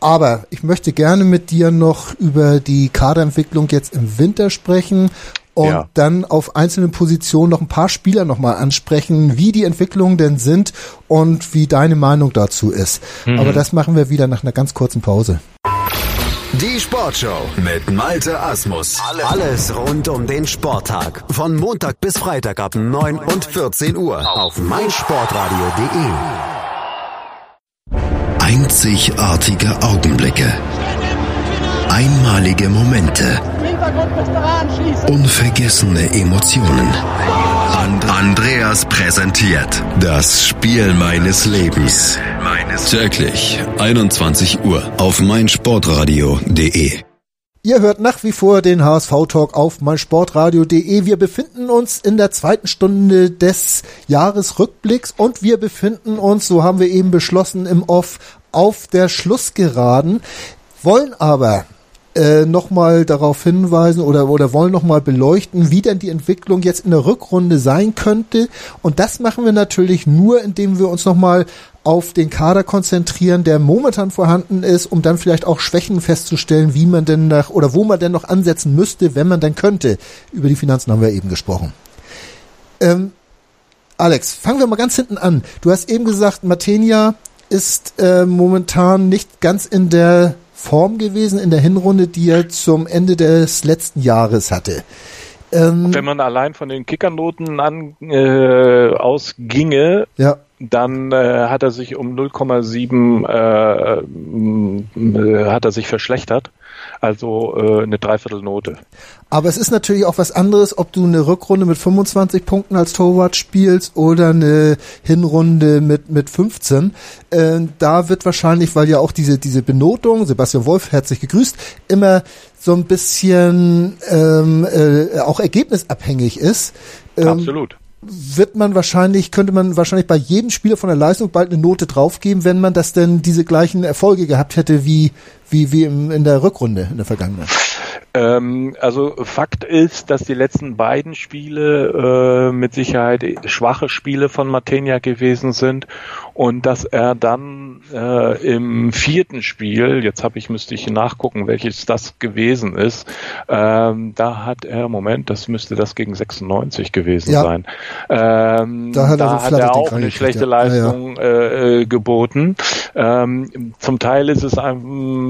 Aber ich möchte gerne mit dir noch über die Kaderentwicklung jetzt im Winter sprechen und ja. dann auf einzelnen Positionen noch ein paar Spieler nochmal ansprechen, wie die Entwicklungen denn sind und wie deine Meinung dazu ist. Mhm. Aber das machen wir wieder nach einer ganz kurzen Pause. Die Sportshow mit Malte Asmus. Alles rund um den Sporttag. Von Montag bis Freitag ab 9 und 14 Uhr auf meinsportradio.de. Einzigartige Augenblicke. Einmalige Momente. Unvergessene Emotionen. And Andreas präsentiert das Spiel meines Lebens. Täglich 21 Uhr auf meinsportradio.de. Ihr hört nach wie vor den HSV-Talk auf meinsportradio.de. Wir befinden uns in der zweiten Stunde des Jahresrückblicks und wir befinden uns, so haben wir eben beschlossen im Off, auf der Schlussgeraden, wollen aber äh, nochmal darauf hinweisen oder, oder wollen nochmal beleuchten, wie denn die Entwicklung jetzt in der Rückrunde sein könnte. Und das machen wir natürlich nur, indem wir uns nochmal auf den Kader konzentrieren, der momentan vorhanden ist, um dann vielleicht auch Schwächen festzustellen, wie man denn nach oder wo man denn noch ansetzen müsste, wenn man denn könnte. Über die Finanzen haben wir eben gesprochen. Ähm, Alex, fangen wir mal ganz hinten an. Du hast eben gesagt, Matenia ist äh, momentan nicht ganz in der Form gewesen in der Hinrunde, die er zum Ende des letzten Jahres hatte. Ähm, Wenn man allein von den Kickernoten an äh, ausginge, ja. dann äh, hat er sich um 0,7 äh, äh, hat er sich verschlechtert also äh, eine Dreiviertelnote. Aber es ist natürlich auch was anderes, ob du eine Rückrunde mit 25 Punkten als Torwart spielst oder eine Hinrunde mit mit 15. Äh, da wird wahrscheinlich, weil ja auch diese diese Benotung, Sebastian Wolf herzlich gegrüßt, immer so ein bisschen ähm, äh, auch ergebnisabhängig ist. Ähm, Absolut wird man wahrscheinlich, könnte man wahrscheinlich bei jedem Spieler von der Leistung bald eine Note draufgeben, wenn man das denn diese gleichen Erfolge gehabt hätte wie, wie, wie im, in der Rückrunde in der Vergangenheit. Ähm, also Fakt ist, dass die letzten beiden Spiele äh, mit Sicherheit schwache Spiele von Matenia gewesen sind und dass er dann äh, im vierten Spiel, jetzt habe ich müsste ich nachgucken, welches das gewesen ist, ähm, da hat er, Moment, das müsste das gegen 96 gewesen ja. sein. Ähm, da hat er, da hat er auch eine schlechte ja. Leistung ja, äh, geboten. Ähm, zum Teil ist es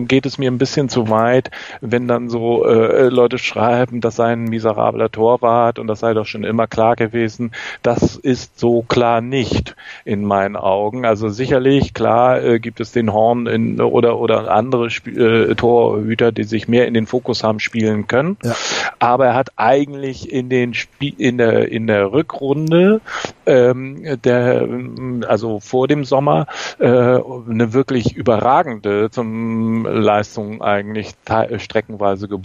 geht es mir ein bisschen zu weit, wenn dann so äh, Leute schreiben, das sei ein miserabler Torwart und das sei doch schon immer klar gewesen. Das ist so klar nicht in meinen Augen. Also sicherlich, klar, äh, gibt es den Horn in, oder, oder andere Sp äh, Torhüter, die sich mehr in den Fokus haben spielen können. Ja. Aber er hat eigentlich in den Spie in der, in der Rückrunde, ähm, der, also vor dem Sommer, äh, eine wirklich überragende zum Leistung eigentlich streckenweise geboten.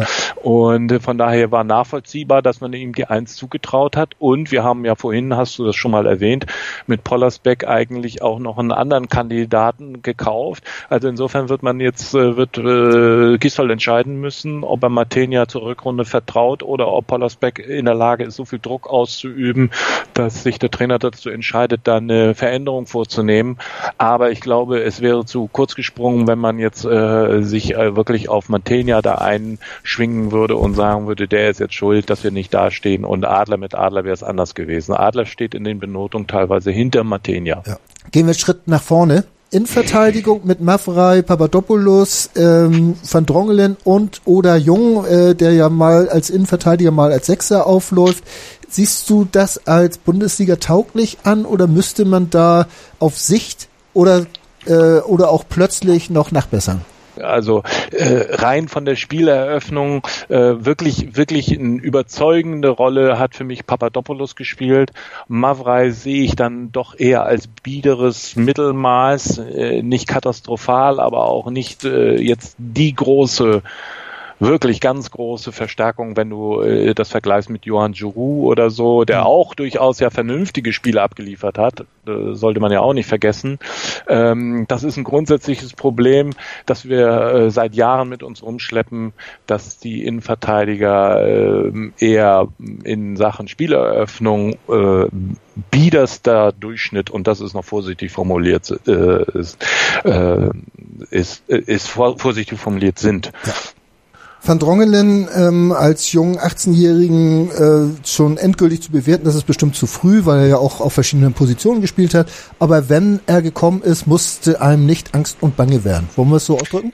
Ja. Und von daher war nachvollziehbar, dass man ihm die Eins zugetraut hat. Und wir haben ja vorhin, hast du das schon mal erwähnt, mit Pollersbeck eigentlich auch noch einen anderen Kandidaten gekauft. Also insofern wird man jetzt, äh, wird äh, Gisdol entscheiden müssen, ob er Matenia zur Rückrunde vertraut oder ob Pollersbeck in der Lage ist, so viel Druck auszuüben, dass sich der Trainer dazu entscheidet, da eine Veränderung vorzunehmen. Aber ich glaube, es wäre zu kurz gesprungen, wenn man jetzt äh, sich äh, wirklich auf Matenia da einschwingen würde und sagen würde, der ist jetzt schuld, dass wir nicht dastehen und Adler mit Adler wäre es anders gewesen. Adler steht in den Benotungen teilweise hinter Matenia. Ja. Gehen wir Schritt nach vorne. In Verteidigung mit Mavrei, Papadopoulos, ähm, Van Drongelen und Oda Jung, äh, der ja mal als Innenverteidiger, mal als Sechser aufläuft. Siehst du das als Bundesliga tauglich an oder müsste man da auf Sicht oder, äh, oder auch plötzlich noch nachbessern? Also äh, rein von der Spieleröffnung äh, wirklich wirklich eine überzeugende Rolle hat für mich Papadopoulos gespielt. Mavrei sehe ich dann doch eher als biederes Mittelmaß, äh, nicht katastrophal, aber auch nicht äh, jetzt die große wirklich ganz große Verstärkung, wenn du äh, das vergleichst mit Johann Giroud oder so, der mhm. auch durchaus ja vernünftige Spiele abgeliefert hat, äh, sollte man ja auch nicht vergessen. Ähm, das ist ein grundsätzliches Problem, dass wir äh, seit Jahren mit uns rumschleppen, dass die Innenverteidiger äh, eher in Sachen Spieleröffnung äh, biederster Durchschnitt, und das ist noch vorsichtig formuliert, äh, ist, äh, ist, ist vorsichtig formuliert sind. Ja. Van Drongelen ähm, als jungen 18-Jährigen äh, schon endgültig zu bewerten, das ist bestimmt zu früh, weil er ja auch auf verschiedenen Positionen gespielt hat. Aber wenn er gekommen ist, musste einem nicht Angst und Bange werden. Wollen wir es so ausdrücken?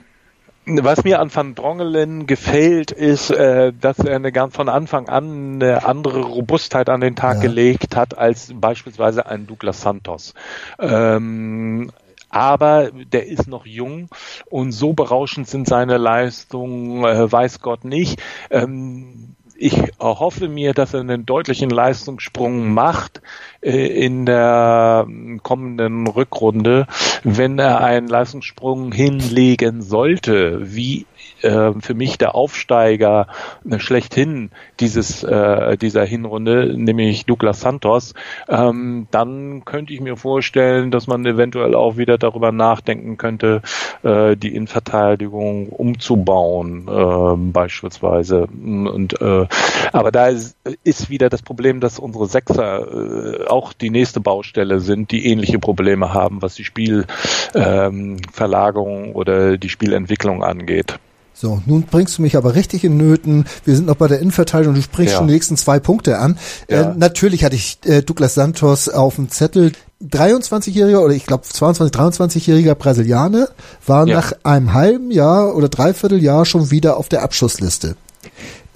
Was mir an Van Drongelen gefällt, ist, äh, dass er eine, ganz von Anfang an eine andere Robustheit an den Tag ja. gelegt hat als beispielsweise ein Douglas Santos. Ähm, aber der ist noch jung und so berauschend sind seine Leistungen, äh, weiß Gott nicht. Ähm, ich hoffe mir, dass er einen deutlichen Leistungssprung macht äh, in der ähm, kommenden Rückrunde, wenn er einen Leistungssprung hinlegen sollte, wie äh, für mich der Aufsteiger äh, schlechthin dieses äh, dieser Hinrunde, nämlich Douglas Santos, ähm, dann könnte ich mir vorstellen, dass man eventuell auch wieder darüber nachdenken könnte, äh, die Innenverteidigung umzubauen, äh, beispielsweise. Und äh, aber da ist, ist wieder das Problem, dass unsere Sechser äh, auch die nächste Baustelle sind, die ähnliche Probleme haben, was die Spielverlagerung ähm, oder die Spielentwicklung angeht. So, nun bringst du mich aber richtig in Nöten. Wir sind noch bei der Innenverteidigung. Du sprichst ja. schon die nächsten zwei Punkte an. Ja. Äh, natürlich hatte ich äh, Douglas Santos auf dem Zettel. 23-jähriger oder ich glaube 22, 23-jähriger Brasilianer war ja. nach einem halben Jahr oder dreiviertel Jahr schon wieder auf der Abschussliste.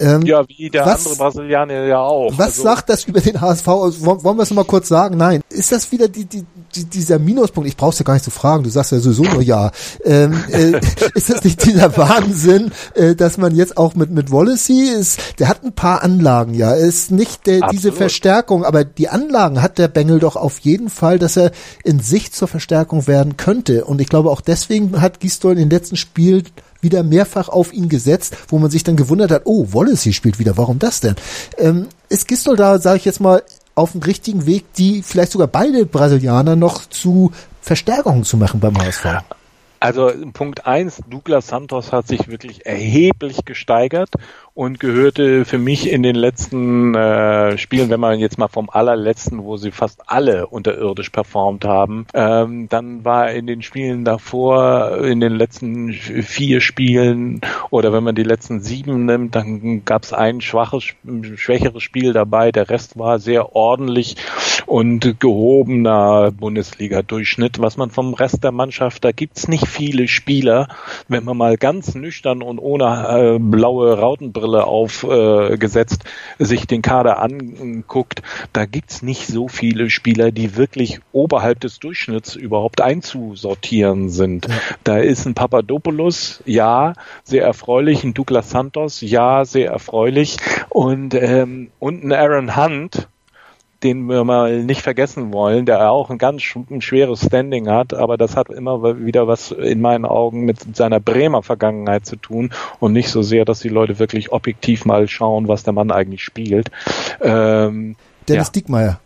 Ähm, ja, wie der was, andere Brasilianer ja auch. Was also, sagt das über den HSV? Wollen wir es nochmal kurz sagen? Nein. Ist das wieder die, die, die, dieser Minuspunkt? Ich brauch's ja gar nicht zu fragen. Du sagst ja sowieso nur ja. Ähm, äh, <laughs> ist das nicht dieser Wahnsinn, äh, dass man jetzt auch mit, mit Wallacey ist, der hat ein paar Anlagen, ja. Ist nicht der, diese Verstärkung, aber die Anlagen hat der Bengel doch auf jeden Fall, dass er in sich zur Verstärkung werden könnte. Und ich glaube auch deswegen hat Gistol in den letzten Spielen wieder mehrfach auf ihn gesetzt, wo man sich dann gewundert hat, oh, Wallace spielt wieder, warum das denn? Ähm, ist Gistol da, sage ich jetzt mal, auf dem richtigen Weg, die vielleicht sogar beide Brasilianer noch zu Verstärkungen zu machen beim HSV? Also Punkt eins, Douglas Santos hat sich wirklich erheblich gesteigert und gehörte für mich in den letzten äh, Spielen, wenn man jetzt mal vom allerletzten, wo sie fast alle unterirdisch performt haben, ähm, dann war in den Spielen davor, in den letzten vier Spielen oder wenn man die letzten sieben nimmt, dann gab es ein schwaches, schwächeres Spiel dabei, der Rest war sehr ordentlich und gehobener Bundesliga-Durchschnitt. Was man vom Rest der Mannschaft, da gibt's nicht viele Spieler, wenn man mal ganz nüchtern und ohne äh, blaue Rautenbrille Brille aufgesetzt, äh, sich den Kader anguckt, da gibt's nicht so viele Spieler, die wirklich oberhalb des Durchschnitts überhaupt einzusortieren sind. Ja. Da ist ein Papadopoulos, ja, sehr erfreulich, ein Douglas Santos, ja, sehr erfreulich und, ähm, und ein Aaron Hunt, den wir mal nicht vergessen wollen, der auch ein ganz ein schweres Standing hat, aber das hat immer wieder was in meinen Augen mit seiner Bremer Vergangenheit zu tun und nicht so sehr, dass die Leute wirklich objektiv mal schauen, was der Mann eigentlich spielt. Ähm, Dennis ja. Diekmeyer.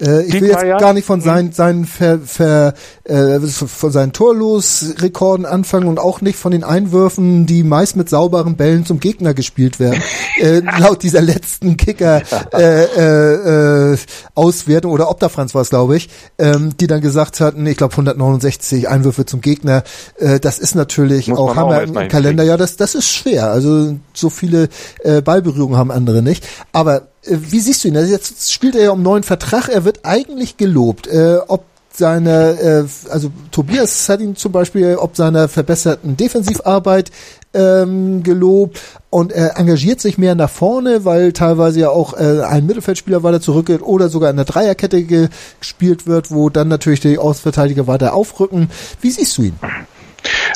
Äh, ich will jetzt gar nicht von seinen, seinen, ver, ver, äh, von seinen Torlosrekorden anfangen und auch nicht von den Einwürfen, die meist mit sauberen Bällen zum Gegner gespielt werden. <laughs> äh, laut dieser letzten Kicker äh, äh, äh, Auswertung oder Obdafranz war es, glaube ich, ähm, die dann gesagt hatten, ich glaube 169 Einwürfe zum Gegner. Äh, das ist natürlich Muss auch Hammer im Kalender. Ja, das, das ist schwer. Also so viele äh, Ballberührungen haben andere nicht. Aber wie siehst du ihn? Also jetzt spielt er ja um neuen Vertrag. Er wird eigentlich gelobt. Äh, ob seine, äh, also Tobias hat ihn zum Beispiel ob seiner verbesserten Defensivarbeit ähm, gelobt und er engagiert sich mehr nach vorne, weil teilweise ja auch äh, ein Mittelfeldspieler weiter zurückgeht oder sogar in der Dreierkette gespielt wird, wo dann natürlich die Außenverteidiger weiter aufrücken. Wie siehst du ihn?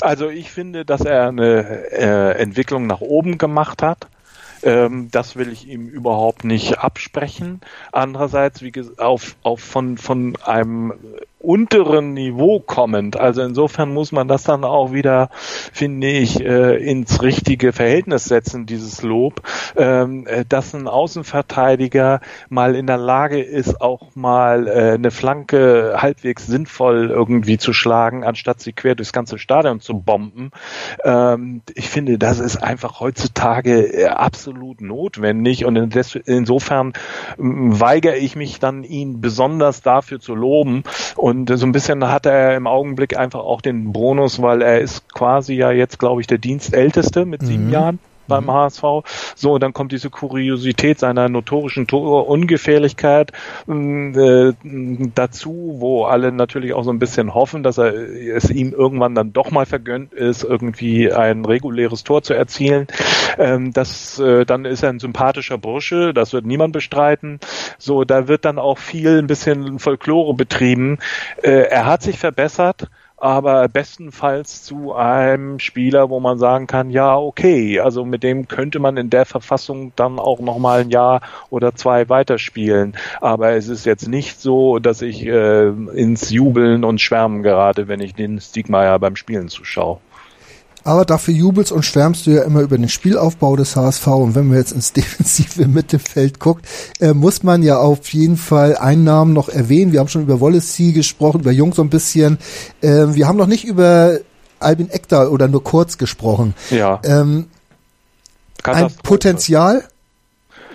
Also ich finde, dass er eine äh, Entwicklung nach oben gemacht hat. Ähm, das will ich ihm überhaupt nicht absprechen. Andererseits, wie gesagt, auf, auf von, von einem unteren Niveau kommend. Also insofern muss man das dann auch wieder, finde ich, äh, ins richtige Verhältnis setzen, dieses Lob, ähm, äh, dass ein Außenverteidiger mal in der Lage ist, auch mal äh, eine Flanke halbwegs sinnvoll irgendwie zu schlagen, anstatt sie quer durchs ganze Stadion zu bomben. Ähm, ich finde, das ist einfach heutzutage absolut notwendig und insofern weigere ich mich dann, ihn besonders dafür zu loben und und so ein bisschen hat er im Augenblick einfach auch den Bonus, weil er ist quasi ja jetzt, glaube ich, der Dienstälteste mit sieben mhm. Jahren beim HSV. Mhm. So, dann kommt diese Kuriosität seiner notorischen Ungefährlichkeit äh, dazu, wo alle natürlich auch so ein bisschen hoffen, dass er es ihm irgendwann dann doch mal vergönnt ist, irgendwie ein reguläres Tor zu erzielen. Ähm, das, äh, dann ist er ein sympathischer Bursche, das wird niemand bestreiten. So, da wird dann auch viel ein bisschen Folklore betrieben. Äh, er hat sich verbessert aber bestenfalls zu einem Spieler, wo man sagen kann, ja, okay, also mit dem könnte man in der Verfassung dann auch nochmal ein Jahr oder zwei weiterspielen. Aber es ist jetzt nicht so, dass ich äh, ins Jubeln und Schwärmen gerate, wenn ich den Stigmeier beim Spielen zuschaue. Aber dafür jubelst und schwärmst du ja immer über den Spielaufbau des HSV. Und wenn man jetzt ins <laughs> defensive Mittelfeld guckt, äh, muss man ja auf jeden Fall einen Namen noch erwähnen. Wir haben schon über Wallacey gesprochen, über Jung so ein bisschen. Äh, wir haben noch nicht über Albin Ekdal oder nur kurz gesprochen. Ja. Ähm, ein Potenzial,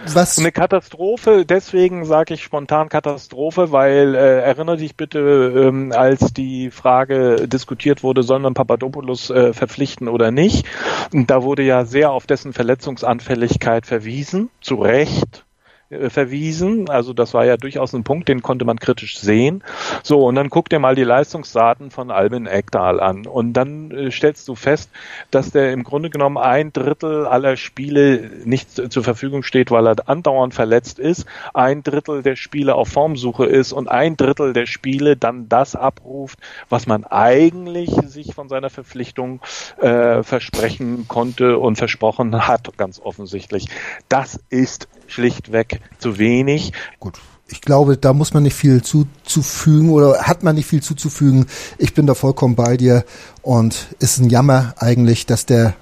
was? Eine Katastrophe, deswegen sage ich spontan Katastrophe, weil äh, erinnere dich bitte, ähm, als die Frage diskutiert wurde, soll man Papadopoulos äh, verpflichten oder nicht. Und da wurde ja sehr auf dessen Verletzungsanfälligkeit verwiesen, zu Recht. Äh, verwiesen. Also das war ja durchaus ein Punkt, den konnte man kritisch sehen. So, und dann guck dir mal die Leistungsdaten von Albin Ekdal an. Und dann äh, stellst du fest, dass der im Grunde genommen ein Drittel aller Spiele nicht zur Verfügung steht, weil er andauernd verletzt ist, ein Drittel der Spiele auf Formsuche ist und ein Drittel der Spiele dann das abruft, was man eigentlich sich von seiner Verpflichtung äh, versprechen konnte und versprochen hat, ganz offensichtlich. Das ist schlichtweg zu wenig. Gut. Ich glaube, da muss man nicht viel zuzufügen oder hat man nicht viel zuzufügen. Ich bin da vollkommen bei dir und ist ein Jammer eigentlich, dass der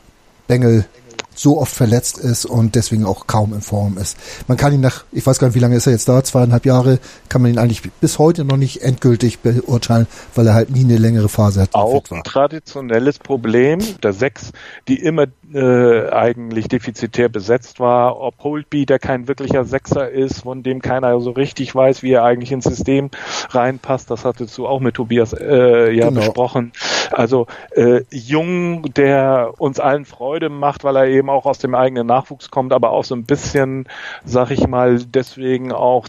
Bengel so oft verletzt ist und deswegen auch kaum in Form ist. Man kann ihn nach, ich weiß gar nicht, wie lange ist er jetzt da, zweieinhalb Jahre, kann man ihn eigentlich bis heute noch nicht endgültig beurteilen, weil er halt nie eine längere Phase hat. Auch ein traditionelles Problem der Sechs, die immer äh, eigentlich defizitär besetzt war, ob Holtby, der kein wirklicher Sechser ist, von dem keiner so richtig weiß, wie er eigentlich ins System reinpasst, das hattest du auch mit Tobias äh, ja genau. besprochen. Also äh, Jung, der uns allen Freude macht, weil er eben auch aus dem eigenen Nachwuchs kommt, aber auch so ein bisschen, sag ich mal, deswegen auch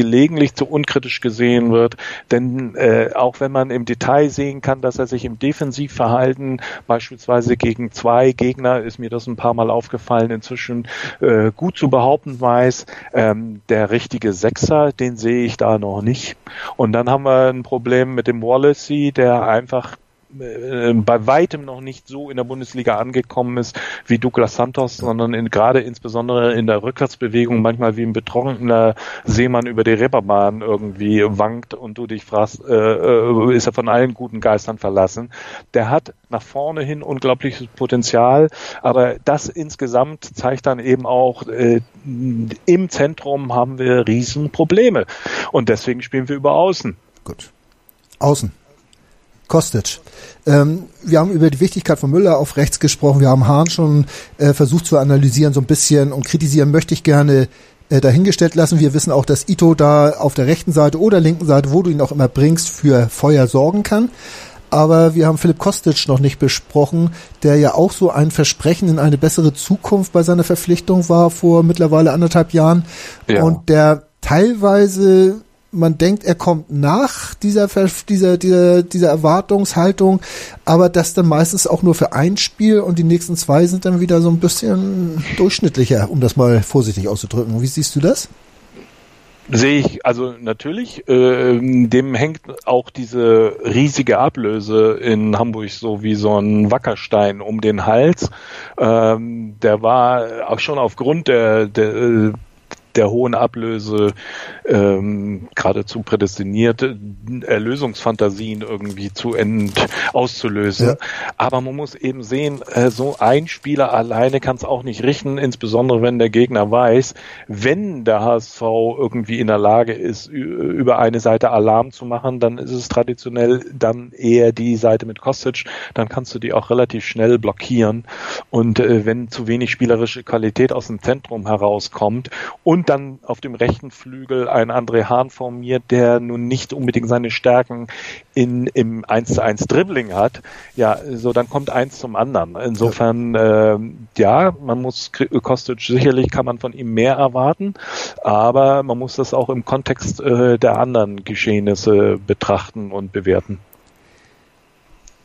gelegentlich zu unkritisch gesehen wird. Denn äh, auch wenn man im Detail sehen kann, dass er sich im Defensivverhalten beispielsweise gegen zwei Gegner, ist mir das ein paar Mal aufgefallen, inzwischen äh, gut zu behaupten weiß, ähm, der richtige Sechser, den sehe ich da noch nicht. Und dann haben wir ein Problem mit dem Wallacey, der einfach äh, bei weitem noch nicht so in der Bundesliga angekommen ist wie Douglas Santos, sondern in, gerade insbesondere in der Rückwärtsbewegung manchmal wie ein betrunkener Seemann über die Reeperbahn irgendwie wankt und du dich fragst, äh, äh, ist er von allen guten Geistern verlassen. Der hat nach vorne hin unglaubliches Potenzial, aber das insgesamt zeigt dann eben auch, äh, im Zentrum haben wir Riesenprobleme und deswegen spielen wir über Außen. Gut. Außen. Kostic. Ähm, wir haben über die Wichtigkeit von Müller auf rechts gesprochen. Wir haben Hahn schon äh, versucht zu analysieren so ein bisschen und kritisieren möchte ich gerne äh, dahingestellt lassen. Wir wissen auch, dass Ito da auf der rechten Seite oder linken Seite, wo du ihn auch immer bringst, für Feuer sorgen kann. Aber wir haben Philipp Kostic noch nicht besprochen, der ja auch so ein Versprechen in eine bessere Zukunft bei seiner Verpflichtung war vor mittlerweile anderthalb Jahren ja. und der teilweise man denkt, er kommt nach dieser, dieser, dieser, dieser Erwartungshaltung, aber das dann meistens auch nur für ein Spiel und die nächsten zwei sind dann wieder so ein bisschen durchschnittlicher, um das mal vorsichtig auszudrücken. Wie siehst du das? Sehe ich, also natürlich, äh, dem hängt auch diese riesige Ablöse in Hamburg so wie so ein Wackerstein um den Hals. Ähm, der war auch schon aufgrund der, der der hohen Ablöse ähm, geradezu prädestiniert, Erlösungsfantasien irgendwie zu ent auszulösen. Ja. Aber man muss eben sehen, äh, so ein Spieler alleine kann es auch nicht richten, insbesondere wenn der Gegner weiß, wenn der HSV irgendwie in der Lage ist, über eine Seite Alarm zu machen, dann ist es traditionell dann eher die Seite mit Kostic, dann kannst du die auch relativ schnell blockieren. Und äh, wenn zu wenig spielerische Qualität aus dem Zentrum herauskommt und und dann auf dem rechten Flügel ein André Hahn formiert, der nun nicht unbedingt seine Stärken in, im 1 zu 1 Dribbling hat. Ja, so dann kommt eins zum anderen. Insofern, äh, ja, man muss Kostic sicherlich kann man von ihm mehr erwarten, aber man muss das auch im Kontext äh, der anderen Geschehnisse betrachten und bewerten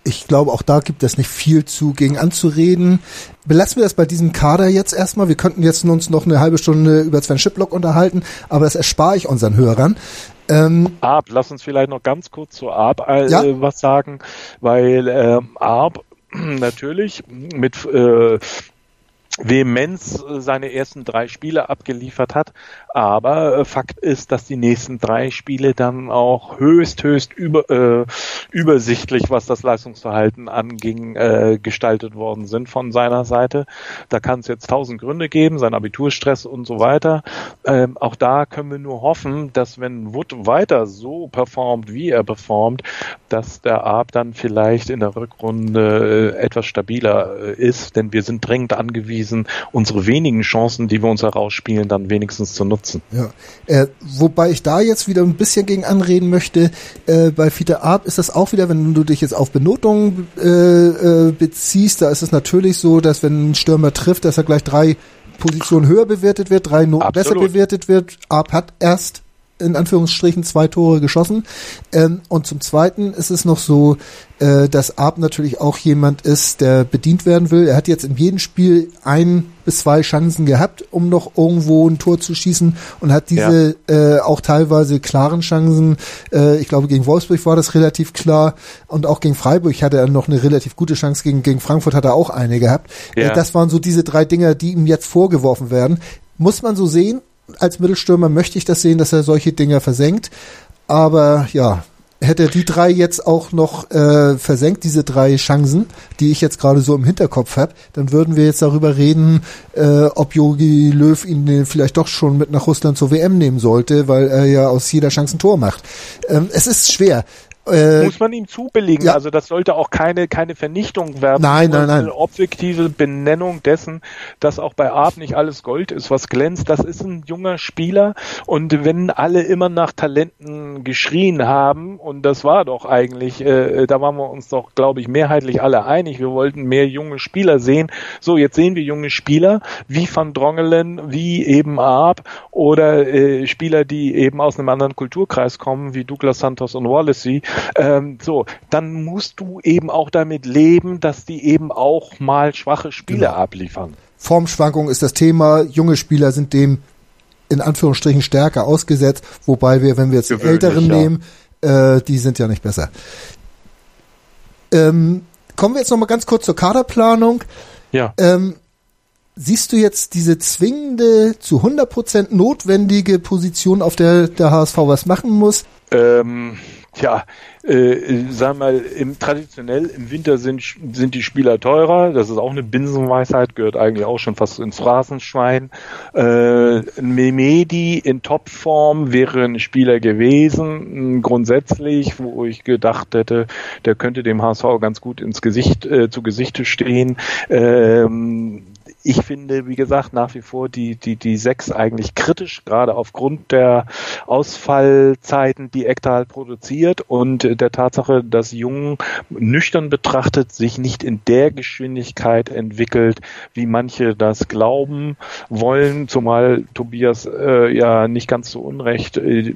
ich glaube, auch da gibt es nicht viel zu gegen anzureden. Belassen wir das bei diesem Kader jetzt erstmal. Wir könnten jetzt uns noch eine halbe Stunde über Sven Schiplock unterhalten, aber das erspare ich unseren Hörern. Ähm, Arp, lass uns vielleicht noch ganz kurz zu Arp äh, ja? was sagen, weil äh, Arp <clears throat> natürlich mit äh, Vehemenz äh, seine ersten drei Spiele abgeliefert hat. Aber äh, Fakt ist, dass die nächsten drei Spiele dann auch höchst, höchst über, äh, übersichtlich, was das Leistungsverhalten anging, äh, gestaltet worden sind von seiner Seite. Da kann es jetzt tausend Gründe geben, sein Abiturstress und so weiter. Ähm, auch da können wir nur hoffen, dass wenn Wood weiter so performt, wie er performt, dass der Arp dann vielleicht in der Rückrunde äh, etwas stabiler ist, denn wir sind dringend angewiesen, angewiesen, unsere wenigen Chancen, die wir uns herausspielen, dann wenigstens zu nutzen. Ja, äh, wobei ich da jetzt wieder ein bisschen gegen anreden möchte, äh, bei Fiete Art ist das auch wieder, wenn du dich jetzt auf Benotungen äh, äh, beziehst, da ist es natürlich so, dass wenn ein Stürmer trifft, dass er gleich drei Positionen höher bewertet wird, drei Noten besser bewertet wird. Arp hat erst in Anführungsstrichen zwei Tore geschossen. Ähm, und zum Zweiten ist es noch so, äh, dass Arp natürlich auch jemand ist, der bedient werden will. Er hat jetzt in jedem Spiel ein bis zwei Chancen gehabt, um noch irgendwo ein Tor zu schießen und hat diese ja. äh, auch teilweise klaren Chancen. Äh, ich glaube, gegen Wolfsburg war das relativ klar und auch gegen Freiburg hatte er noch eine relativ gute Chance. Gegen, gegen Frankfurt hat er auch eine gehabt. Äh, ja. Äh, das waren so diese drei Dinger, die ihm jetzt vorgeworfen werden. Muss man so sehen, als Mittelstürmer möchte ich das sehen, dass er solche Dinger versenkt. Aber ja, hätte er die drei jetzt auch noch äh, versenkt, diese drei Chancen, die ich jetzt gerade so im Hinterkopf habe, dann würden wir jetzt darüber reden, äh, ob Jogi Löw ihn vielleicht doch schon mit nach Russland zur WM nehmen sollte, weil er ja aus jeder Chance ein Tor macht. Ähm, es ist schwer. Äh, Muss man ihm zubelegen. Ja. Also das sollte auch keine, keine Vernichtung werden. Nein, nein, nein. Eine objektive Benennung dessen, dass auch bei Art nicht alles Gold ist, was glänzt. Das ist ein junger Spieler. Und wenn alle immer nach Talenten geschrien haben, und das war doch eigentlich, äh, da waren wir uns doch, glaube ich, mehrheitlich alle einig, wir wollten mehr junge Spieler sehen. So, jetzt sehen wir junge Spieler, wie Van Drongelen, wie eben Arp oder äh, Spieler, die eben aus einem anderen Kulturkreis kommen, wie Douglas Santos und Wallacey, ähm, so, dann musst du eben auch damit leben, dass die eben auch mal schwache Spiele genau. abliefern. Formschwankung ist das Thema. Junge Spieler sind dem in Anführungsstrichen stärker ausgesetzt, wobei wir, wenn wir jetzt Gewöhnlich, Älteren ja. nehmen, äh, die sind ja nicht besser. Ähm, kommen wir jetzt noch mal ganz kurz zur Kaderplanung. Ja. Ähm, siehst du jetzt diese zwingende, zu 100% notwendige Position, auf der der HSV was machen muss? Ähm, Tja, äh, wir mal, im, traditionell im Winter sind, sind die Spieler teurer. Das ist auch eine Binsenweisheit, gehört eigentlich auch schon fast ins Phrasenschwein. Äh, Memedi in Topform wäre ein Spieler gewesen, grundsätzlich, wo ich gedacht hätte, der könnte dem HSV ganz gut ins Gesicht, äh, zu Gesichte stehen. Ähm, ich finde, wie gesagt, nach wie vor die, die, die sechs eigentlich kritisch, gerade aufgrund der Ausfallzeiten, die Ektal produziert und der Tatsache, dass Jung nüchtern betrachtet sich nicht in der Geschwindigkeit entwickelt, wie manche das glauben wollen, zumal Tobias äh, ja nicht ganz so unrecht, äh,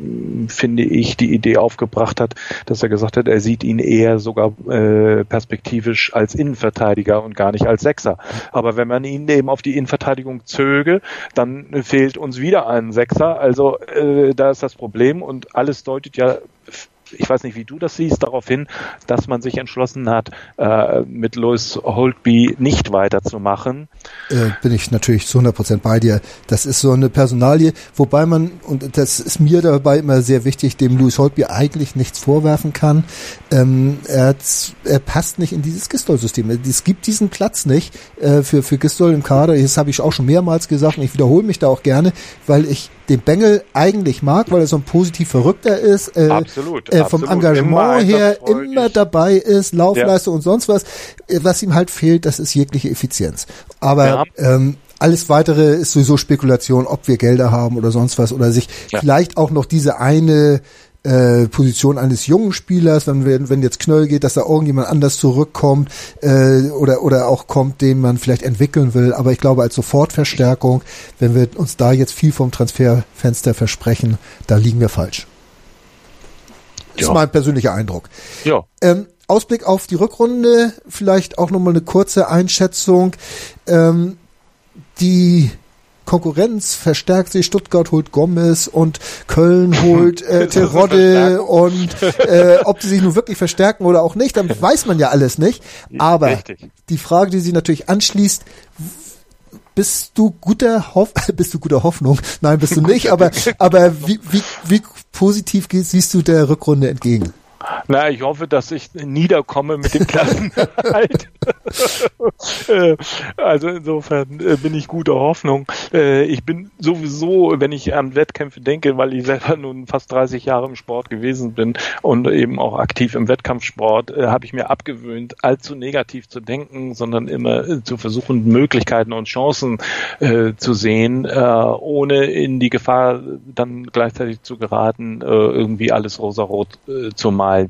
finde ich, die Idee aufgebracht hat, dass er gesagt hat, er sieht ihn eher sogar äh, perspektivisch als Innenverteidiger und gar nicht als Sechser. Aber wenn man ihn eben auf die Innenverteidigung zöge, dann fehlt uns wieder ein Sechser. Also äh, da ist das Problem und alles deutet ja ich weiß nicht, wie du das siehst, darauf hin, dass man sich entschlossen hat, äh, mit Louis Holtby nicht weiterzumachen. Äh, bin ich natürlich zu 100 Prozent bei dir. Das ist so eine Personalie, wobei man, und das ist mir dabei immer sehr wichtig, dem Louis Holtby eigentlich nichts vorwerfen kann. Ähm, er, er passt nicht in dieses Gistol-System. Es gibt diesen Platz nicht äh, für, für Gistol im Kader. Das habe ich auch schon mehrmals gesagt und ich wiederhole mich da auch gerne, weil ich den Bengel eigentlich mag, weil er so ein positiv Verrückter ist. Äh, absolut. Äh, vom absolut. Engagement immer her immer dabei ist, Laufleistung ja. und sonst was. Äh, was ihm halt fehlt, das ist jegliche Effizienz. Aber ja. ähm, alles weitere ist sowieso Spekulation, ob wir Gelder haben oder sonst was oder sich ja. vielleicht auch noch diese eine äh, Position eines jungen Spielers, wenn, wenn jetzt Knöll geht, dass da irgendjemand anders zurückkommt äh, oder, oder auch kommt, den man vielleicht entwickeln will. Aber ich glaube, als Sofortverstärkung, wenn wir uns da jetzt viel vom Transferfenster versprechen, da liegen wir falsch. Das ja. ist mein persönlicher Eindruck. Ja. Ähm, Ausblick auf die Rückrunde, vielleicht auch nochmal eine kurze Einschätzung. Ähm, die Konkurrenz verstärkt sich. Stuttgart holt Gomez und Köln holt <laughs> äh, Terodde und äh, ob sie sich nun wirklich verstärken oder auch nicht, dann <laughs> weiß man ja alles nicht. Aber Richtig. die Frage, die sie natürlich anschließt, bist du guter Hoff <laughs> bist du guter Hoffnung? Nein, bist du nicht, aber aber wie, wie, wie positiv siehst du der Rückrunde entgegen? Na, ich hoffe, dass ich niederkomme mit dem Klassenerhalt. <laughs> Äh, also insofern äh, bin ich guter Hoffnung. Äh, ich bin sowieso, wenn ich an Wettkämpfe denke, weil ich selber nun fast 30 Jahre im Sport gewesen bin und eben auch aktiv im Wettkampfsport, habe ich mir abgewöhnt, allzu negativ zu denken, sondern immer zu versuchen, Möglichkeiten und Chancen zu sehen, ohne in die Gefahr dann gleichzeitig zu geraten, irgendwie alles rosarot zu malen mal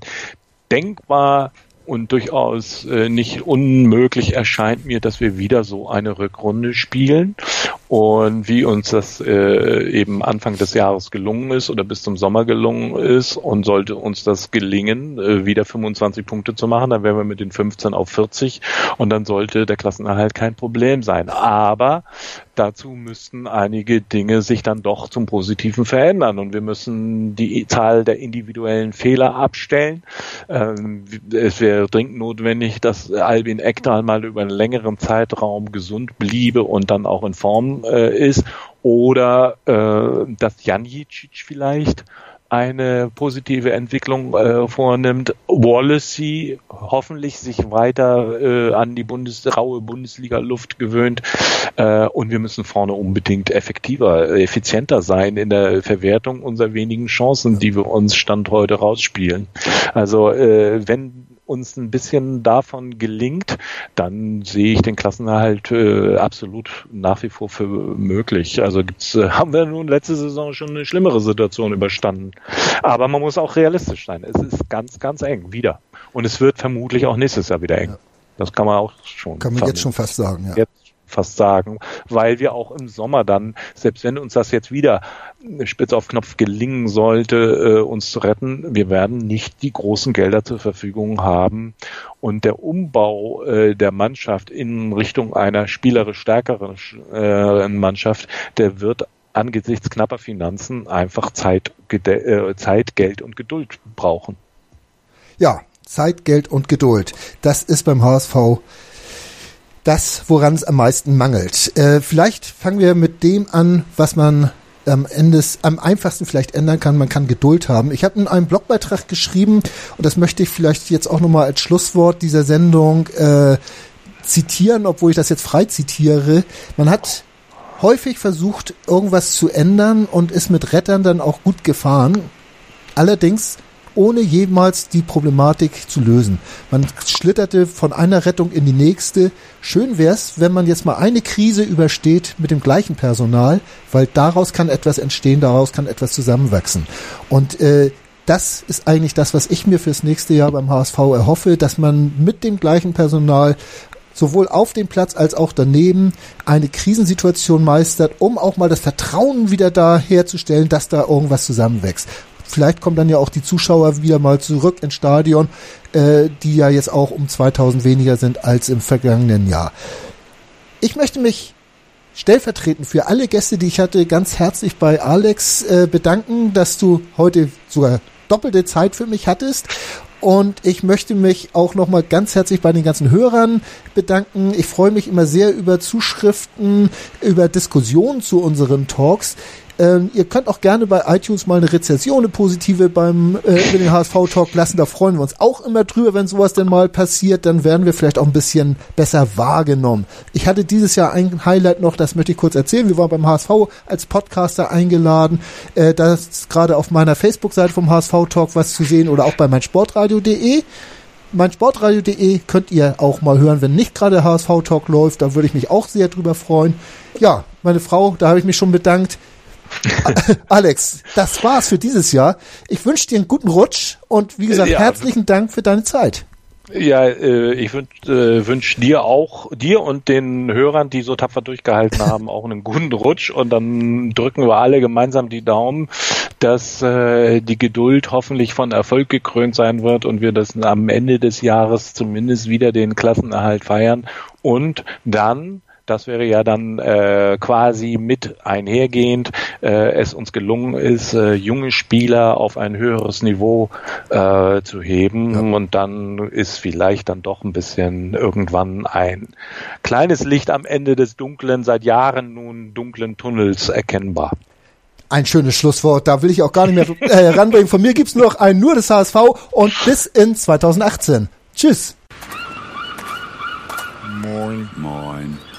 denkbar und durchaus äh, nicht unmöglich erscheint mir, dass wir wieder so eine Rückrunde spielen. Und wie uns das äh, eben Anfang des Jahres gelungen ist oder bis zum Sommer gelungen ist und sollte uns das gelingen, äh, wieder 25 Punkte zu machen, dann wären wir mit den 15 auf 40 und dann sollte der Klassenerhalt kein Problem sein. Aber dazu müssten einige Dinge sich dann doch zum Positiven verändern und wir müssen die Zahl der individuellen Fehler abstellen. Ähm, es wäre dringend notwendig, dass Albin Ekdal mal über einen längeren Zeitraum gesund bliebe und dann auch in Form äh, ist oder äh, dass Janjicic vielleicht eine positive Entwicklung äh, vornimmt, Wallacey hoffentlich sich weiter äh, an die Bundes raue Bundesliga-Luft gewöhnt äh, und wir müssen vorne unbedingt effektiver, effizienter sein in der Verwertung unserer wenigen Chancen, die wir uns Stand heute rausspielen. Also äh, wenn uns ein bisschen davon gelingt, dann sehe ich den Klassenerhalt äh, absolut nach wie vor für möglich. Also gibt's, äh, haben wir nun letzte Saison schon eine schlimmere Situation überstanden. Aber man muss auch realistisch sein. Es ist ganz, ganz eng wieder. Und es wird vermutlich auch nächstes Jahr wieder eng. Das kann man auch schon. Kann man jetzt schon fast sagen, ja. Jetzt fast sagen, weil wir auch im Sommer dann, selbst wenn uns das jetzt wieder spitz auf Knopf gelingen sollte, äh, uns zu retten, wir werden nicht die großen Gelder zur Verfügung haben und der Umbau äh, der Mannschaft in Richtung einer spielerisch stärkeren äh, Mannschaft, der wird angesichts knapper Finanzen einfach Zeit, äh, Zeit, Geld und Geduld brauchen. Ja, Zeit, Geld und Geduld. Das ist beim HSV das, woran es am meisten mangelt. Äh, vielleicht fangen wir mit dem an, was man am Ende am einfachsten vielleicht ändern kann. Man kann Geduld haben. Ich habe in einem Blogbeitrag geschrieben und das möchte ich vielleicht jetzt auch nochmal als Schlusswort dieser Sendung äh, zitieren, obwohl ich das jetzt frei zitiere. Man hat häufig versucht, irgendwas zu ändern und ist mit Rettern dann auch gut gefahren. Allerdings ohne jemals die Problematik zu lösen. Man schlitterte von einer Rettung in die nächste. Schön wär's, wenn man jetzt mal eine Krise übersteht mit dem gleichen Personal, weil daraus kann etwas entstehen, daraus kann etwas zusammenwachsen. Und äh, das ist eigentlich das, was ich mir fürs nächste Jahr beim HSV erhoffe, dass man mit dem gleichen Personal sowohl auf dem Platz als auch daneben eine Krisensituation meistert, um auch mal das Vertrauen wieder da herzustellen, dass da irgendwas zusammenwächst. Vielleicht kommen dann ja auch die Zuschauer wieder mal zurück ins Stadion, äh, die ja jetzt auch um 2000 weniger sind als im vergangenen Jahr. Ich möchte mich stellvertretend für alle Gäste, die ich hatte, ganz herzlich bei Alex äh, bedanken, dass du heute sogar doppelte Zeit für mich hattest. Und ich möchte mich auch nochmal ganz herzlich bei den ganzen Hörern bedanken. Ich freue mich immer sehr über Zuschriften, über Diskussionen zu unseren Talks. Ähm, ihr könnt auch gerne bei iTunes mal eine Rezension, eine positive beim äh, über den HSV Talk lassen. Da freuen wir uns auch immer drüber, wenn sowas denn mal passiert. Dann werden wir vielleicht auch ein bisschen besser wahrgenommen. Ich hatte dieses Jahr ein Highlight noch, das möchte ich kurz erzählen. Wir waren beim HSV als Podcaster eingeladen. Äh, da ist gerade auf meiner Facebook-Seite vom HSV Talk was zu sehen oder auch bei meinsportradio.de meinsportradio.de könnt ihr auch mal hören, wenn nicht gerade HSV Talk läuft. Da würde ich mich auch sehr drüber freuen. Ja, meine Frau, da habe ich mich schon bedankt. <laughs> Alex, das war's für dieses Jahr. Ich wünsche dir einen guten Rutsch und wie gesagt, ja. herzlichen Dank für deine Zeit. Ja, äh, ich wünsche äh, wünsch dir auch, dir und den Hörern, die so tapfer durchgehalten haben, auch einen guten Rutsch und dann drücken wir alle gemeinsam die Daumen, dass äh, die Geduld hoffentlich von Erfolg gekrönt sein wird und wir das am Ende des Jahres zumindest wieder den Klassenerhalt feiern und dann das wäre ja dann äh, quasi mit einhergehend, äh, es uns gelungen ist, äh, junge Spieler auf ein höheres Niveau äh, zu heben. Ja. Und dann ist vielleicht dann doch ein bisschen irgendwann ein kleines Licht am Ende des dunklen, seit Jahren nun dunklen Tunnels erkennbar. Ein schönes Schlusswort, da will ich auch gar nicht mehr äh, ranbringen. Von mir gibt's nur noch ein nur des HSV und bis in 2018. Tschüss. Moin. Moin.